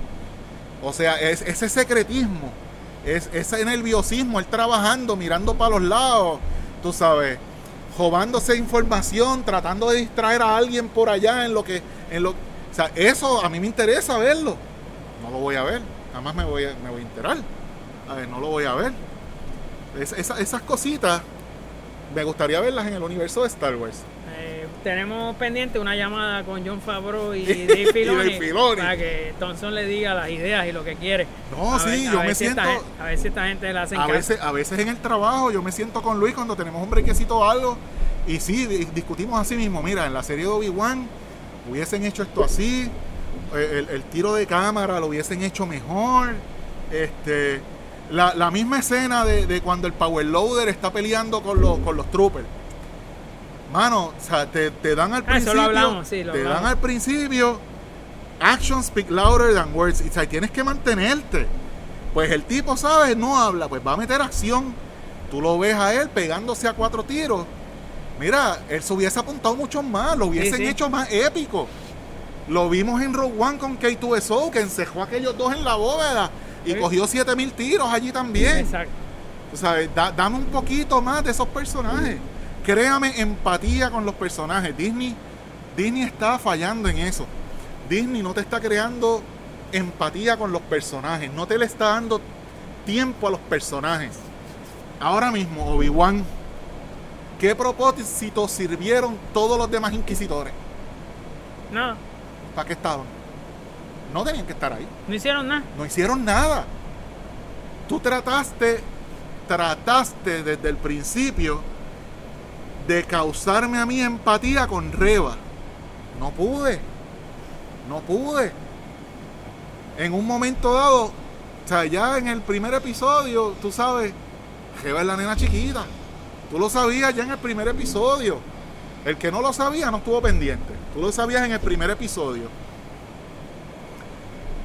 O sea, es ese secretismo, es ese nerviosismo, él trabajando, mirando para los lados, tú sabes, robándose información, tratando de distraer a alguien por allá en lo que, en lo, o sea, eso a mí me interesa verlo. No lo voy a ver, jamás me voy a, me voy a enterar. A ver, no lo voy a ver. Es- esa- esas cositas me gustaría verlas en el universo de Star Wars. Tenemos pendiente una llamada con John Favreau y Dave Filoni, Filoni. para que Thompson le diga las ideas y lo que quiere. No, A sí, ver- yo me si siento- a ver si esta gente la hace A veces, a veces en el trabajo yo me siento con Luis cuando tenemos un brequecito o algo y sí, di- discutimos así mismo. Mira, en la serie de Obi-Wan hubiesen hecho esto así, eh, el, el tiro de cámara lo hubiesen hecho mejor. Este, La, la misma escena de, de cuando el Power Loader está peleando con los, con los troopers. Mano, o sea, te, te dan al Ah, eso principio. lo hablamos, sí, lo te dan al principio. Actions speak louder than words. O sea, tienes que mantenerte. Pues el tipo, ¿sabes? No habla, pues va a meter acción. Tú lo ves a él pegándose a cuatro tiros. Mira, él se hubiese apuntado mucho más, lo hubiesen sí. hecho más épico. Lo vimos en Rogue One con K2SO, que encejó a aquellos dos en la bóveda y Sí. cogió 7000 tiros allí también. Exacto. Sabes, da- dame un poquito más de esos personajes. Créame empatía con los personajes. Disney, Disney está fallando en eso. Disney no te está creando empatía con los personajes. No te le está dando tiempo a los personajes. Ahora mismo, Obi-Wan, ¿qué propósito sirvieron todos los demás inquisidores? No, ¿Para qué estaban? No tenían que estar ahí. no hicieron nada. No hicieron nada. Tú trataste, trataste desde el principio de causarme a mí empatía con Reba. No pude. No pude. En un momento dado, o sea, ya en el primer episodio, tú sabes, Reba es la nena chiquita. Tú lo sabías ya en el primer episodio. El que no lo sabía no estuvo pendiente. Tú lo sabías en el primer episodio.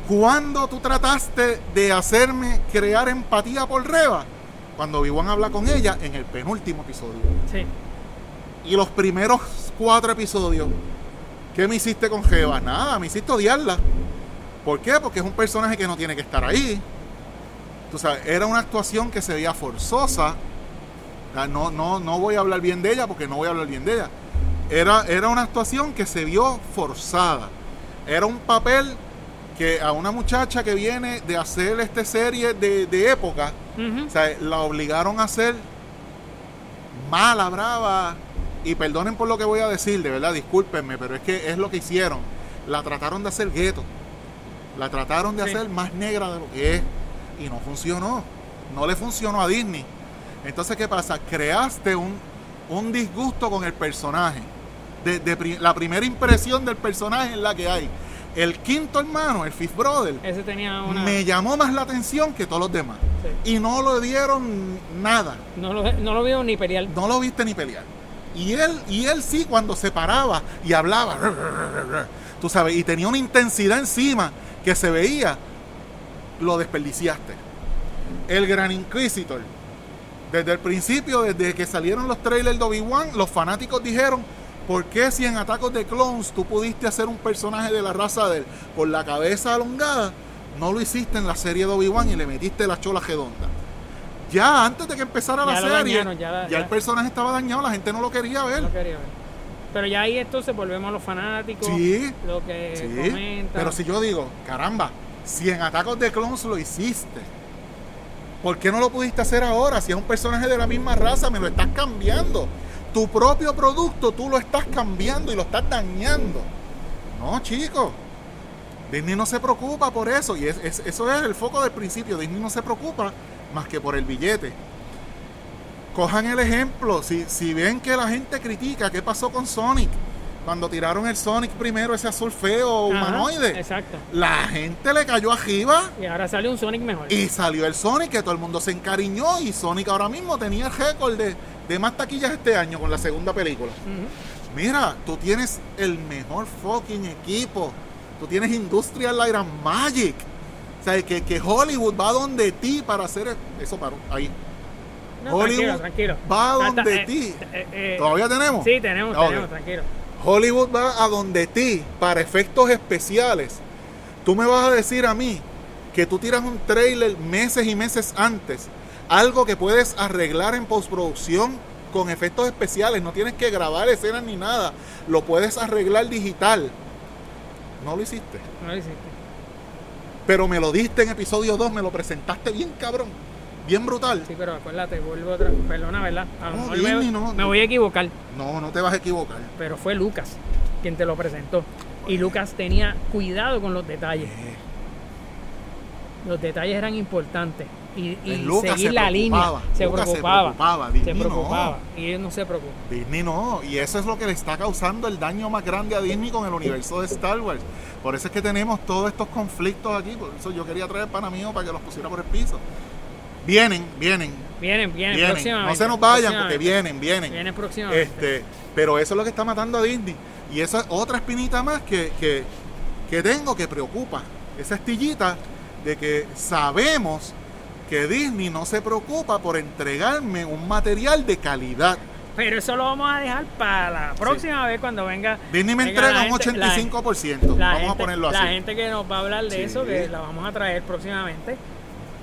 Cuando tú trataste de hacerme crear empatía por Reba, cuando Obi-Wan habla con ella en el penúltimo episodio. Sí. Y los primeros cuatro episodios, ¿qué me hiciste con Reba? Nada, me hiciste odiarla. ¿Por qué? Porque es un personaje que no tiene que estar ahí. Tú sabes, era una actuación que se veía forzosa. No, no, no voy a hablar bien de ella porque no voy a hablar bien de ella. Era, era una actuación que se vio forzada. Era un papel que a una muchacha que viene de hacer esta serie de, de época, o sea, la obligaron a hacer mala, brava. Y perdonen por lo que voy a decir, de verdad, discúlpenme, pero es que es lo que hicieron. La trataron de hacer gueto. La trataron de Sí. hacer más negra de lo que es. Y no funcionó. No le funcionó a Disney. Entonces, ¿qué pasa? Creaste un, un disgusto con el personaje. De, de pri- la primera impresión del personaje es la que hay. El quinto hermano, el Fifth Brother, Ese tenía una. me llamó más la atención que todos los demás. Sí. Y no le dieron nada. No, lo, no lo vio ni pelear. No lo viste ni pelear. Y él, y él sí, cuando se paraba y hablaba, tú sabes, y tenía una intensidad encima que se veía, lo desperdiciaste. El Gran Inquisitor, desde el principio, desde que salieron los trailers de Obi-Wan, los fanáticos dijeron, ¿por qué si en Atacos de Clones tú pudiste hacer un personaje de la raza de él por la cabeza alongada, no lo hiciste en la serie de Obi-Wan y le metiste la chola redonda? Ya antes de que empezara la Ya serie, dañaron, ya la- ya ya- el personaje estaba dañado, la gente no lo quería ver. No quería ver. Pero ya ahí entonces volvemos a los fanáticos. Sí, Lo que Sí, comentan. pero si yo digo, caramba, si en Atacos de Clones lo hiciste, ¿por qué no lo pudiste hacer ahora? Si es un personaje de la misma raza, me lo estás cambiando. Tu propio producto tú lo estás cambiando y lo estás dañando. No, chicos. Disney no se preocupa por eso. Y es- es- eso es el foco del principio. Disney no se preocupa más que por el billete. Cojan el ejemplo. Si, si ven que la gente critica, ¿qué pasó con Sonic? Cuando tiraron el Sonic primero, ese azul feo Ajá, humanoide. Exacto. La gente le cayó arriba Y ahora sale un Sonic mejor. y salió el Sonic que todo el mundo se encariñó y Sonic ahora mismo tenía el récord de, de más taquillas este año con la segunda película. Mira, tú tienes el mejor fucking equipo. Tú tienes Industrial Light and Magic. O sea, que, que Hollywood va donde ti para hacer... e- Eso paró, ahí. No, Hollywood tranquilo, tranquilo. va Hasta- donde eh, ti. eh, eh, ¿Todavía tenemos? Sí, tenemos, Ok. tenemos, tranquilo. Hollywood va a donde ti para efectos especiales. Tú me vas a decir a mí que tú tiras un trailer meses y meses antes, algo que puedes arreglar en postproducción con efectos especiales, no tienes que grabar escenas ni nada, lo puedes arreglar digital. No lo hiciste, No lo hiciste. Pero me lo diste en episodio 2, me lo presentaste bien cabrón, bien brutal. Sí, pero acuérdate, vuelvo otra Perdona, ¿verdad? A lo No, mejor Disney, me, no, me voy a equivocar, No, no te vas a equivocar. pero fue Lucas quien te lo presentó. Y Lucas tenía cuidado con los detalles. Eh, Los detalles eran importantes. Y, y Lucas seguir se la línea. preocupaba. Se Lucas se preocupaba. preocupaba, Se Disney no. preocupaba. Y ellos no se preocupan. Disney no, y eso es lo que le está causando el daño más grande a Disney con el universo de Star Wars. Por eso es que tenemos todos estos conflictos aquí, por eso yo quería traer pana mío para que los pusiera por el piso. Vienen, vienen, Vienen, vienen, vienen. próximamente. No se nos vayan porque vienen, vienen. Vienen próximamente. Este, pero eso es lo que está matando a Disney. Y esa es otra espinita más que, que, que tengo que preocupa. Esa estillita de que sabemos que Disney no se preocupa por entregarme un material de calidad. Pero eso lo vamos a dejar para la próxima vez cuando venga. Disney me venga entrega un gente- la- 85%. la Vamos a gente- ponerlo así. La gente que nos va a hablar de Sí. eso, que la vamos a traer próximamente.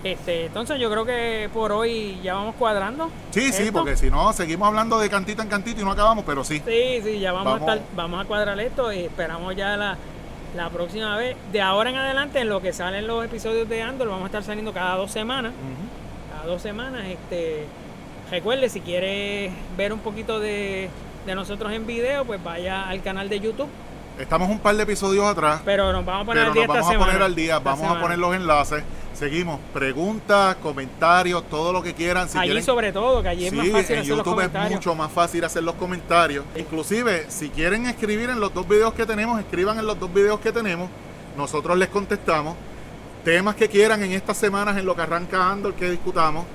Este, entonces yo creo que por hoy ya vamos cuadrando. Sí, sí, esto. porque si no, seguimos hablando de cantito en cantito y no acabamos, pero sí. Sí, sí, ya vamos, Vamos. a estar, vamos a cuadrar esto y esperamos ya la, la próxima vez. De ahora en adelante, en lo que salen los episodios de Andor, vamos a estar saliendo cada dos semanas. Cada dos semanas. Este, recuerde, si quiere ver un poquito de, de nosotros en video, pues vaya al canal de YouTube. Estamos un par de episodios atrás, Pero nos vamos a poner al día nos esta vamos a semana. poner al día, vamos a poner los enlaces. Seguimos, preguntas, comentarios, todo lo que quieran. Si allí quieren, sobre todo, que allí es Sí, más fácil en hacer los YouTube es comentarios. mucho más fácil hacer los comentarios. Inclusive, si quieren escribir en los dos videos que tenemos, escriban en los dos videos que tenemos. Nosotros les contestamos. Temas que quieran en estas semanas en lo que arranca Andor que discutamos,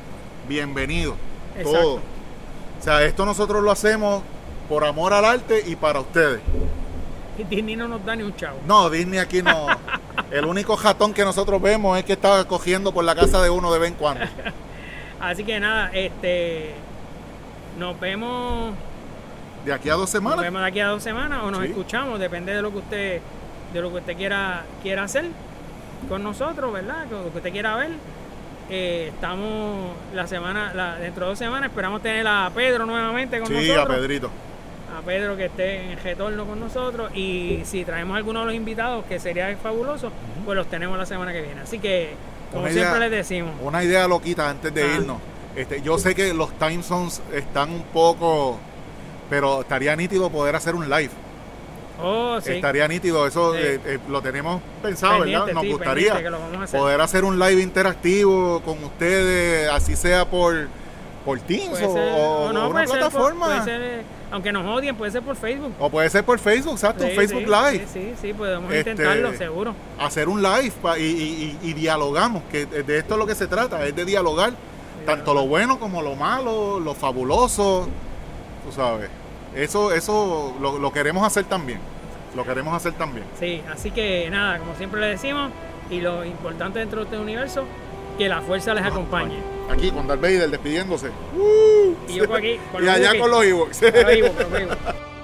bienvenido. Exacto. Todo. O sea, esto nosotros lo hacemos por amor al arte y para ustedes. Disney no nos da ni un chavo. No, Disney aquí no. El único jatón que nosotros vemos es que está cogiendo por la casa de uno de vez en cuando. Así que nada, este nos vemos, De aquí a dos nos semanas. vemos de aquí a dos semanas o nos Sí. escuchamos, depende de lo que usted, de lo que usted quiera, quiera hacer con nosotros, ¿verdad? Con lo que usted quiera ver. Eh, estamos la semana, la- dentro de dos semanas esperamos tener a Pedro nuevamente con Sí, nosotros. a Pedrito. A Pedro que esté en retorno con nosotros y si traemos alguno de los invitados que sería fabuloso, pues los tenemos la semana que viene. Así que, como Una siempre idea- les decimos, Una idea loquita antes de Ah. irnos. Este, yo sé que los time zones están un poco, pero estaría nítido poder hacer un live. oh, sí, Estaría nítido, eso Sí. eh, eh, lo tenemos pensado, pendiente, ¿verdad? Nos sí, gustaría hacer. poder hacer un live interactivo con ustedes, así sea por, por Teams o, ser- o o no, una por- plataforma. puede ser, aunque nos odien, puede ser por Facebook. O puede ser por Facebook, exacto, Sí, Facebook sí, Live. Sí, sí, sí, podemos Este, intentarlo, seguro. Hacer un live pa- y, y- y- y dialogamos, que de esto es lo que se trata, es de dialogar. Tanto lo bueno como lo malo, lo fabuloso, tú sabes. Eso, eso lo, lo queremos hacer también. Lo queremos hacer también. Sí, así que nada, como siempre le decimos, y lo importante dentro de este universo, que la fuerza les acompañe. Aquí con Darth Vader despidiéndose. Y yo por aquí, y allá con los Ewoks. Con los Ewoks, con los Ewoks.